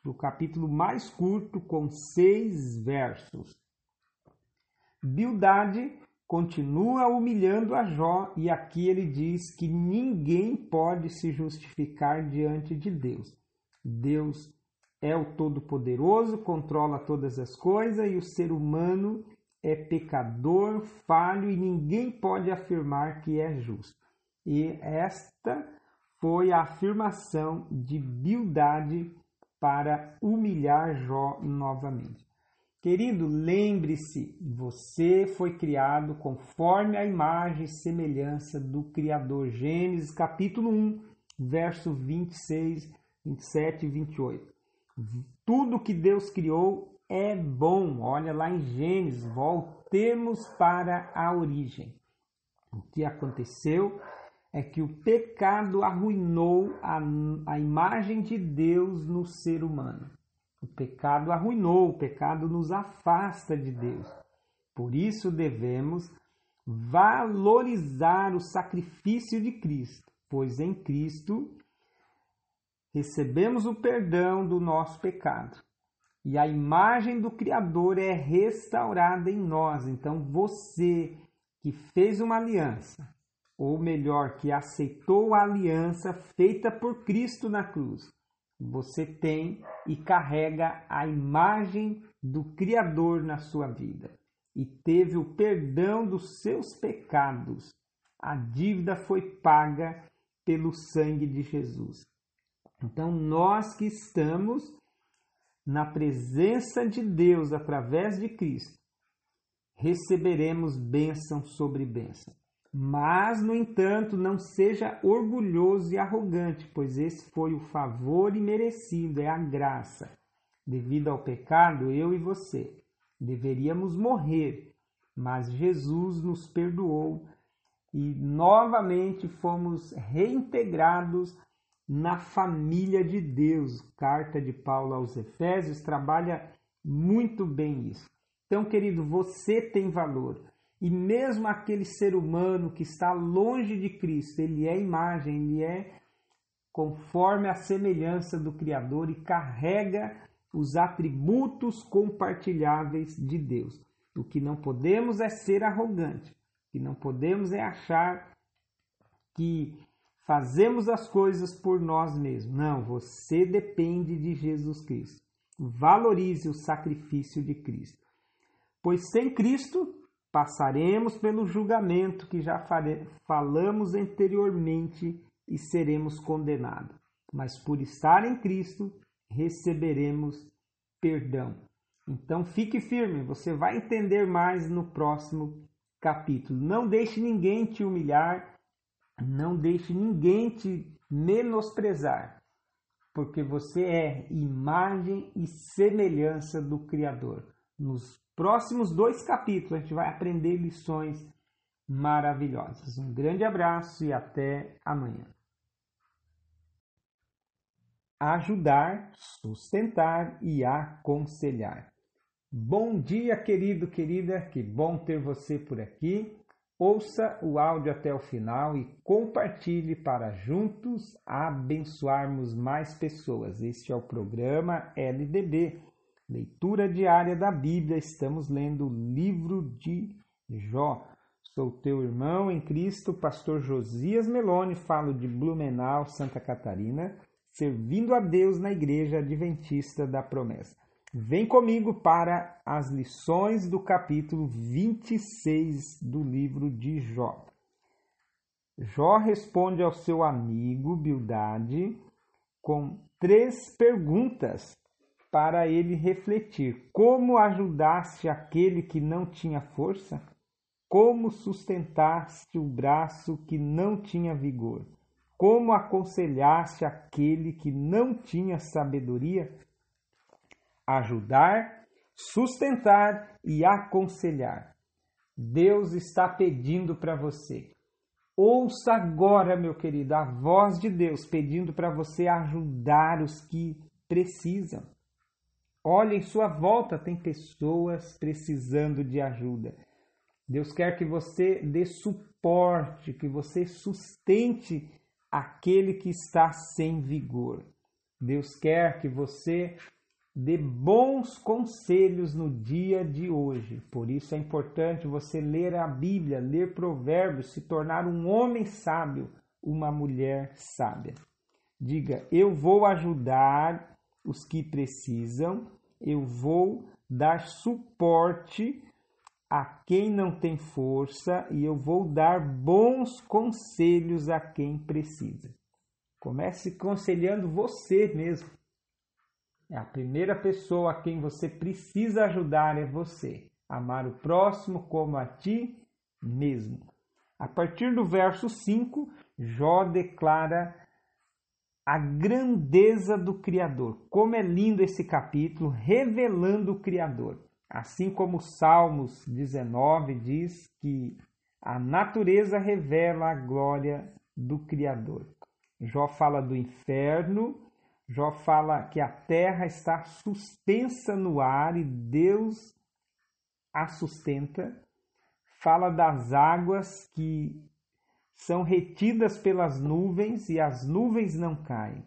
o capítulo mais curto, com seis versos. Bildade continua humilhando a Jó e aqui ele diz que ninguém pode se justificar diante de Deus. Deus é o Todo-Poderoso, controla todas as coisas e o ser humano é pecador, falho e ninguém pode afirmar que é justo. E esta foi a afirmação de Bildade para humilhar Jó novamente. Querido, lembre-se, você foi criado conforme a imagem e semelhança do Criador. Gênesis capítulo 1, verso 26, 27 e 28. Tudo que Deus criou é bom. Olha lá em Gênesis, voltemos para a origem. O que aconteceu é que o pecado arruinou a, a imagem de Deus no ser humano. O pecado arruinou, o pecado nos afasta de Deus. Por isso devemos valorizar o sacrifício de Cristo, pois em Cristo recebemos o perdão do nosso pecado. E a imagem do Criador é restaurada em nós. Então você que fez uma aliança, ou melhor, que aceitou a aliança feita por Cristo na cruz, você tem e carrega a imagem do Criador na sua vida e teve o perdão dos seus pecados. A dívida foi paga pelo sangue de Jesus. Então, nós que estamos na presença de Deus através de Cristo, receberemos bênção sobre bênção. Mas, no entanto, não seja orgulhoso e arrogante, pois esse foi o favor imerecido, é a graça. Devido ao pecado, eu e você deveríamos morrer, mas Jesus nos perdoou e novamente fomos reintegrados na família de Deus. Carta de Paulo aos Efésios trabalha muito bem isso. Então, querido, você tem valor. E mesmo aquele ser humano que está longe de Cristo, ele é imagem, ele é conforme a semelhança do Criador e carrega os atributos compartilháveis de Deus. O que não podemos é ser arrogante, o que não podemos é achar que fazemos as coisas por nós mesmos. Não, você depende de Jesus Cristo. Valorize o sacrifício de Cristo. Pois sem Cristo passaremos pelo julgamento que já falamos anteriormente e seremos condenados. Mas por estar em Cristo, receberemos perdão. Então fique firme, você vai entender mais no próximo capítulo. Não deixe ninguém te humilhar não deixe ninguém te menosprezar, porque você é imagem e semelhança do Criador. Nos próximos dois capítulos a gente vai aprender lições maravilhosas. Um grande abraço e até amanhã. Ajudar, sustentar e aconselhar. Bom dia, querido, querida, que bom ter você por aqui. Ouça o áudio até o final e compartilhe para juntos abençoarmos mais pessoas. Este é o programa LDB, Leitura Diária da Bíblia. Estamos lendo o livro de Jó. Sou teu irmão em Cristo, pastor Josias Meloni, falo de Blumenau, Santa Catarina, servindo a Deus na Igreja Adventista da Promessa. Vem comigo para as lições do capítulo 26 do livro de Jó. Jó responde ao seu amigo Bildade com três perguntas para ele refletir: como ajudaste aquele que não tinha força? Como sustentaste o braço que não tinha vigor? Como aconselhaste aquele que não tinha sabedoria? ajudar, sustentar e aconselhar. Deus está pedindo para você. Ouça agora, meu querido, a voz de Deus pedindo para você ajudar os que precisam. Olha em sua volta, tem pessoas precisando de ajuda. Deus quer que você dê suporte, que você sustente aquele que está sem vigor. Deus quer que você dê bons conselhos no dia de hoje. Por isso é importante você ler a Bíblia, ler Provérbios, se tornar um homem sábio, uma mulher sábia. Diga: Eu vou ajudar os que precisam, eu vou dar suporte a quem não tem força e eu vou dar bons conselhos a quem precisa. Comece conselhando você mesmo. É a primeira pessoa a quem você precisa ajudar é você. Amar o próximo como a ti mesmo. A partir do verso 5, Jó declara a grandeza do Criador. Como é lindo esse capítulo, revelando o Criador. Assim como Salmos 19 diz que a natureza revela a glória do Criador. Jó fala do inferno, Jó fala que a terra está suspensa no ar e Deus a sustenta. Fala das águas que são retidas pelas nuvens e as nuvens não caem.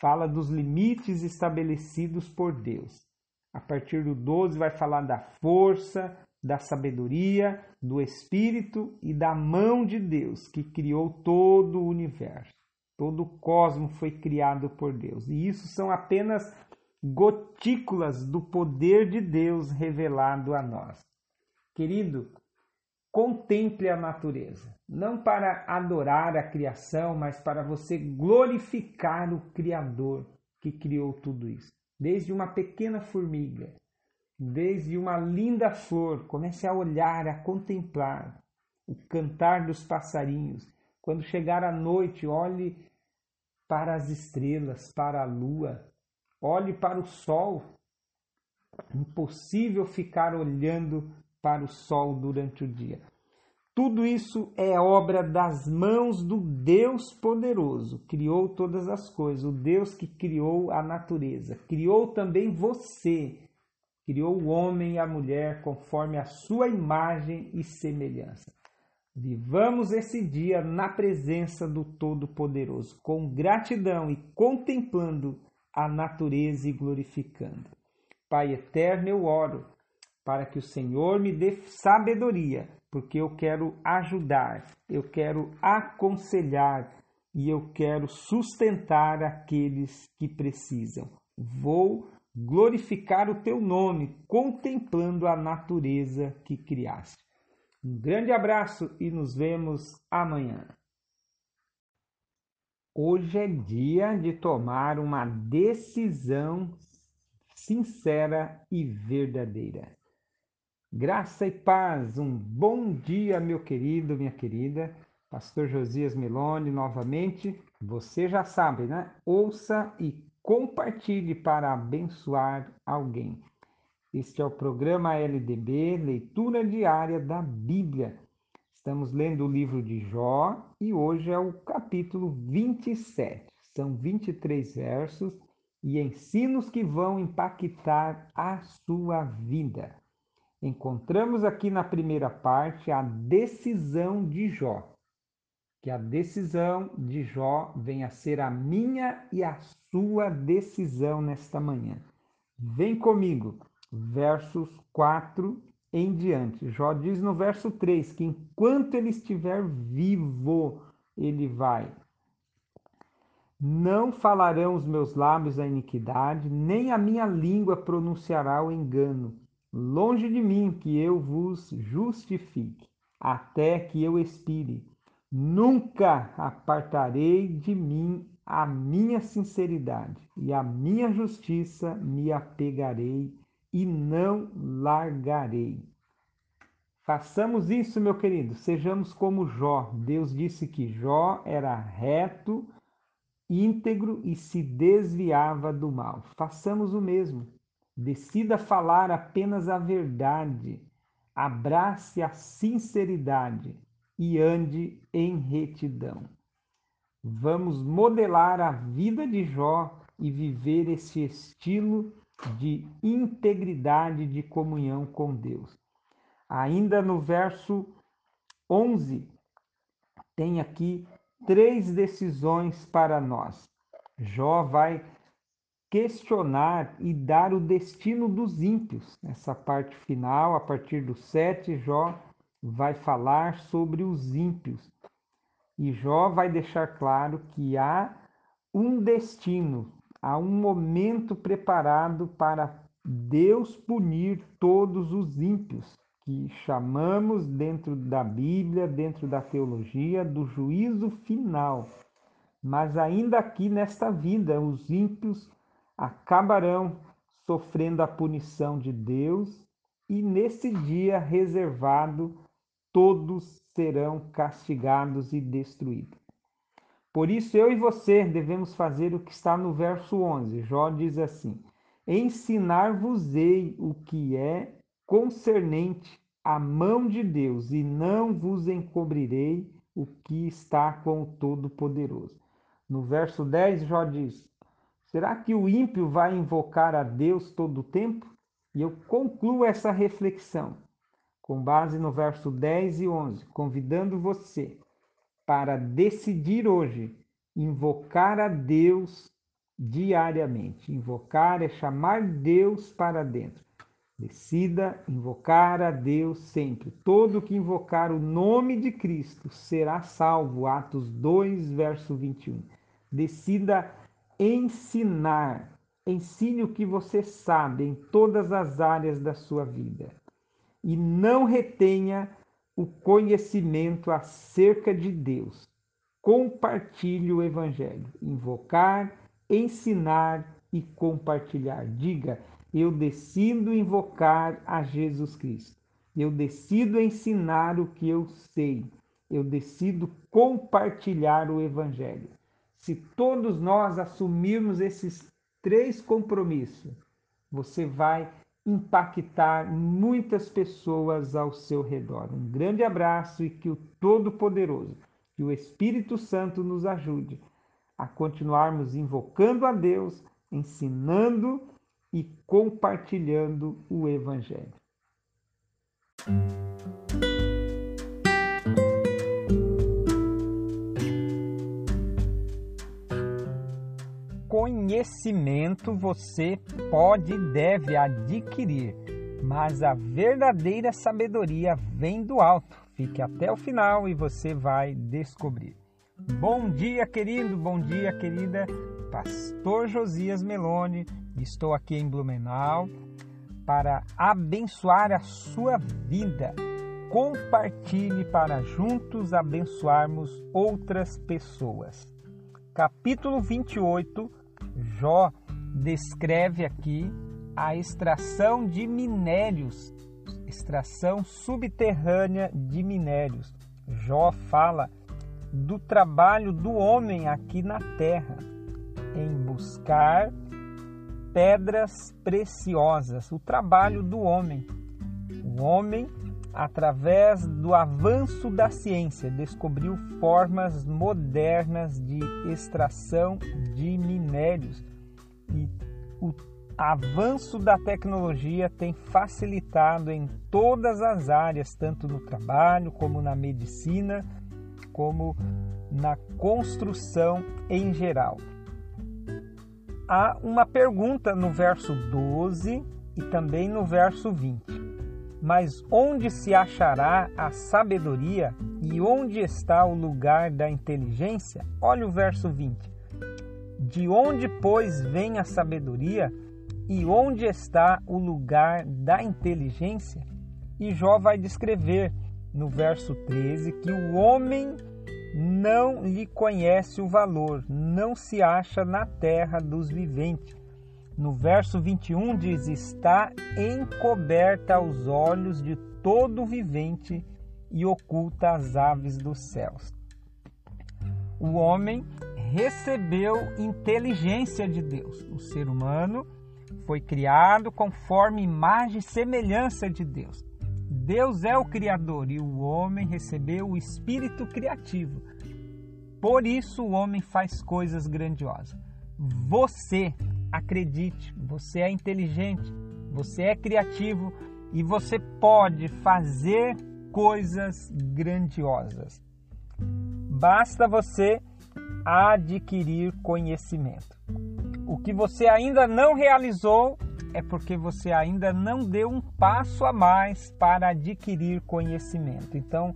Fala dos limites estabelecidos por Deus. A partir do 12 vai falar da força, da sabedoria, do Espírito e da mão de Deus que criou todo o universo. Todo o cosmos foi criado por Deus. E isso são apenas gotículas do poder de Deus revelado a nós. Querido, contemple a natureza, não para adorar a criação, mas para você glorificar o Criador que criou tudo isso desde uma pequena formiga, desde uma linda flor, comece a olhar, a contemplar o cantar dos passarinhos. Quando chegar a noite, olhe para as estrelas, para a lua, olhe para o sol. Impossível ficar olhando para o sol durante o dia. Tudo isso é obra das mãos do Deus poderoso, criou todas as coisas, o Deus que criou a natureza, criou também você, criou o homem e a mulher conforme a sua imagem e semelhança. Vivamos esse dia na presença do Todo-Poderoso, com gratidão e contemplando a natureza e glorificando. Pai eterno, eu oro para que o Senhor me dê sabedoria porque eu quero ajudar, eu quero aconselhar e eu quero sustentar aqueles que precisam. Vou glorificar o teu nome, contemplando a natureza que criaste. Um grande abraço e nos vemos amanhã. Hoje é dia de tomar uma decisão sincera e verdadeira. Graça e paz, um bom dia, meu querido, minha querida. Pastor Josias Meloni, novamente. Você já sabe, né? Ouça e compartilhe para abençoar alguém. Este é o programa LDB, leitura diária da Bíblia. Estamos lendo o livro de Jó e hoje é o capítulo 27. São 23 versos e ensinos que vão impactar a sua vida encontramos aqui na primeira parte a decisão de Jó. Que a decisão de Jó venha a ser a minha e a sua decisão nesta manhã. Vem comigo, versos 4 em diante. Jó diz no verso 3 que enquanto ele estiver vivo, ele vai. Não falarão os meus lábios a iniquidade, nem a minha língua pronunciará o engano Longe de mim que eu vos justifique, até que eu expire. Nunca apartarei de mim a minha sinceridade, e a minha justiça me apegarei e não largarei. Façamos isso, meu querido, sejamos como Jó. Deus disse que Jó era reto, íntegro e se desviava do mal. Façamos o mesmo. Decida falar apenas a verdade, abrace a sinceridade e ande em retidão. Vamos modelar a vida de Jó e viver esse estilo de integridade de comunhão com Deus. Ainda no verso 11, tem aqui três decisões para nós. Jó vai questionar e dar o destino dos ímpios. Nessa parte final, a partir do 7, Jó vai falar sobre os ímpios. E Jó vai deixar claro que há um destino, há um momento preparado para Deus punir todos os ímpios, que chamamos dentro da Bíblia, dentro da teologia, do juízo final. Mas ainda aqui nesta vida, os ímpios acabarão sofrendo a punição de Deus e nesse dia reservado todos serão castigados e destruídos. Por isso eu e você devemos fazer o que está no verso 11. Jó diz assim: Ensinar-vos-ei o que é concernente à mão de Deus, e não vos encobrirei o que está com o Todo-Poderoso. No verso 10, Jó diz: Será que o ímpio vai invocar a Deus todo o tempo? E eu concluo essa reflexão com base no verso 10 e 11, convidando você para decidir hoje invocar a Deus diariamente. Invocar é chamar Deus para dentro. Decida invocar a Deus sempre. Todo que invocar o nome de Cristo será salvo. Atos 2, verso 21. Decida ensinar. Ensine o que você sabe em todas as áreas da sua vida. E não retenha o conhecimento acerca de Deus. Compartilhe o Evangelho. Invocar, ensinar e compartilhar. Diga: Eu decido invocar a Jesus Cristo. Eu decido ensinar o que eu sei. Eu decido compartilhar o Evangelho. Se todos nós assumirmos esses três compromissos, você vai impactar muitas pessoas ao seu redor. Um grande abraço e que o Todo-Poderoso, que o Espírito Santo nos ajude a continuarmos invocando a Deus, ensinando e compartilhando o Evangelho. Conhecimento você pode e deve adquirir, mas a verdadeira sabedoria vem do alto. Fique até o final e você vai descobrir. Bom dia, querido, bom dia, querida. Pastor Josias Meloni, estou aqui em Blumenau para abençoar a sua vida. Compartilhe para juntos abençoarmos outras pessoas. Capítulo 28 Jó descreve aqui a extração de minérios, extração subterrânea de minérios. Jó fala do trabalho do homem aqui na terra em buscar pedras preciosas, o trabalho do homem. O homem, através do avanço da ciência, descobriu formas modernas de extração de minérios e o avanço da tecnologia tem facilitado em todas as áreas, tanto no trabalho como na medicina, como na construção em geral. Há uma pergunta no verso 12 e também no verso 20. Mas onde se achará a sabedoria e onde está o lugar da inteligência? Olha o verso 20. De onde, pois, vem a sabedoria e onde está o lugar da inteligência? E Jó vai descrever no verso 13 que o homem não lhe conhece o valor, não se acha na terra dos viventes. No verso 21 diz: Está encoberta aos olhos de todo vivente e oculta as aves dos céus. O homem recebeu inteligência de Deus. O ser humano foi criado conforme imagem e semelhança de Deus. Deus é o Criador e o homem recebeu o espírito criativo. Por isso o homem faz coisas grandiosas. Você, acredite, você é inteligente, você é criativo e você pode fazer coisas grandiosas. Basta você adquirir conhecimento. O que você ainda não realizou é porque você ainda não deu um passo a mais para adquirir conhecimento. Então,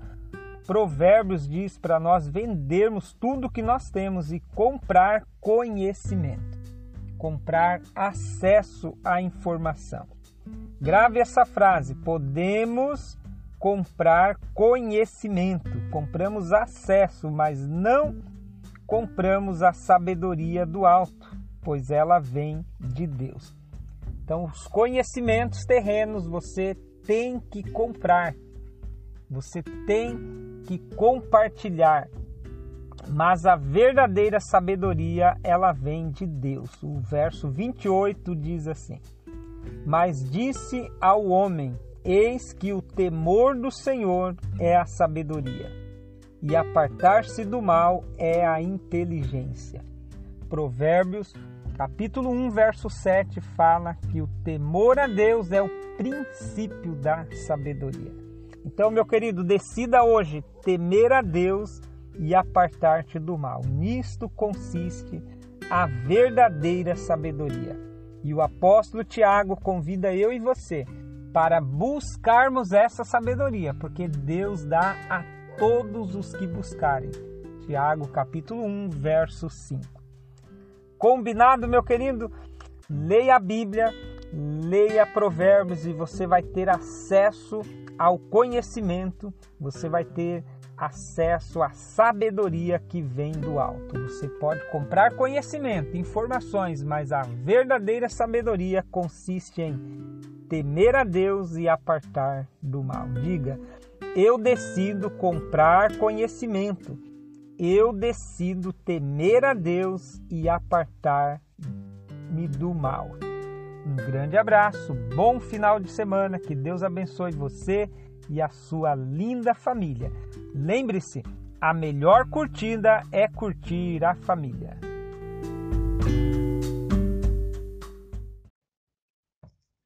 Provérbios diz para nós vendermos tudo que nós temos e comprar conhecimento, comprar acesso à informação. Grave essa frase: podemos comprar conhecimento, compramos acesso, mas não compramos a sabedoria do alto, pois ela vem de Deus. Então, os conhecimentos terrenos você tem que comprar, você tem que compartilhar. Mas a verdadeira sabedoria, ela vem de Deus. O verso 28 diz assim: Mas disse ao homem: Eis que o temor do Senhor é a sabedoria, e apartar-se do mal é a inteligência. Provérbios Capítulo 1, verso 7 fala que o temor a Deus é o princípio da sabedoria. Então, meu querido, decida hoje temer a Deus e apartar-te do mal. Nisto consiste a verdadeira sabedoria. E o apóstolo Tiago convida eu e você para buscarmos essa sabedoria, porque Deus dá a todos os que buscarem. Tiago capítulo 1, verso 5. Combinado, meu querido? Leia a Bíblia, leia Provérbios e você vai ter acesso ao conhecimento, você vai ter acesso à sabedoria que vem do alto. Você pode comprar conhecimento, informações, mas a verdadeira sabedoria consiste em temer a Deus e apartar do mal. Diga: eu decido comprar conhecimento eu decido temer a Deus e apartar-me do mal. Um grande abraço, bom final de semana, que Deus abençoe você e a sua linda família. Lembre-se, a melhor curtida é curtir a família.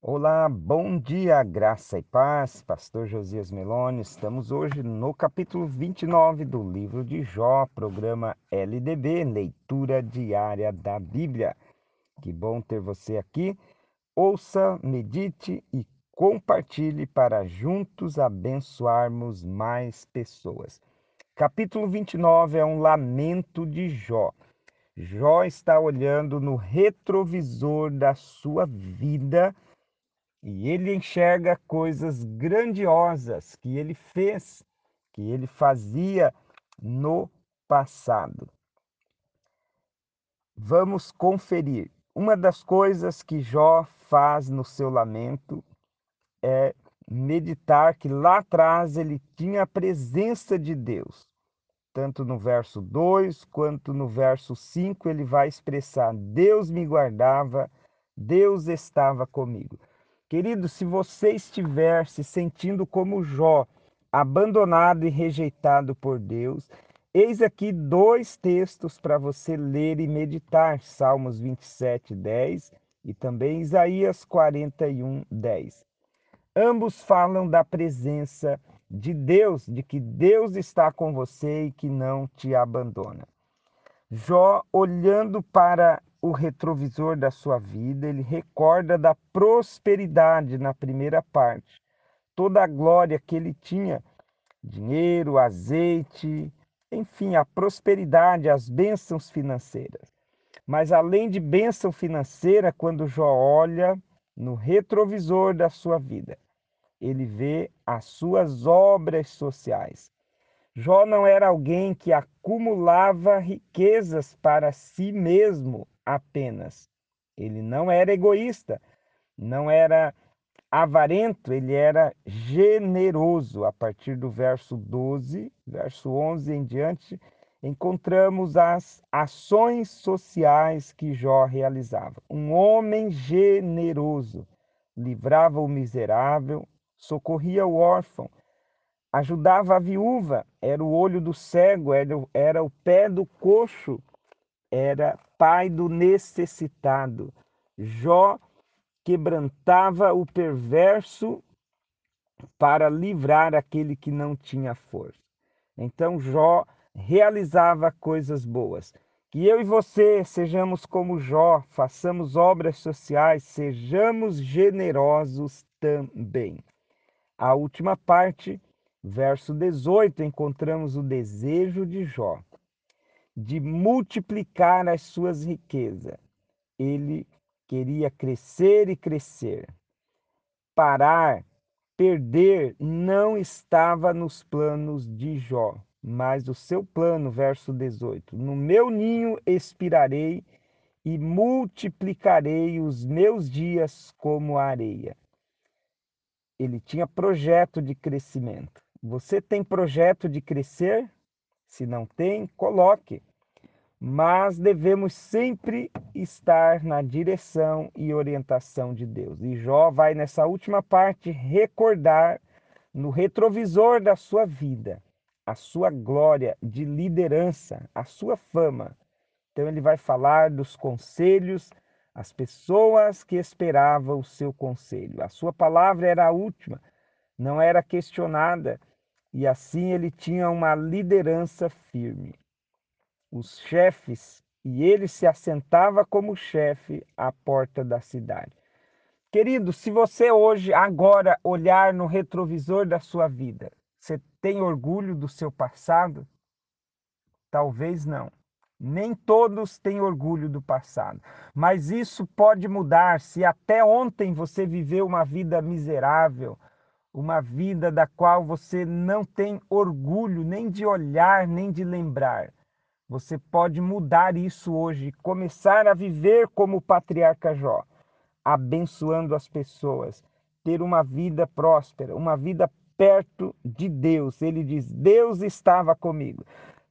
Olá, bom dia, graça e paz. Pastor Josias Meloni. Estamos hoje no capítulo 29 do livro de Jó, programa LDB, leitura diária da Bíblia. Que bom ter você aqui. Ouça, medite e compartilhe para juntos abençoarmos mais pessoas. Capítulo 29 é um lamento de Jó. Jó está olhando no retrovisor da sua vida e ele enxerga coisas grandiosas que ele fez, que ele fazia no passado. Vamos conferir. Uma das coisas que Jó faz no seu lamento é meditar que lá atrás ele tinha a presença de Deus. Tanto no verso 2 quanto no verso 5 ele vai expressar: Deus me guardava, Deus estava comigo. Querido, se você estiver se sentindo como Jó, abandonado e rejeitado por Deus, eis aqui dois textos para você ler e meditar: Salmos 27, 10 e também Isaías 41, 10. Ambos falam da presença de Deus, de que Deus está com você e que não te abandona. Jó, olhando para o retrovisor da sua vida, ele recorda da prosperidade na primeira parte, toda a glória que ele tinha, dinheiro, azeite, enfim, a prosperidade, as bênçãos financeiras. Mas além de bênção financeira, quando Jó olha no retrovisor da sua vida, ele vê as suas obras sociais. Jó não era alguém que acumulava riquezas para si mesmo apenas. Ele não era egoísta, não era avarento, ele era generoso. A partir do verso 12, verso 11 em diante, encontramos as ações sociais que Jó realizava. Um homem generoso, livrava o miserável, socorria o órfão, ajudava a viúva, era o olho do cego, era, era o pé do coxo, era pai do necessitado. Jó quebrantava o perverso para livrar aquele que não tinha força. Então Jó realizava coisas boas. Que eu e você sejamos como Jó, façamos obras sociais, sejamos generosos também. A última parte, verso 18, encontramos o desejo de Jó de multiplicar as suas riquezas. Ele queria crescer e crescer. Parar, perder não estava nos planos de Jó, mas o seu plano, verso 18: No meu ninho expirarei e multiplicarei os meus dias como a areia. Ele tinha projeto de crescimento. Você tem projeto de crescer? Se não tem, coloque mas devemos sempre estar na direção e orientação de Deus. E Jó vai nessa última parte recordar no retrovisor da sua vida a sua glória de liderança, a sua fama. Então ele vai falar dos conselhos, as pessoas que esperavam o seu conselho. A sua palavra era a última, não era questionada, e assim ele tinha uma liderança firme os chefes e ele se assentava como chefe à porta da cidade. Querido, se você hoje, agora, olhar no retrovisor da sua vida, você tem orgulho do seu passado? Talvez não. Nem todos têm orgulho do passado. Mas isso pode mudar se até ontem você viveu uma vida miserável, uma vida da qual você não tem orgulho nem de olhar, nem de lembrar. Você pode mudar isso hoje, começar a viver como o patriarca Jó, abençoando as pessoas, ter uma vida próspera, uma vida perto de Deus. Ele diz: Deus estava comigo.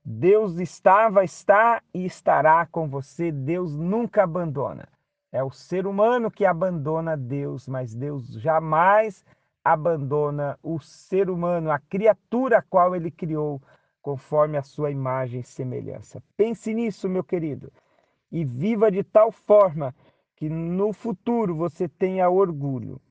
Deus estava, está e estará com você. Deus nunca abandona. É o ser humano que abandona Deus, mas Deus jamais abandona o ser humano, a criatura a qual ele criou conforme a sua imagem e semelhança. Pense nisso, meu querido, e viva de tal forma que no futuro você tenha orgulho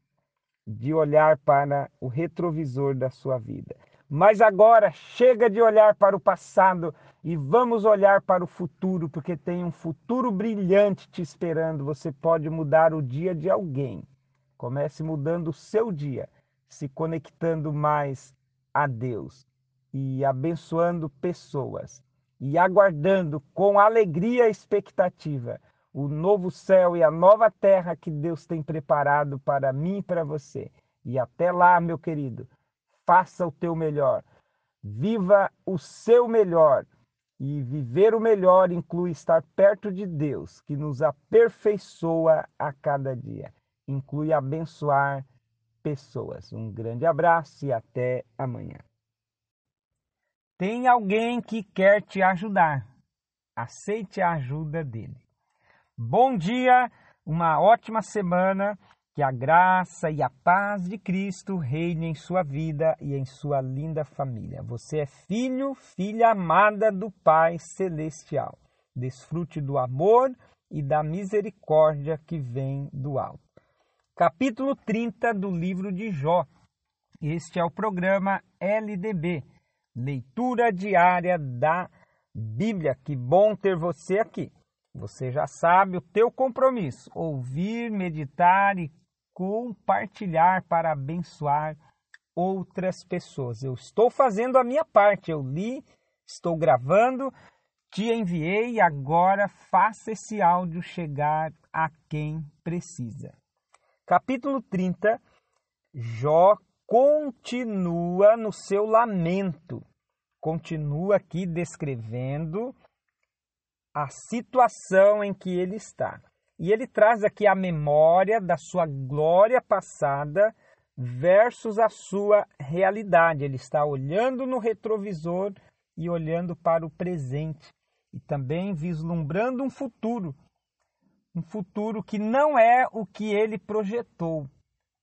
de olhar para o retrovisor da sua vida. Mas agora chega de olhar para o passado e vamos olhar para o futuro, porque tem um futuro brilhante te esperando. Você pode mudar o dia de alguém. Comece mudando o seu dia, se conectando mais a Deus e abençoando pessoas e aguardando com alegria e expectativa o novo céu e a nova terra que Deus tem preparado para mim e para você. E até lá, meu querido, faça o teu melhor. Viva o seu melhor. E viver o melhor inclui estar perto de Deus, que nos aperfeiçoa a cada dia. Inclui abençoar pessoas. Um grande abraço e até amanhã. Tem alguém que quer te ajudar. Aceite a ajuda dele. Bom dia, uma ótima semana. Que a graça e a paz de Cristo reine em sua vida e em sua linda família. Você é filho, filha amada do Pai Celestial. Desfrute do amor e da misericórdia que vem do alto. Capítulo 30 do livro de Jó. Este é o programa LDB leitura diária da Bíblia. Que bom ter você aqui. Você já sabe o teu compromisso: ouvir, meditar e compartilhar para abençoar outras pessoas. Eu estou fazendo a minha parte. Eu li, estou gravando, te enviei e agora faça esse áudio chegar a quem precisa. Capítulo 30, Jó continua no seu lamento, continua aqui descrevendo a situação em que ele está. E ele traz aqui a memória da sua glória passada versus a sua realidade. Ele está olhando no retrovisor e olhando para o presente e também vislumbrando um futuro, um futuro que não é o que ele projetou,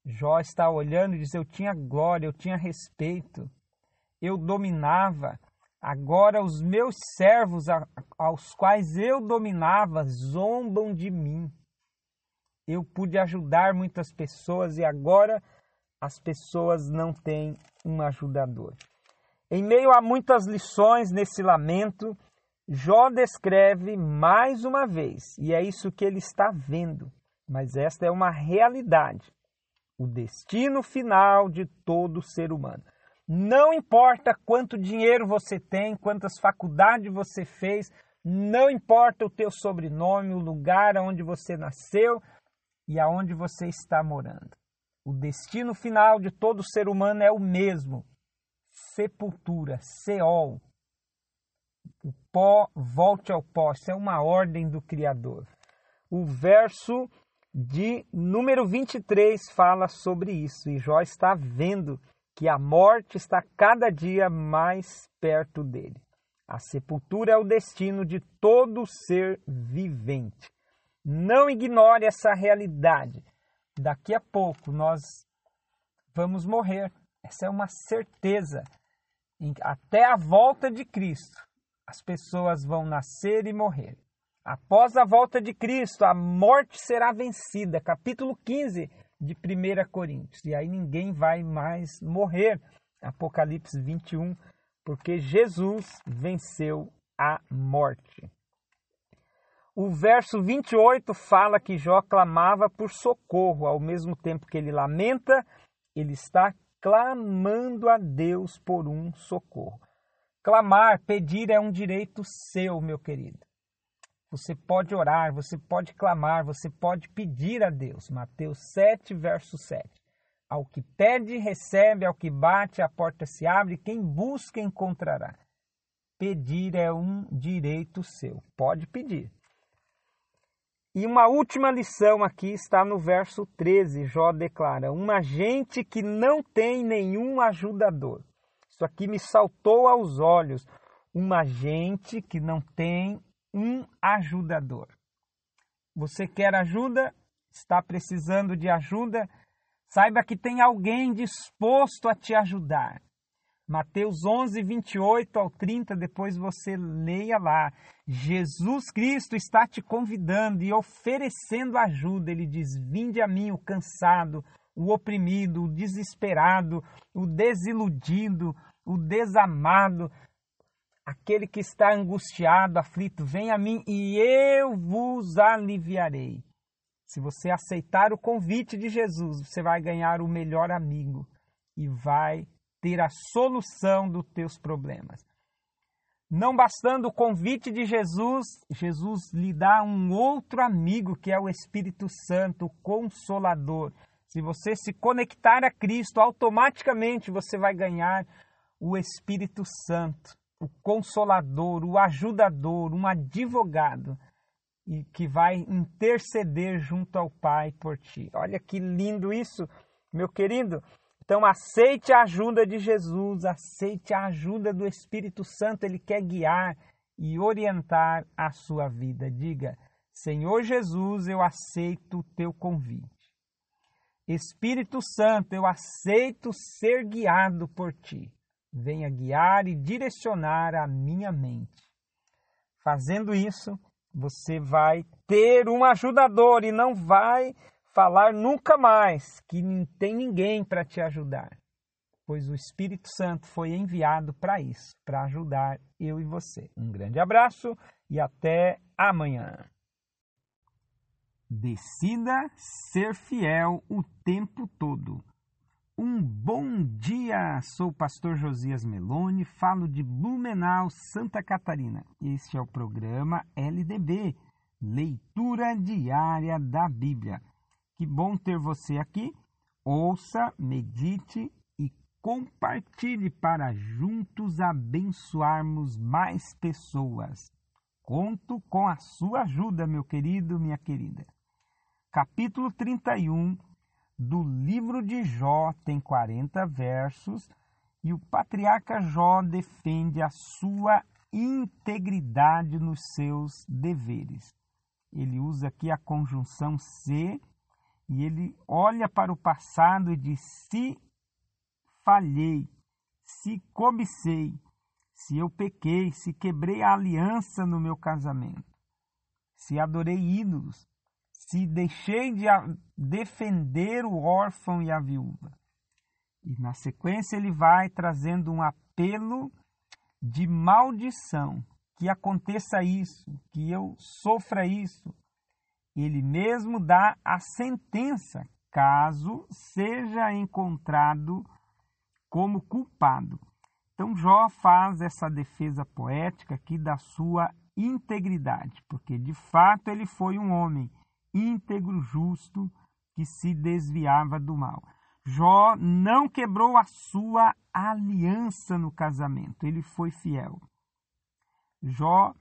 Jó está olhando e diz: Eu tinha glória, eu tinha respeito, eu dominava. Agora os meus servos, aos quais eu dominava, zombam de mim. Eu pude ajudar muitas pessoas e agora as pessoas não têm um ajudador. Em meio a muitas lições nesse lamento, Jó descreve mais uma vez, e é isso que ele está vendo, mas esta é uma realidade, o destino final de todo ser humano. Não importa quanto dinheiro você tem, quantas faculdades você fez, não importa o teu sobrenome, o lugar onde você nasceu e aonde você está morando. O destino final de todo ser humano é o mesmo: sepultura, Seol. O pó volte ao pó. Isso é uma ordem do Criador. O verso de número 23 fala sobre isso. E Jó está vendo que a morte está cada dia mais perto dele. A sepultura é o destino de todo ser vivente. Não ignore essa realidade. Daqui a pouco nós vamos morrer. Essa é uma certeza. Até a volta de Cristo, as pessoas vão nascer e morrer. Após a volta de Cristo, a morte será vencida. Capítulo 15 de 1 Coríntios. E aí ninguém vai mais morrer. Apocalipse 21 porque Jesus venceu a morte. O verso 28 fala que Jó clamava por socorro, ao mesmo tempo que ele lamenta, ele está clamando a Deus por um socorro. Clamar, pedir é um direito seu, meu querido. Você pode orar, você pode clamar, você pode pedir a Deus. Mateus 7, verso 7. Ao que pede, recebe, ao que bate, a porta se abre, quem busca, encontrará. Pedir é um direito seu, pode pedir. E uma última lição aqui está no verso 13. Jó declara: Uma gente que não tem nenhum ajudador. Isso aqui me saltou aos olhos. Uma gente que não tem um ajudador. Você quer ajuda? Está precisando de ajuda? Saiba que tem alguém disposto a te ajudar. Mateus 11, 28 ao 30, depois você leia lá. Jesus Cristo está te convidando e oferecendo ajuda. Ele diz: Vinde a mim o cansado, o oprimido, o desesperado, o desiludido, o desamado, aquele que está angustiado, aflito. Vem a mim e eu vos aliviarei. Se você aceitar o convite de Jesus, você vai ganhar o melhor amigo e vai ter a solução dos teus problemas. Não bastando o convite de Jesus, Jesus lhe dá um outro amigo que é o Espírito Santo, o Consolador. Se você se conectar a Cristo, automaticamente você vai ganhar o Espírito Santo, o Consolador, o Ajudador, um advogado e que vai interceder junto ao Pai por ti. Olha que lindo isso, meu querido. Então aceite a ajuda de Jesus, aceite a ajuda do Espírito Santo, ele quer guiar e orientar a sua vida. Diga: Senhor Jesus, eu aceito o teu convite. Espírito Santo, eu aceito ser guiado por ti. Venha guiar e direcionar a minha mente. Fazendo isso, você vai ter um ajudador e não vai falar nunca mais que não tem ninguém para te ajudar, pois o Espírito Santo foi enviado para isso, para ajudar eu e você. Um grande abraço e até amanhã. Decida ser fiel o tempo todo. Um bom dia! Sou o pastor Josias Meloni, falo de Blumenau, Santa Catarina. Este é o programa LDB, Leitura Diária da Bíblia. Que bom ter você aqui. Ouça, medite e compartilhe para juntos abençoarmos mais pessoas. Conto com a sua ajuda, meu querido, minha querida. Capítulo 31 do livro de Jó tem 40 versos e o patriarca Jó defende a sua integridade nos seus deveres. Ele usa aqui a conjunção se e ele olha para o passado e diz: se falhei, se cobicei, se eu pequei, se quebrei a aliança no meu casamento, se adorei ídolos, se deixei de defender o órfão e a viúva. E na sequência ele vai trazendo um apelo de maldição que aconteça isso, que eu sofra isso. Ele mesmo dá a sentença caso seja encontrado como culpado. Então Jó faz essa defesa poética aqui da sua integridade, porque de fato ele foi um homem íntegro, justo, que se desviava do mal. Jó não quebrou a sua aliança no casamento, ele foi fiel. Jó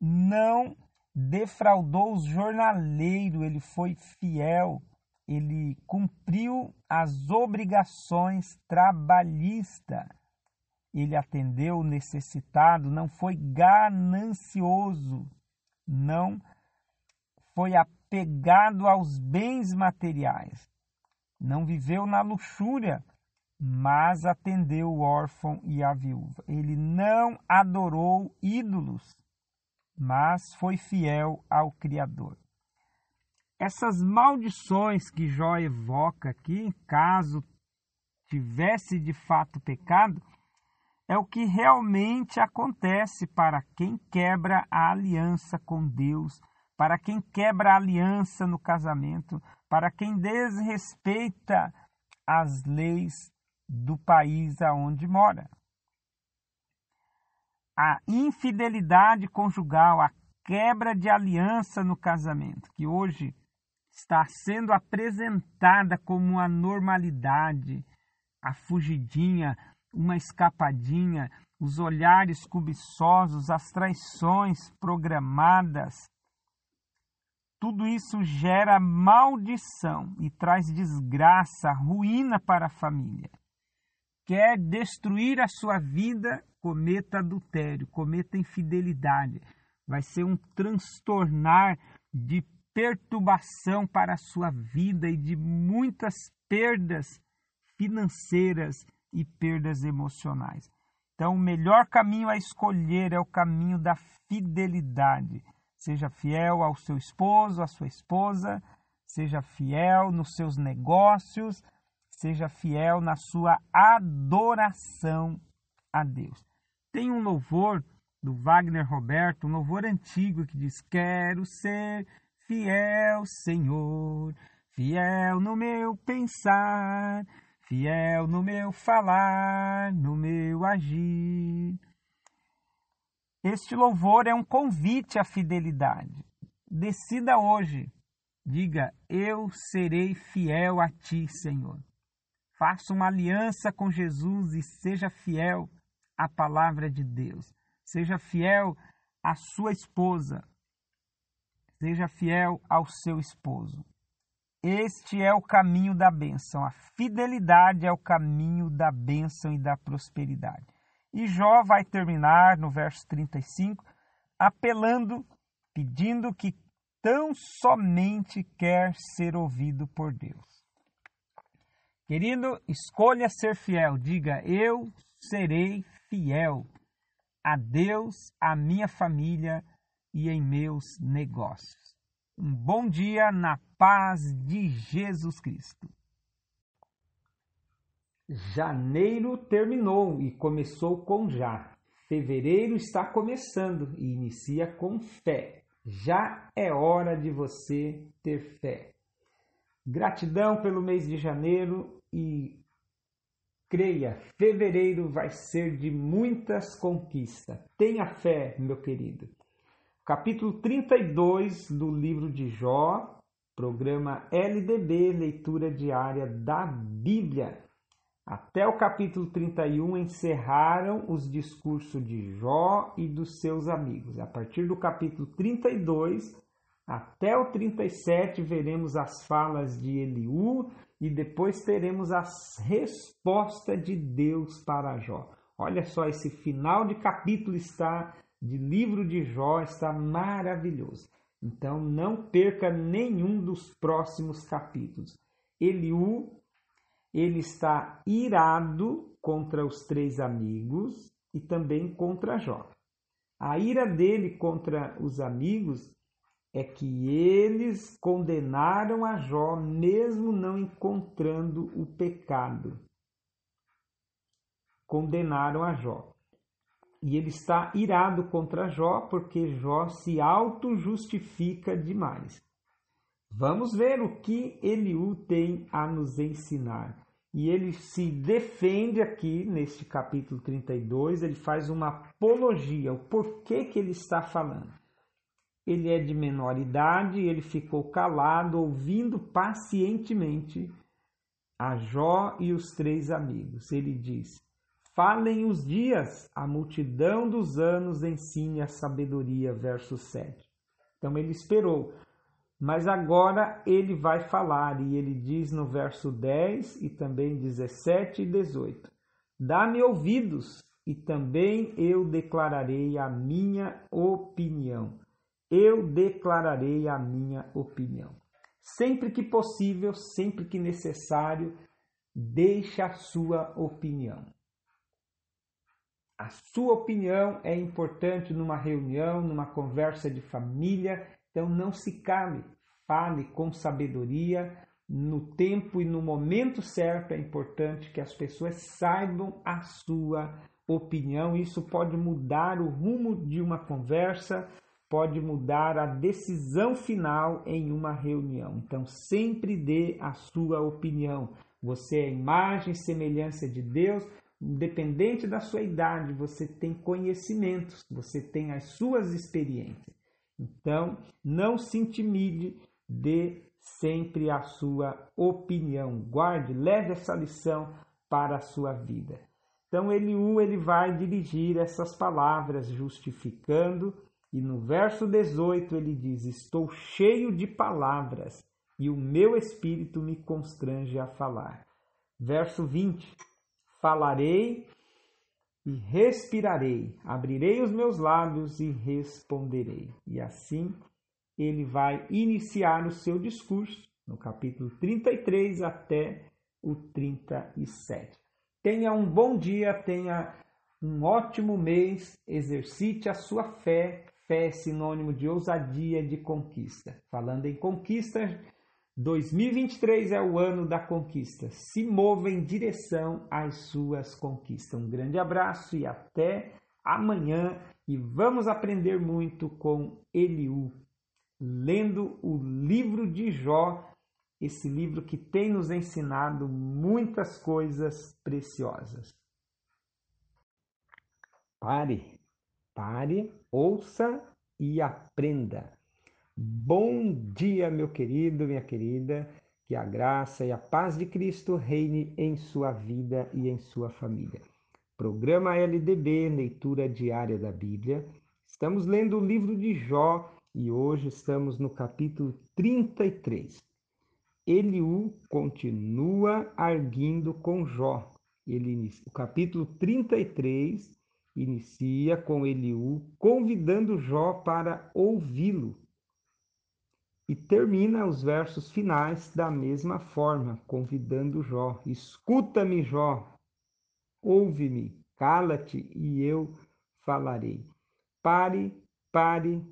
não defraudou os jornaleiros, ele foi fiel, ele cumpriu as obrigações trabalhistas, ele atendeu o necessitado, não foi ganancioso, não foi apegado aos bens materiais, não viveu na luxúria, mas atendeu o órfão e a viúva. Ele não adorou ídolos, mas foi fiel ao Criador. Essas maldições que Jó evoca aqui, caso tivesse de fato pecado, é o que realmente acontece para quem quebra a aliança com Deus, para quem quebra a aliança no casamento, para quem desrespeita as leis do país aonde mora. A infidelidade conjugal, a quebra de aliança no casamento, que hoje está sendo apresentada como uma normalidade, a fugidinha, uma escapadinha, os olhares cobiçosos, as traições programadas. Tudo isso gera maldição e traz desgraça, ruína para a família. Quer destruir a sua vida, cometa adultério, cometa infidelidade. Vai ser um transtornar de perturbação para a sua vida e de muitas perdas financeiras e perdas emocionais. Então, o melhor caminho a escolher é o caminho da fidelidade. Seja fiel ao seu esposo, à sua esposa, seja fiel nos seus negócios, seja fiel na sua adoração a Deus. Tem um louvor do Wagner Roberto, um louvor antigo que diz: Quero ser fiel, Senhor, fiel no meu pensar, fiel no meu falar, no meu agir. Este louvor é um convite à fidelidade. Decida hoje. Diga: Eu serei fiel a ti, Senhor. Faça uma aliança com Jesus e seja fiel à palavra de Deus. Seja fiel à sua esposa. Seja fiel ao seu esposo. Este é o caminho da bênção. A fidelidade é o caminho da bênção e da prosperidade. E Jó vai terminar no verso 35, apelando, pedindo que tão somente quer ser ouvido por Deus. Querido, escolha ser fiel. Diga: Eu serei fiel a Deus, a minha família e em meus negócios. Um bom dia na paz de Jesus Cristo. Janeiro terminou e começou com já. Fevereiro está começando e inicia com fé. Já é hora de você ter fé. Gratidão pelo mês de janeiro e creia, fevereiro vai ser de muitas conquistas. Tenha fé, meu querido capítulo 32 do livro de Jó, programa LDB, leitura diária da Bíblia. Até o capítulo 31 encerraram os discursos de Jó e dos seus amigos. A partir do capítulo 32 até o 37 veremos as falas de Eliú e depois teremos a resposta de Deus para Jó. Olha só, esse final de capítulo está de livro de Jó está maravilhoso. Então não perca nenhum dos próximos capítulos. Eliú, ele está irado contra os três amigos e também contra Jó. A ira dele contra os amigos é que eles condenaram a Jó mesmo não encontrando o pecado. Condenaram a Jó. E ele está irado contra Jó porque Jó se auto-justifica demais. Vamos ver o que Eliú tem a nos ensinar. E ele se defende aqui neste capítulo 32, ele faz uma apologia, o porquê que ele está falando. Ele é de menor idade, ele ficou calado, ouvindo pacientemente a Jó e os três amigos. Ele diz: Falem os dias, a multidão dos anos ensine a sabedoria. Verso 7. Então ele esperou. Mas agora ele vai falar, e ele diz no verso 10 e também 17 e 18: Dá-me ouvidos, e também eu declararei a minha opinião. Eu declararei a minha opinião. Sempre que possível, sempre que necessário, deixe a sua opinião. A sua opinião é importante numa reunião, numa conversa de família, então não se cale, fale com sabedoria. No tempo e no momento certo é importante que as pessoas saibam a sua opinião. Isso pode mudar o rumo de uma conversa, pode mudar a decisão final em uma reunião. Então sempre dê a sua opinião. Você é imagem e semelhança de Deus, independente da sua idade, você tem conhecimentos, você tem as suas experiências. Então, não se intimide, dê sempre a sua opinião. Guarde, leve essa lição para a sua vida. Então, Eliú ele vai dirigir essas palavras justificando, e no verso 18 ele diz: Estou cheio de palavras, e o meu espírito me constrange a falar. Verso 20: Falarei e respirarei, abrirei os meus lábios e responderei. E assim ele vai iniciar o seu discurso, no capítulo 33 até o 37. Tenha um bom dia, tenha um ótimo mês, exercite a sua fé. Fé é sinônimo de ousadia, de conquista. Falando em conquista, 2023 é o ano da conquista. Se mova em direção às suas conquistas. Um grande abraço e até amanhã. E vamos aprender muito com Eliú, lendo o livro de Jó, esse livro que tem nos ensinado muitas coisas preciosas. Pare, pare, ouça e aprenda. Bom dia, meu querido, minha querida. Que a graça e a paz de Cristo reine em sua vida e em sua família. Programa LDB, leitura diária da Bíblia. Estamos lendo o livro de Jó e hoje estamos no capítulo 33. Eliú continua arguindo com Jó. Ele, o capítulo 33 inicia com Eliú convidando Jó para ouvi-lo e termina os versos finais da mesma forma, convidando Jó: Escuta-me, Jó, ouve-me, cala-te e eu falarei. Pare, pare,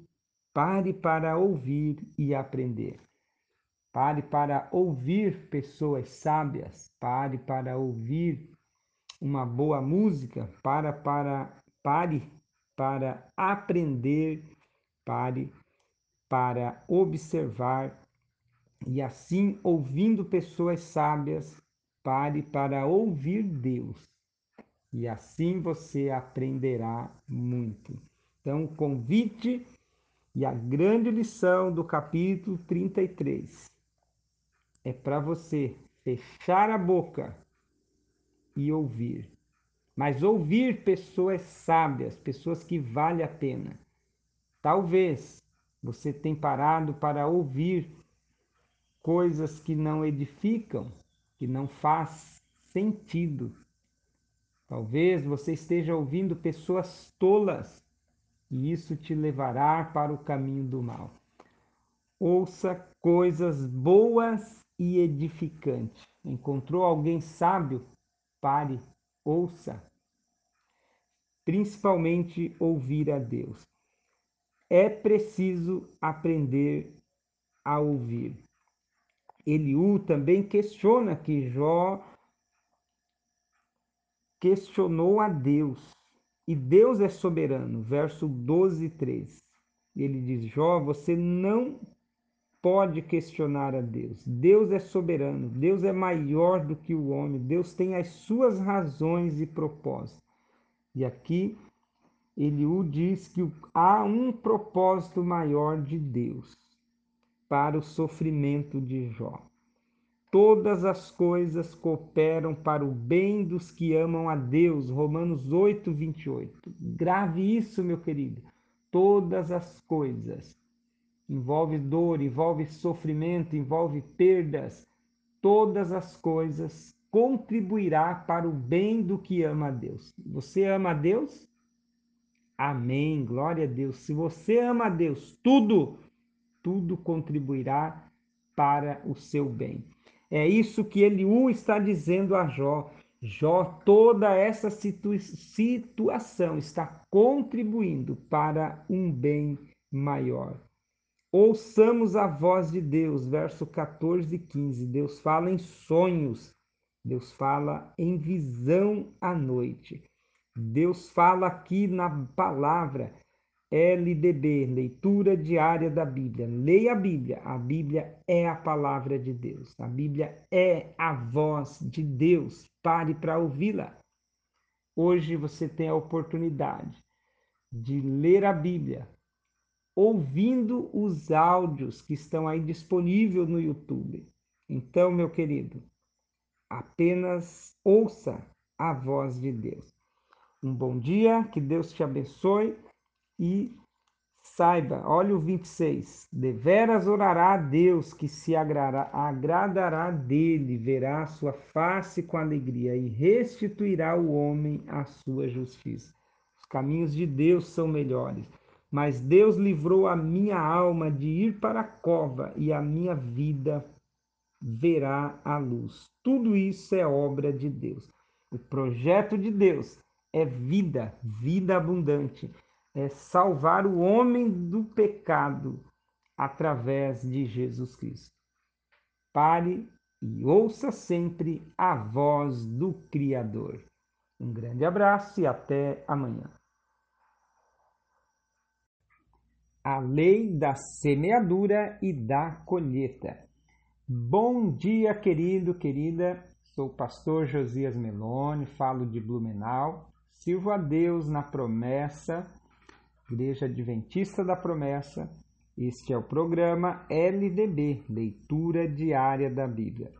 pare para ouvir e aprender. Pare para ouvir pessoas sábias, pare para ouvir uma boa música, para para pare para aprender, pare para observar e assim, ouvindo pessoas sábias, pare para ouvir Deus. E assim você aprenderá muito. Então, o convite e a grande lição do capítulo 33 é para você fechar a boca e ouvir. Mas ouvir pessoas sábias, pessoas que vale a pena. Talvez você tem parado para ouvir coisas que não edificam, que não faz sentido. Talvez você esteja ouvindo pessoas tolas e isso te levará para o caminho do mal. Ouça coisas boas e edificantes. Encontrou alguém sábio? Pare, ouça. Principalmente ouvir a Deus é preciso aprender a ouvir. Eliú também questiona que Jó questionou a Deus E Deus é soberano. Verso 12, 3. Ele diz: Jó, você não pode questionar a Deus. Deus é soberano, Deus é maior do que o homem, Deus tem as suas razões e propósitos. E aqui Eliú diz que há um propósito maior de Deus para o sofrimento de Jó. Todas as coisas cooperam para o bem dos que amam a Deus. Romanos 8, 28. Grave isso, meu querido. Todas as coisas envolve dor, envolve sofrimento, envolve perdas, todas as coisas contribuirá para o bem do que ama a Deus. Você ama a Deus? Amém. Glória a Deus. Se você ama a Deus, tudo, tudo contribuirá para o seu bem. É isso que Eliú está dizendo a Jó. Jó, toda essa situ situação está contribuindo para um bem maior. Ouçamos a voz de Deus, verso 14 e 15. Deus fala em sonhos, Deus fala em visão à noite. Deus fala aqui na palavra LDB, leitura diária da Bíblia. Leia a Bíblia. A Bíblia é a palavra de Deus. A Bíblia é a voz de Deus. Pare para ouvi-la. Hoje você tem a oportunidade de ler a Bíblia, ouvindo os áudios que estão aí disponíveis no YouTube. Então, meu querido, apenas ouça a voz de Deus. Um bom dia, que Deus te abençoe e saiba, olha o 26, deveras orará a Deus que se agrará, agradará dele, verá a sua face com alegria e restituirá o homem a sua justiça. Os caminhos de Deus são melhores mas Deus livrou a minha alma de ir para a cova e a minha vida verá a luz. Tudo isso é obra de Deus. O projeto de Deus é vida, vida abundante, é salvar o homem do pecado através de Jesus Cristo. Pare e ouça sempre a voz do Criador. Um grande abraço e até amanhã. a lei da semeadura e da colheita. Bom dia, querido, querida. Sou o pastor Josias Meloni, falo de Blumenau. Sirvo a Deus na promessa, Igreja Adventista da Promessa. Este é o programa LDB, Leitura Diária da Bíblia.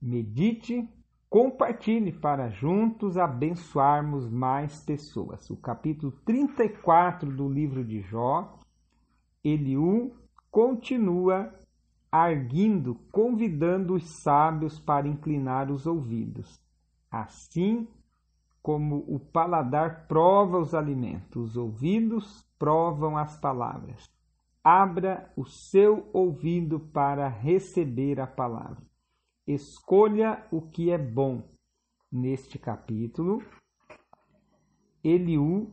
Medite, compartilhe para juntos abençoarmos mais pessoas. O capítulo 34 do livro de Jó Eliú continua arguindo, convidando os sábios para inclinar os ouvidos. Assim como o paladar prova os alimentos, os ouvidos provam as palavras. Abra o seu ouvido para receber a palavra. Escolha o que é bom. Neste capítulo, Eliú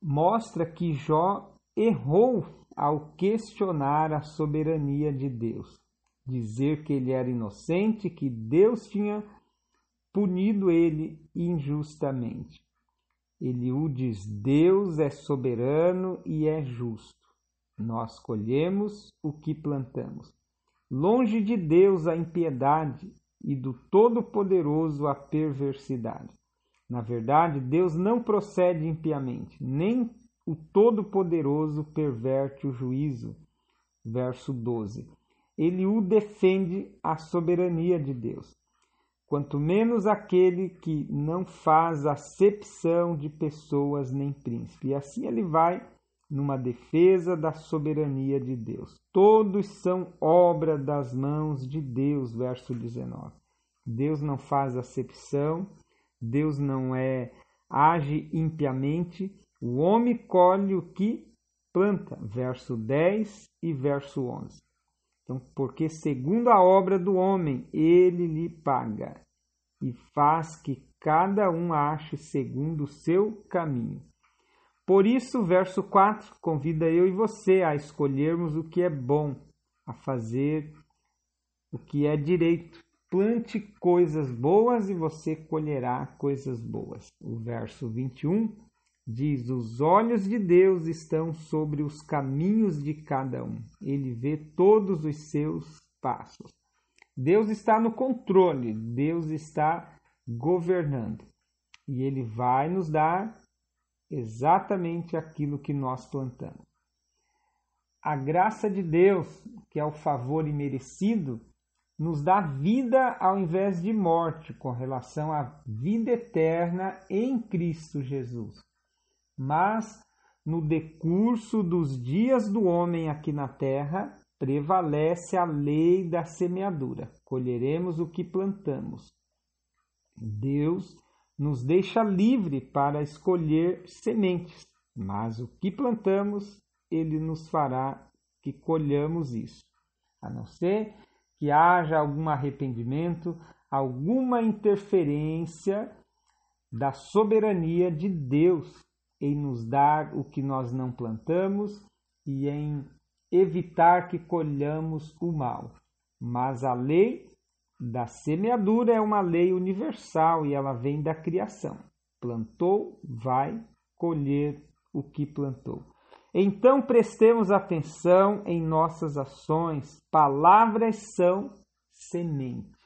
mostra que Jó errou ao questionar a soberania de Deus, dizer que ele era inocente, que Deus tinha punido ele injustamente. Eliú diz: Deus é soberano e é justo. Nós colhemos o que plantamos. Longe de Deus a impiedade e do Todo-Poderoso a perversidade. Na verdade, Deus não procede impiamente, nem o Todo-Poderoso perverte o juízo. Verso 12. Ele o defende a soberania de Deus. Quanto menos aquele que não faz acepção de pessoas nem príncipe. E assim ele vai numa defesa da soberania de Deus. Todos são obra das mãos de Deus, verso 19. Deus não faz acepção, Deus não é age impiamente, o homem colhe o que planta, verso 10 e verso 11. Então, porque segundo a obra do homem, ele lhe paga e faz que cada um ache segundo o seu caminho. Por isso, verso 4 convida eu e você a escolhermos o que é bom, a fazer o que é direito. Plante coisas boas e você colherá coisas boas. O verso 21 Diz: Os olhos de Deus estão sobre os caminhos de cada um. Ele vê todos os seus passos. Deus está no controle, Deus está governando. E Ele vai nos dar exatamente aquilo que nós plantamos. A graça de Deus, que é o favor imerecido, nos dá vida ao invés de morte, com relação à vida eterna em Cristo Jesus. Mas, no decurso dos dias do homem aqui na terra, prevalece a lei da semeadura. Colheremos o que plantamos. Deus nos deixa livre para escolher sementes, mas o que plantamos, ele nos fará que colhamos isso. A não ser que haja algum arrependimento, alguma interferência da soberania de Deus em nos dar o que nós não plantamos e em evitar que colhamos o mal. Mas a lei da semeadura é uma lei universal e ela vem da criação. Plantou, vai colher o que plantou. Então prestemos atenção em nossas ações. Palavras são sementes.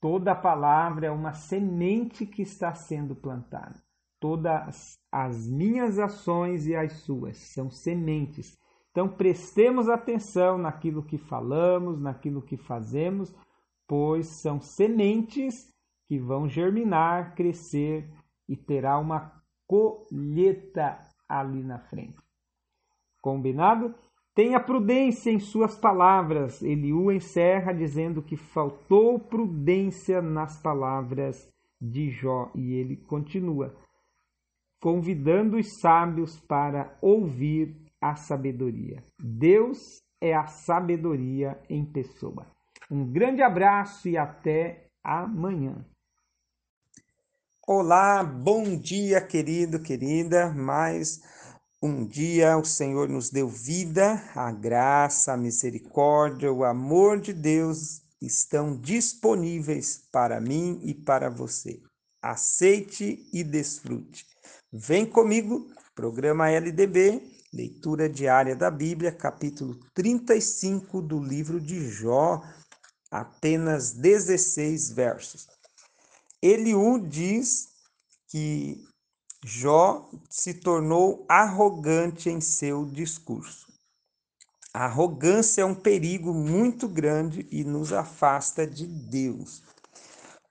Toda palavra é uma semente que está sendo plantada. Todas as minhas ações e as suas são sementes. Então prestemos atenção naquilo que falamos, naquilo que fazemos, pois são sementes que vão germinar, crescer e terá uma colheita ali na frente. Combinado? Tenha prudência em suas palavras. Eliú encerra dizendo que faltou prudência nas palavras de Jó. E ele continua, convidando os sábios para ouvir a sabedoria. Deus é a sabedoria em pessoa. Um grande abraço e até amanhã. Olá, bom dia, querido, querida. Mais um dia o Senhor nos deu vida, a graça, a misericórdia, o amor de Deus estão disponíveis para mim e para você. Aceite e desfrute. Vem comigo, programa LDB, leitura diária da Bíblia, capítulo 35 do livro de Jó, apenas 16 versos. Eliú diz que Jó se tornou arrogante em seu discurso. A arrogância é um perigo muito grande e nos afasta de Deus.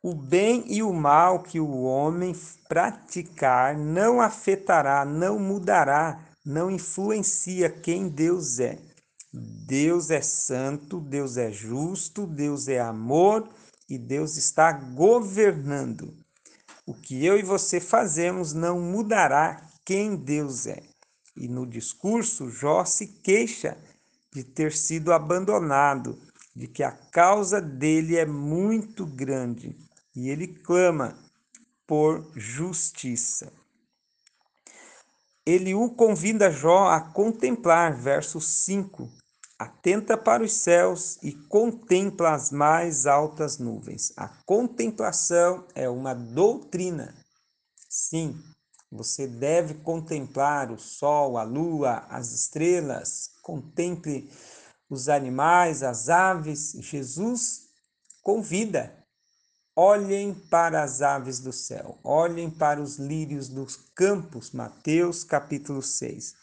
O bem e o mal que o homem praticar não afetará, não mudará, não influencia quem Deus é. Deus é santo, Deus é justo, Deus é amor e Deus está governando. O que eu e você fazemos não mudará quem Deus é. E no discurso, Jó se queixa de ter sido abandonado, de que a causa dele é muito grande, e ele clama por justiça. Ele o convida Jó a contemplar, verso 5, Atenta para os céus e contempla as mais altas nuvens. A contemplação é uma doutrina. Sim, você deve contemplar o sol, a lua, as estrelas, contemple os animais, as aves. Jesus convida. Olhem para as aves do céu, olhem para os lírios dos campos. Mateus capítulo 6.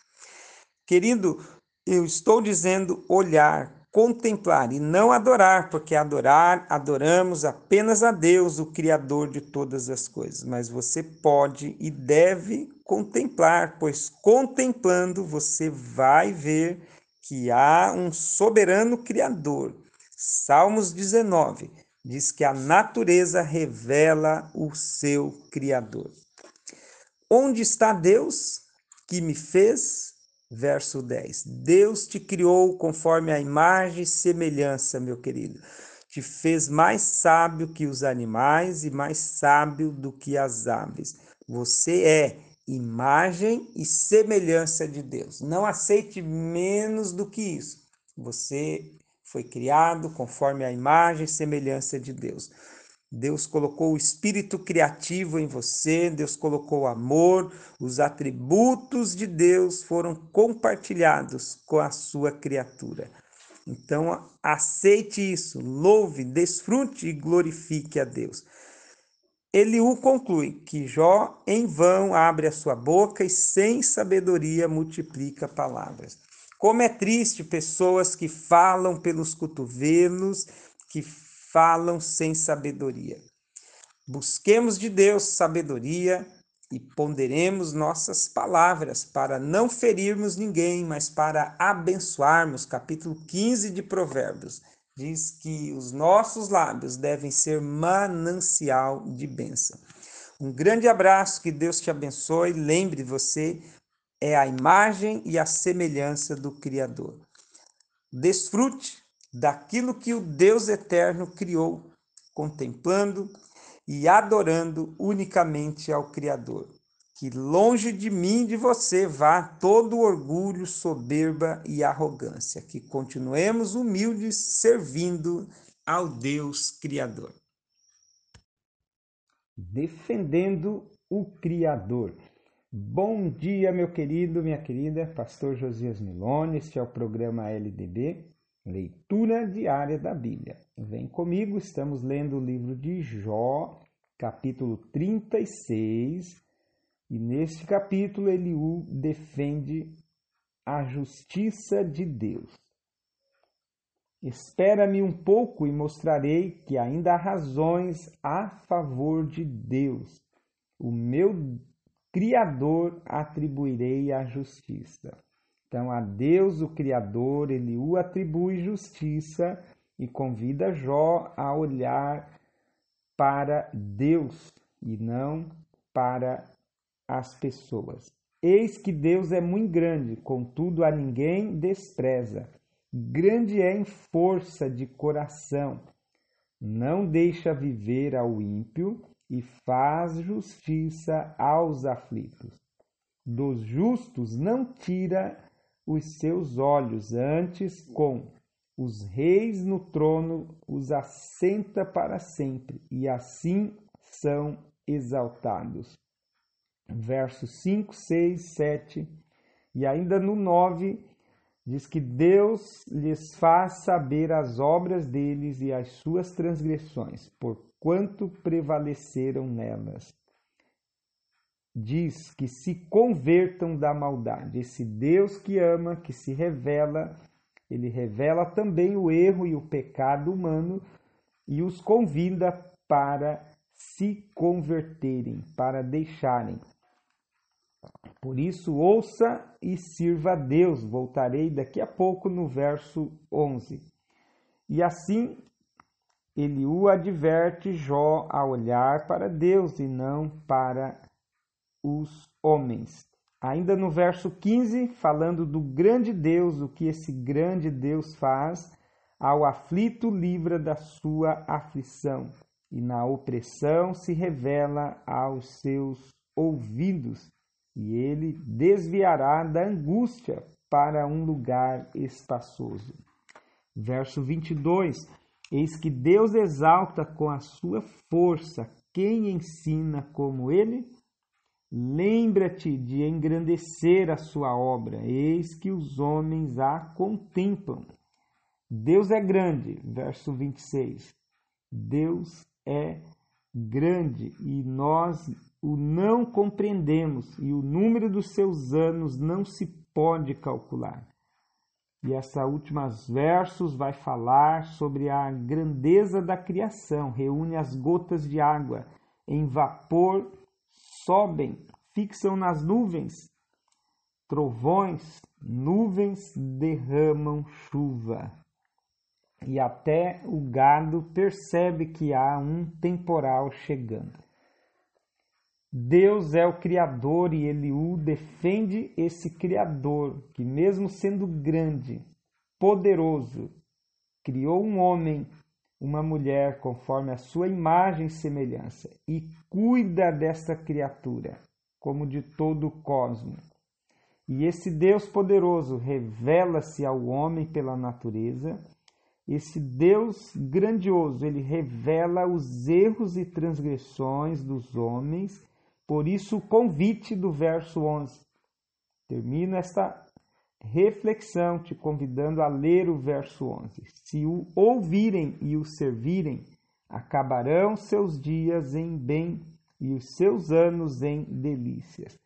Querido, eu estou dizendo olhar, contemplar e não adorar, porque adorar, adoramos apenas a Deus, o Criador de todas as coisas. Mas você pode e deve contemplar, pois contemplando você vai ver que há um soberano Criador. Salmos 19 diz que a natureza revela o seu Criador. Onde está Deus que me fez? verso 10. Deus te criou conforme a imagem e semelhança, meu querido. Te fez mais sábio que os animais e mais sábio do que as aves. Você é imagem e semelhança de Deus. Não aceite menos do que isso. Você foi criado conforme a imagem e semelhança de Deus. Deus colocou o espírito criativo em você, Deus colocou o amor, os atributos de Deus foram compartilhados com a sua criatura. Então, aceite isso, louve, desfrute e glorifique a Deus. Eliú conclui que Jó em vão abre a sua boca e sem sabedoria multiplica palavras. Como é triste pessoas que falam pelos cotovelos, que falam sem sabedoria. Busquemos de Deus sabedoria e ponderemos nossas palavras para não ferirmos ninguém, mas para abençoarmos. Capítulo 15 de Provérbios diz que os nossos lábios devem ser manancial de bênção. Um grande abraço, que Deus te abençoe. Lembre você é a imagem e a semelhança do Criador. Desfrute daquilo que o Deus eterno criou, contemplando e adorando unicamente ao Criador. Que longe de mim, de você, vá todo orgulho, soberba e arrogância. Que continuemos humildes, servindo ao Deus Criador. Defendendo o Criador. Bom dia, meu querido, minha querida, Pastor Josias Milone. Este é o programa LDB Leitura diária da Bíblia. Vem comigo, estamos lendo o livro de Jó, capítulo 36, e neste capítulo Eliú defende a justiça de Deus. Espera-me um pouco e mostrarei que ainda há razões a favor de Deus. O meu Criador atribuirei a justiça. Então, a Deus, o Criador, ele o atribui justiça e convida Jó a olhar para Deus e não para as pessoas. Eis que Deus é muito grande, contudo a ninguém despreza. Grande é em força de coração. Não deixa viver ao ímpio e faz justiça aos aflitos. Dos justos não tira os seus olhos, antes com os reis no trono os assenta para sempre, e assim são exaltados. Versos 5, 6, 7 e ainda no 9 diz que Deus lhes faz saber as obras deles e as suas transgressões, porquanto prevaleceram nelas diz que se convertam da maldade. Esse Deus que ama, que se revela, ele revela também o erro e o pecado humano e os convida para se converterem, para deixarem. Por isso, ouça e sirva a Deus. Voltarei daqui a pouco no verso 11. E assim, ele o adverte Jó a olhar para Deus e não para os homens. Ainda no verso 15, falando do grande Deus, o que esse grande Deus faz, ao aflito livra da sua aflição, e na opressão se revela aos seus ouvidos, e ele desviará da angústia para um lugar espaçoso. Verso 22: Eis que Deus exalta com a sua força quem ensina como ele Lembra-te de engrandecer a sua obra, eis que os homens a contemplam. Deus é grande, verso 26. Deus é grande e nós o não compreendemos, e o número dos seus anos não se pode calcular. E essa últimos versos vai falar sobre a grandeza da criação, reúne as gotas de água em vapor sobem, fixam nas nuvens. Trovões, nuvens derramam chuva. E até o gado percebe que há um temporal chegando. Deus é o Criador e ele defende esse Criador que, mesmo sendo grande, poderoso, criou um homem uma mulher conforme a sua imagem e semelhança, e cuida desta criatura, como de todo o cosmo. E esse Deus poderoso revela-se ao homem pela natureza, esse Deus grandioso, ele revela os erros e transgressões dos homens, por isso o convite do verso 11. Termino esta reflexão te convidando a ler o verso 11. Se o ouvirem e o servirem, acabarão seus dias em bem e os seus anos em delícias.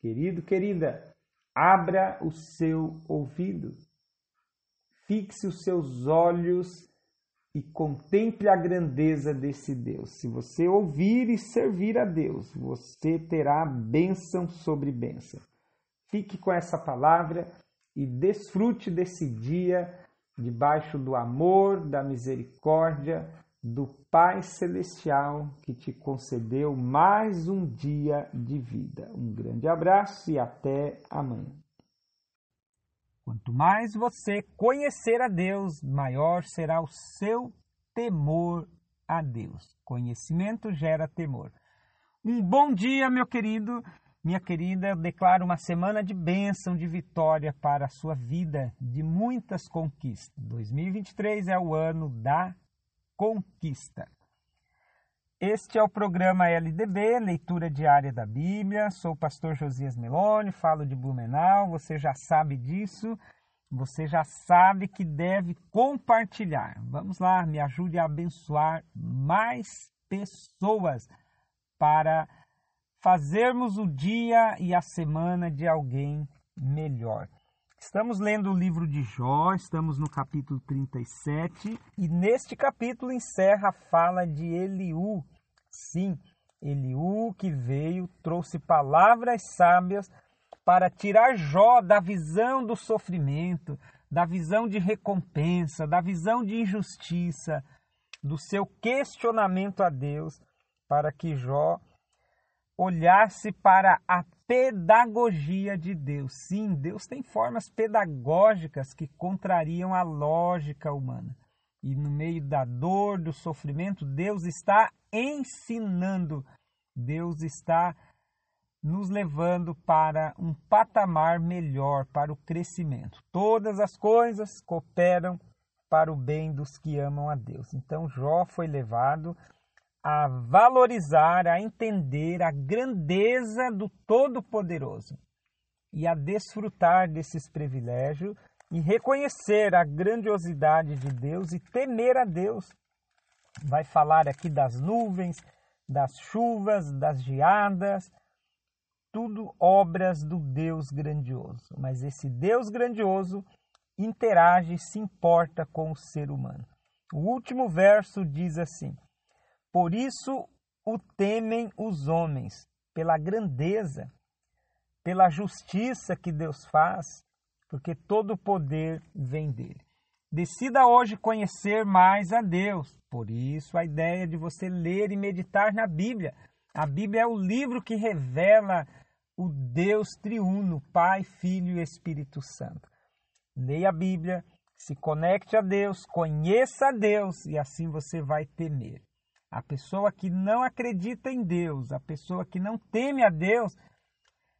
Querido, querida, abra o seu ouvido fixe os seus olhos e contemple a grandeza desse Deus. Se você ouvir e servir a Deus, você terá bênção sobre bênção. Fique com essa palavra e desfrute desse dia debaixo do amor, da misericórdia do Pai Celestial que te concedeu mais um dia de vida. Um grande abraço e até amanhã. Quanto mais você conhecer a Deus, maior será o seu temor a Deus. Conhecimento gera temor. Um bom dia, meu querido, minha querida. Eu declaro uma semana de bênção, de vitória para a sua vida, de muitas conquistas. 2023 é o ano da conquista. Este é o programa LDB, leitura diária da Bíblia. Sou o pastor Josias Meloni, falo de Blumenau, você já sabe disso. Você já sabe que deve compartilhar. Vamos lá, me ajude a abençoar mais pessoas para fazermos o dia e a semana de alguém melhor. Estamos lendo o livro de Jó, estamos no capítulo 37 e neste capítulo encerra a fala de Eliú. Sim, Eliú que veio, trouxe palavras sábias para tirar Jó da visão do sofrimento, da visão de recompensa, da visão de injustiça, do seu questionamento a Deus, para que Jó olhasse para a pedagogia de Deus. Sim, Deus tem formas pedagógicas que contrariam a lógica humana. E no meio da dor, do sofrimento, Deus está ensinando, Deus está nos levando para um patamar melhor, para o crescimento. Todas as coisas cooperam para o bem dos que amam a Deus. Então Jó foi levado a valorizar, a entender a grandeza do Todo-Poderoso e a desfrutar desses privilégios e reconhecer a grandiosidade de Deus e temer a Deus. Vai falar aqui das nuvens, das chuvas, das geadas, tudo obras do Deus grandioso. Mas esse Deus grandioso interage, se importa com o ser humano. O último verso diz assim: por isso o temem os homens, pela grandeza, pela justiça que Deus faz, porque todo o poder vem dele. Decida hoje conhecer mais a Deus. Por isso, a ideia de você ler e meditar na Bíblia. A Bíblia é o livro que revela o Deus triuno, Pai, Filho e Espírito Santo. Leia a Bíblia, se conecte a Deus, conheça a Deus e assim você vai temer. A pessoa que não acredita em Deus, a pessoa que não teme a Deus,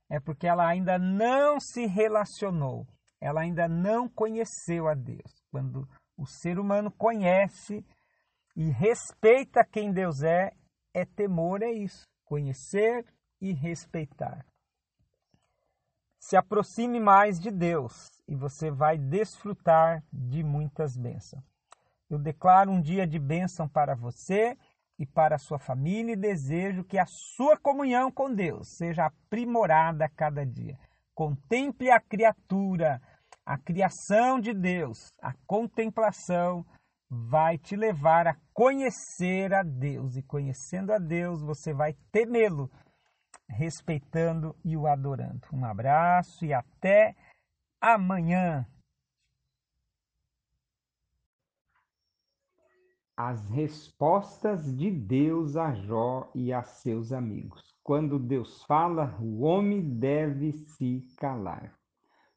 é porque ela ainda não se relacionou, ela ainda não conheceu a Deus. Quando o ser humano conhece e respeita quem Deus é, é temor, é isso, conhecer e respeitar. Se aproxime mais de Deus e você vai desfrutar de muitas bênçãos. Eu declaro um dia de bênção para você e para a sua família e desejo que a sua comunhão com Deus seja aprimorada a cada dia. Contemple a criatura, a criação de Deus, a contemplação vai te levar a conhecer a Deus e conhecendo a Deus você vai temê-lo, respeitando e o adorando. Um abraço e até amanhã. As respostas de Deus a Jó e a seus amigos. Quando Deus fala, o homem deve se calar.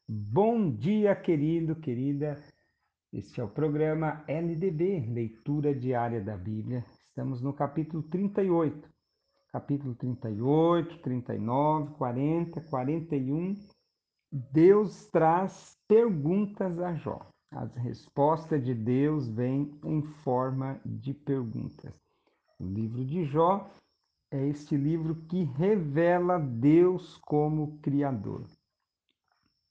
Bom dia, querido, querida. Este é o programa LDB, Leitura Diária da Bíblia. Estamos no capítulo 38. Capítulo 38, 39, 40, 41. Deus traz perguntas a Jó. As respostas de Deus vêm em forma de perguntas. O livro de Jó é este livro que revela Deus como Criador.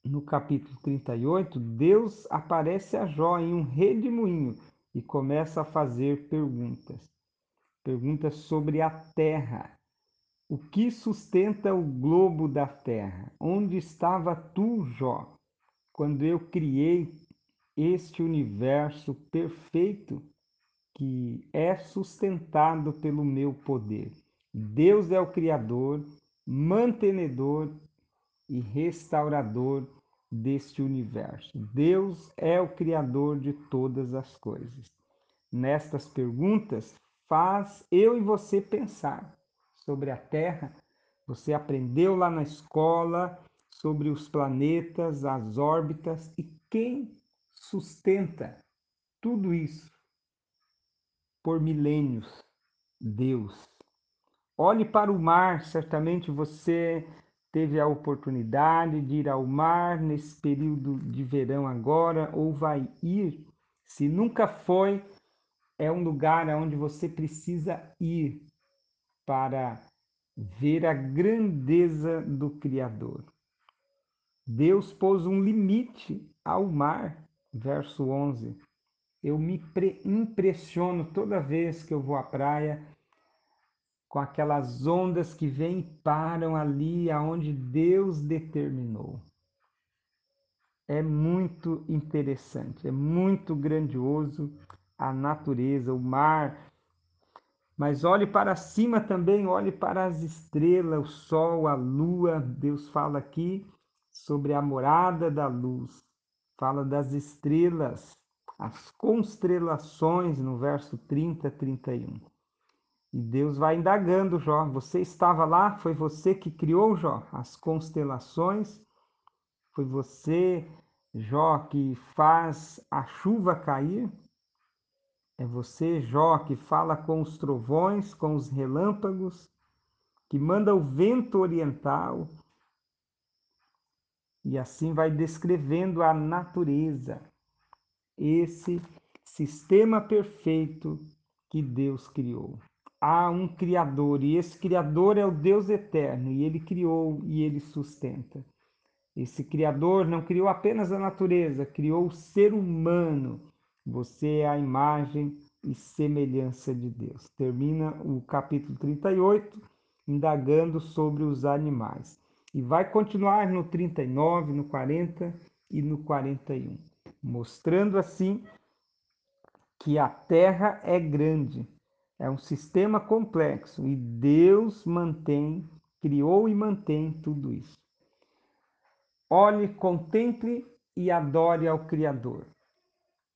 No capítulo 38, Deus aparece a Jó em um redemoinho e começa a fazer perguntas. Perguntas sobre a terra. O que sustenta o globo da terra? Onde estava tu, Jó, quando eu criei este universo perfeito que é sustentado pelo meu poder? Deus é o Criador, mantenedor e restaurador deste universo. Deus é o Criador de todas as coisas. Nestas perguntas, faz eu e você pensar sobre a Terra. Você aprendeu lá na escola sobre os planetas, as órbitas e quem sustenta tudo isso por milênios? Deus. Olhe para o mar, certamente você teve a oportunidade de ir ao mar nesse período de verão agora, ou vai ir. Se nunca foi, é um lugar onde você precisa ir para ver a grandeza do Criador. Deus pôs um limite ao mar, verso 11. Eu me impressiono toda vez que eu vou à praia com aquelas ondas que vêm e param ali aonde Deus determinou. É muito interessante, é muito grandioso a natureza, o mar. Mas olhe para cima também, olhe para as estrelas, o sol, a lua. Deus fala aqui sobre a morada da luz, fala das estrelas, as constelações no verso 30, 31. E Deus vai indagando Jó. Você estava lá? Foi você que criou Jó? As constelações? Foi você, Jó, que faz a chuva cair? É você, Jó, que fala com os trovões, com os relâmpagos, que manda o vento oriental. E assim vai descrevendo a natureza, esse sistema perfeito que Deus criou há um Criador, e esse Criador é o Deus eterno, e ele criou e ele sustenta. Esse Criador não criou apenas a natureza, criou o ser humano. Você é a imagem e semelhança de Deus. Termina o capítulo 38 indagando sobre os animais. E vai continuar no 39, no 40 e no 41, mostrando assim que a terra é grande, é um sistema complexo e Deus mantém, criou e mantém tudo isso. Olhe, contemple e adore ao Criador.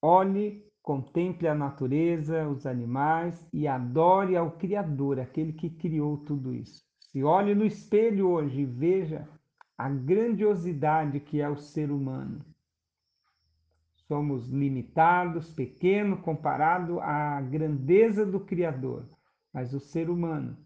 Olhe, contemple a natureza, os animais e adore ao Criador, aquele que criou tudo isso. Se olhe no espelho hoje e veja a grandiosidade que é o ser humano Somos limitados, pequeno comparado à grandeza do Criador, mas o ser humano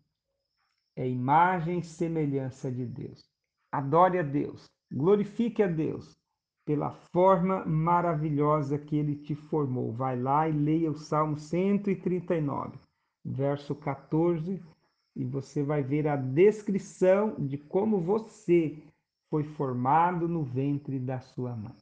é imagem e semelhança de Deus. Adore a Deus, glorifique a Deus pela forma maravilhosa que ele te formou. Vai lá e leia o Salmo 139, verso 14, e você vai ver a descrição de como você foi formado no ventre da sua mãe.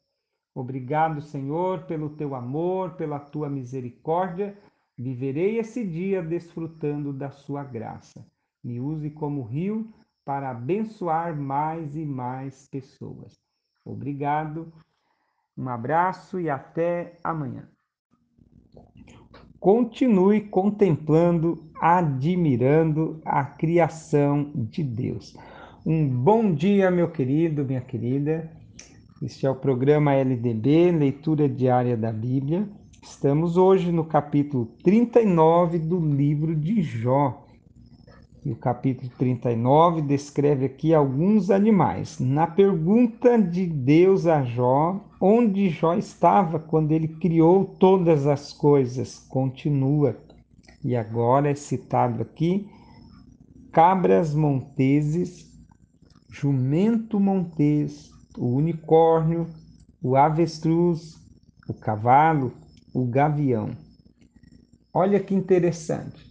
Obrigado, Senhor, pelo teu amor, pela tua misericórdia. Viverei esse dia desfrutando da sua graça. Me use como rio para abençoar mais e mais pessoas. Obrigado, um abraço e até amanhã. Continue contemplando, admirando a criação de Deus. Um bom dia, meu querido, minha querida. Este é o programa LDB, Leitura Diária da Bíblia. Estamos hoje no capítulo 39 do livro de Jó. E o capítulo 39 descreve aqui alguns animais. Na pergunta de Deus a Jó, onde Jó estava quando ele criou todas as coisas, continua. E agora é citado aqui cabras monteses, jumento montês, o unicórnio, o avestruz, o cavalo, o gavião. Olha que interessante.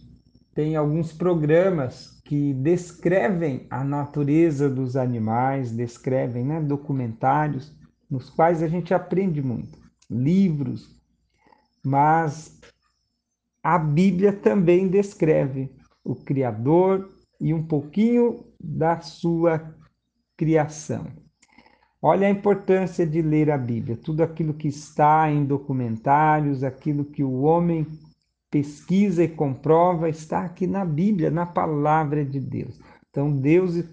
Tem alguns programas que descrevem a natureza dos animais, descrevem né, documentários nos quais a gente aprende muito, livros, mas a Bíblia também descreve o Criador e um pouquinho da sua criação. Olha a importância de ler a Bíblia, tudo aquilo que está em documentários, aquilo que o homem pesquisa e comprova, está aqui na Bíblia, na palavra de Deus. Então Deus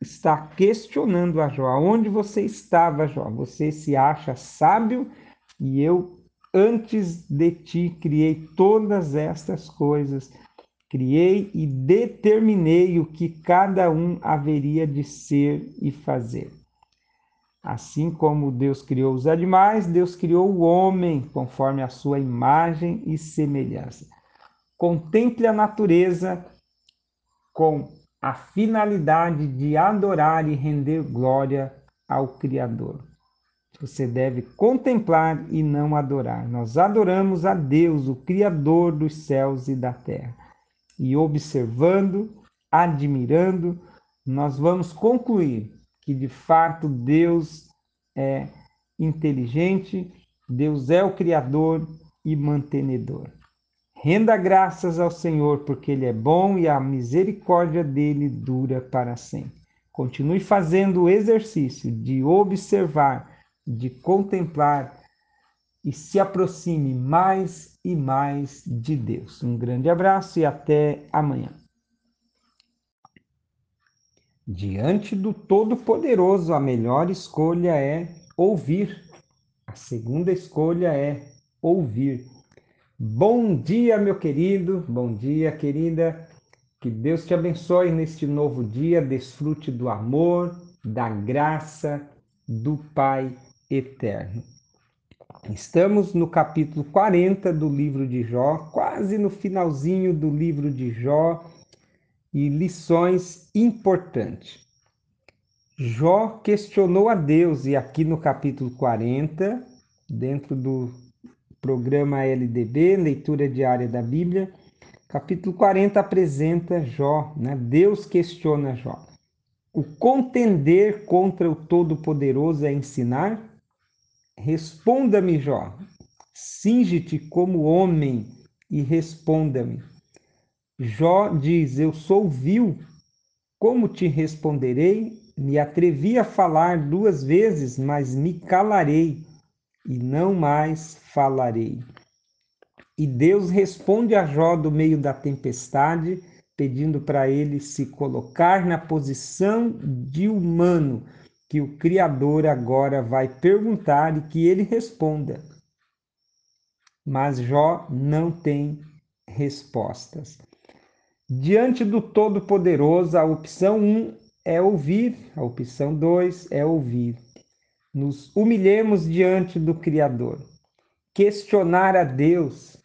está questionando a Jó: onde você estava, Jó? Você se acha sábio e eu Antes de ti criei todas estas coisas, criei e determinei o que cada um haveria de ser e fazer. Assim como Deus criou os animais, Deus criou o homem conforme a sua imagem e semelhança. Contemple a natureza com a finalidade de adorar e render glória ao Criador. Você deve contemplar e não adorar. Nós adoramos a Deus, o Criador dos céus e da terra. E observando, admirando, nós vamos concluir que de fato Deus é inteligente, Deus é o Criador e mantenedor. Renda graças ao Senhor, porque Ele é bom e a misericórdia dele dura para sempre. Continue fazendo o exercício de observar de contemplar e se aproxime mais e mais de Deus. Um grande abraço e até amanhã. Diante do Todo-Poderoso, a melhor escolha é ouvir. A segunda escolha é ouvir. Bom dia, meu querido, bom dia, querida. Que Deus te abençoe neste novo dia. Desfrute do amor, da graça do Pai eterno. Estamos no capítulo 40 do livro de Jó, quase no finalzinho do livro de Jó, e lições importantes. Jó questionou a Deus, e aqui no capítulo 40, dentro do programa LDB, leitura diária da Bíblia, capítulo 40 apresenta Jó, né? Deus questiona Jó. O contender contra o Todo-Poderoso é ensinar? Responda-me, Jó. Singe-te como homem e responda-me. Jó diz: Eu sou vil. Como te responderei? Me atrevi a falar duas vezes, mas me calarei e não mais falarei. E Deus responde a Jó do meio da tempestade, pedindo para ele se colocar na posição de humano que o Criador agora vai perguntar e que ele responda. Mas Jó não tem respostas. Diante do Todo-Poderoso, a opção 1 um é ouvir, a opção 2 é ouvir. Nos humilhemos diante do Criador. Questionar a Deus,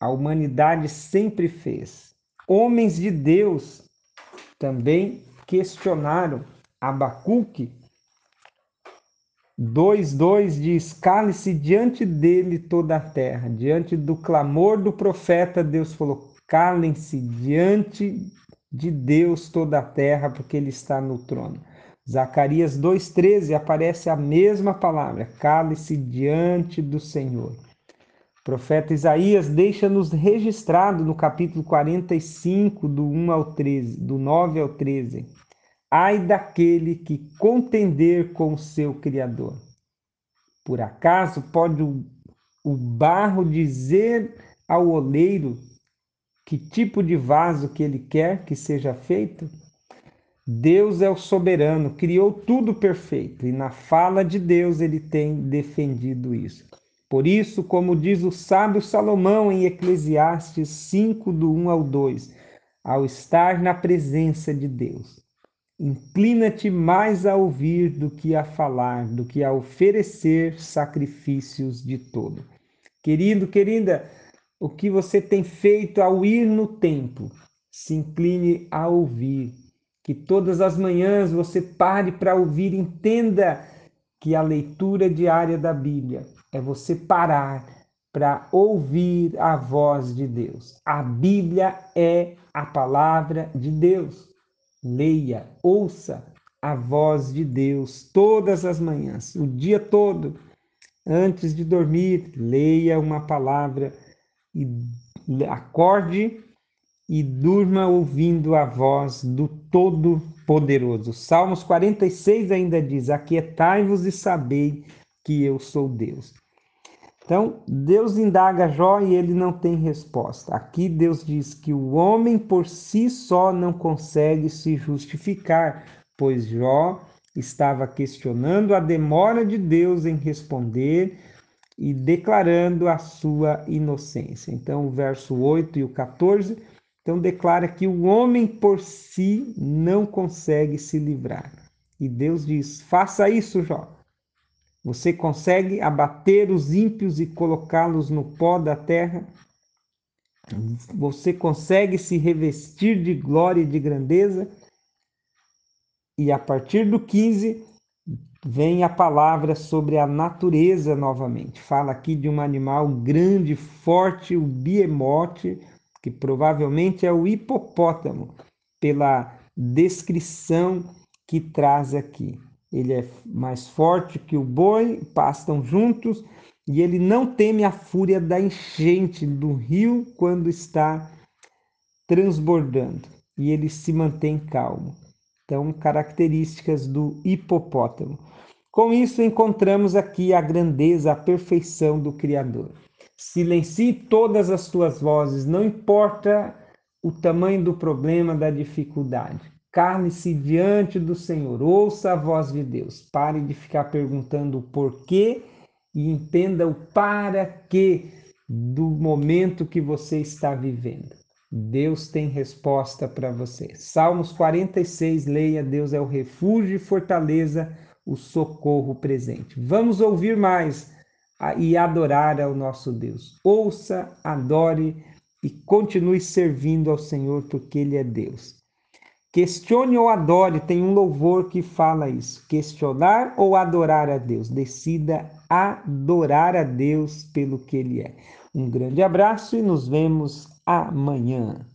a humanidade sempre fez. Homens de Deus também questionaram. Abacuque 2:2 diz: Cale-se diante dele toda a terra. Diante do clamor do profeta, Deus falou: Calem-se diante de Deus toda a terra, porque ele está no trono. Zacarias 2:13 aparece a mesma palavra: Cale-se diante do Senhor. O profeta Isaías deixa-nos registrado no capítulo 45, do 1 ao 13, do 9 ao 13 ai daquele que contender com o seu Criador. Por acaso pode o, o barro dizer ao oleiro que tipo de vaso que ele quer que seja feito? Deus é o soberano, criou tudo perfeito e na fala de Deus ele tem defendido isso. Por isso, como diz o sábio Salomão em Eclesiastes 5, do 1 ao 2, ao estar na presença de Deus, Inclina-te mais a ouvir do que a falar, do que a oferecer sacrifícios de todo. Querido, querida, o que você tem feito ao ir no templo, se incline a ouvir. Que todas as manhãs você pare para ouvir, entenda que a leitura diária da Bíblia é você parar para ouvir a voz de Deus. A Bíblia é a palavra de Deus. Leia, ouça a voz de Deus todas as manhãs, o dia todo. Antes de dormir, leia uma palavra e acorde e durma ouvindo a voz do Todo-Poderoso. Salmos 46 ainda diz: Aquietai-vos e sabei que eu sou Deus. Então, Deus indaga Jó e ele não tem resposta. Aqui Deus diz que o homem por si só não consegue se justificar, pois Jó estava questionando a demora de Deus em responder e declarando a sua inocência. Então, o verso 8 e o 14, então declara que o homem por si não consegue se livrar. E Deus diz: "Faça isso, Jó. Você consegue abater os ímpios e colocá-los no pó da terra? Você consegue se revestir de glória e de grandeza? E a partir do 15 vem a palavra sobre a natureza novamente. Fala aqui de um animal grande, forte, o biemote, que provavelmente é o hipopótamo, pela descrição que traz aqui ele é mais forte que o boi, pastam juntos, e ele não teme a fúria da enchente do rio quando está transbordando, e ele se mantém calmo. Então, características do hipopótamo. Com isso, encontramos aqui a grandeza, a perfeição do Criador. Silencie todas as tuas vozes, não importa o tamanho do problema, da dificuldade. Cale-se diante do Senhor, ouça a voz de Deus. Pare de ficar perguntando o porquê e entenda o para quê do momento que você está vivendo. Deus tem resposta para você. Salmos 46, leia: Deus é o refúgio e fortaleza, o socorro presente. Vamos ouvir mais e adorar ao nosso Deus. Ouça, adore e continue servindo ao Senhor, porque Ele é Deus. Questione ou adore, tem um louvor que fala isso. Questionar ou adorar a Deus. Decida adorar a Deus pelo que Ele é. Um grande abraço e nos vemos amanhã.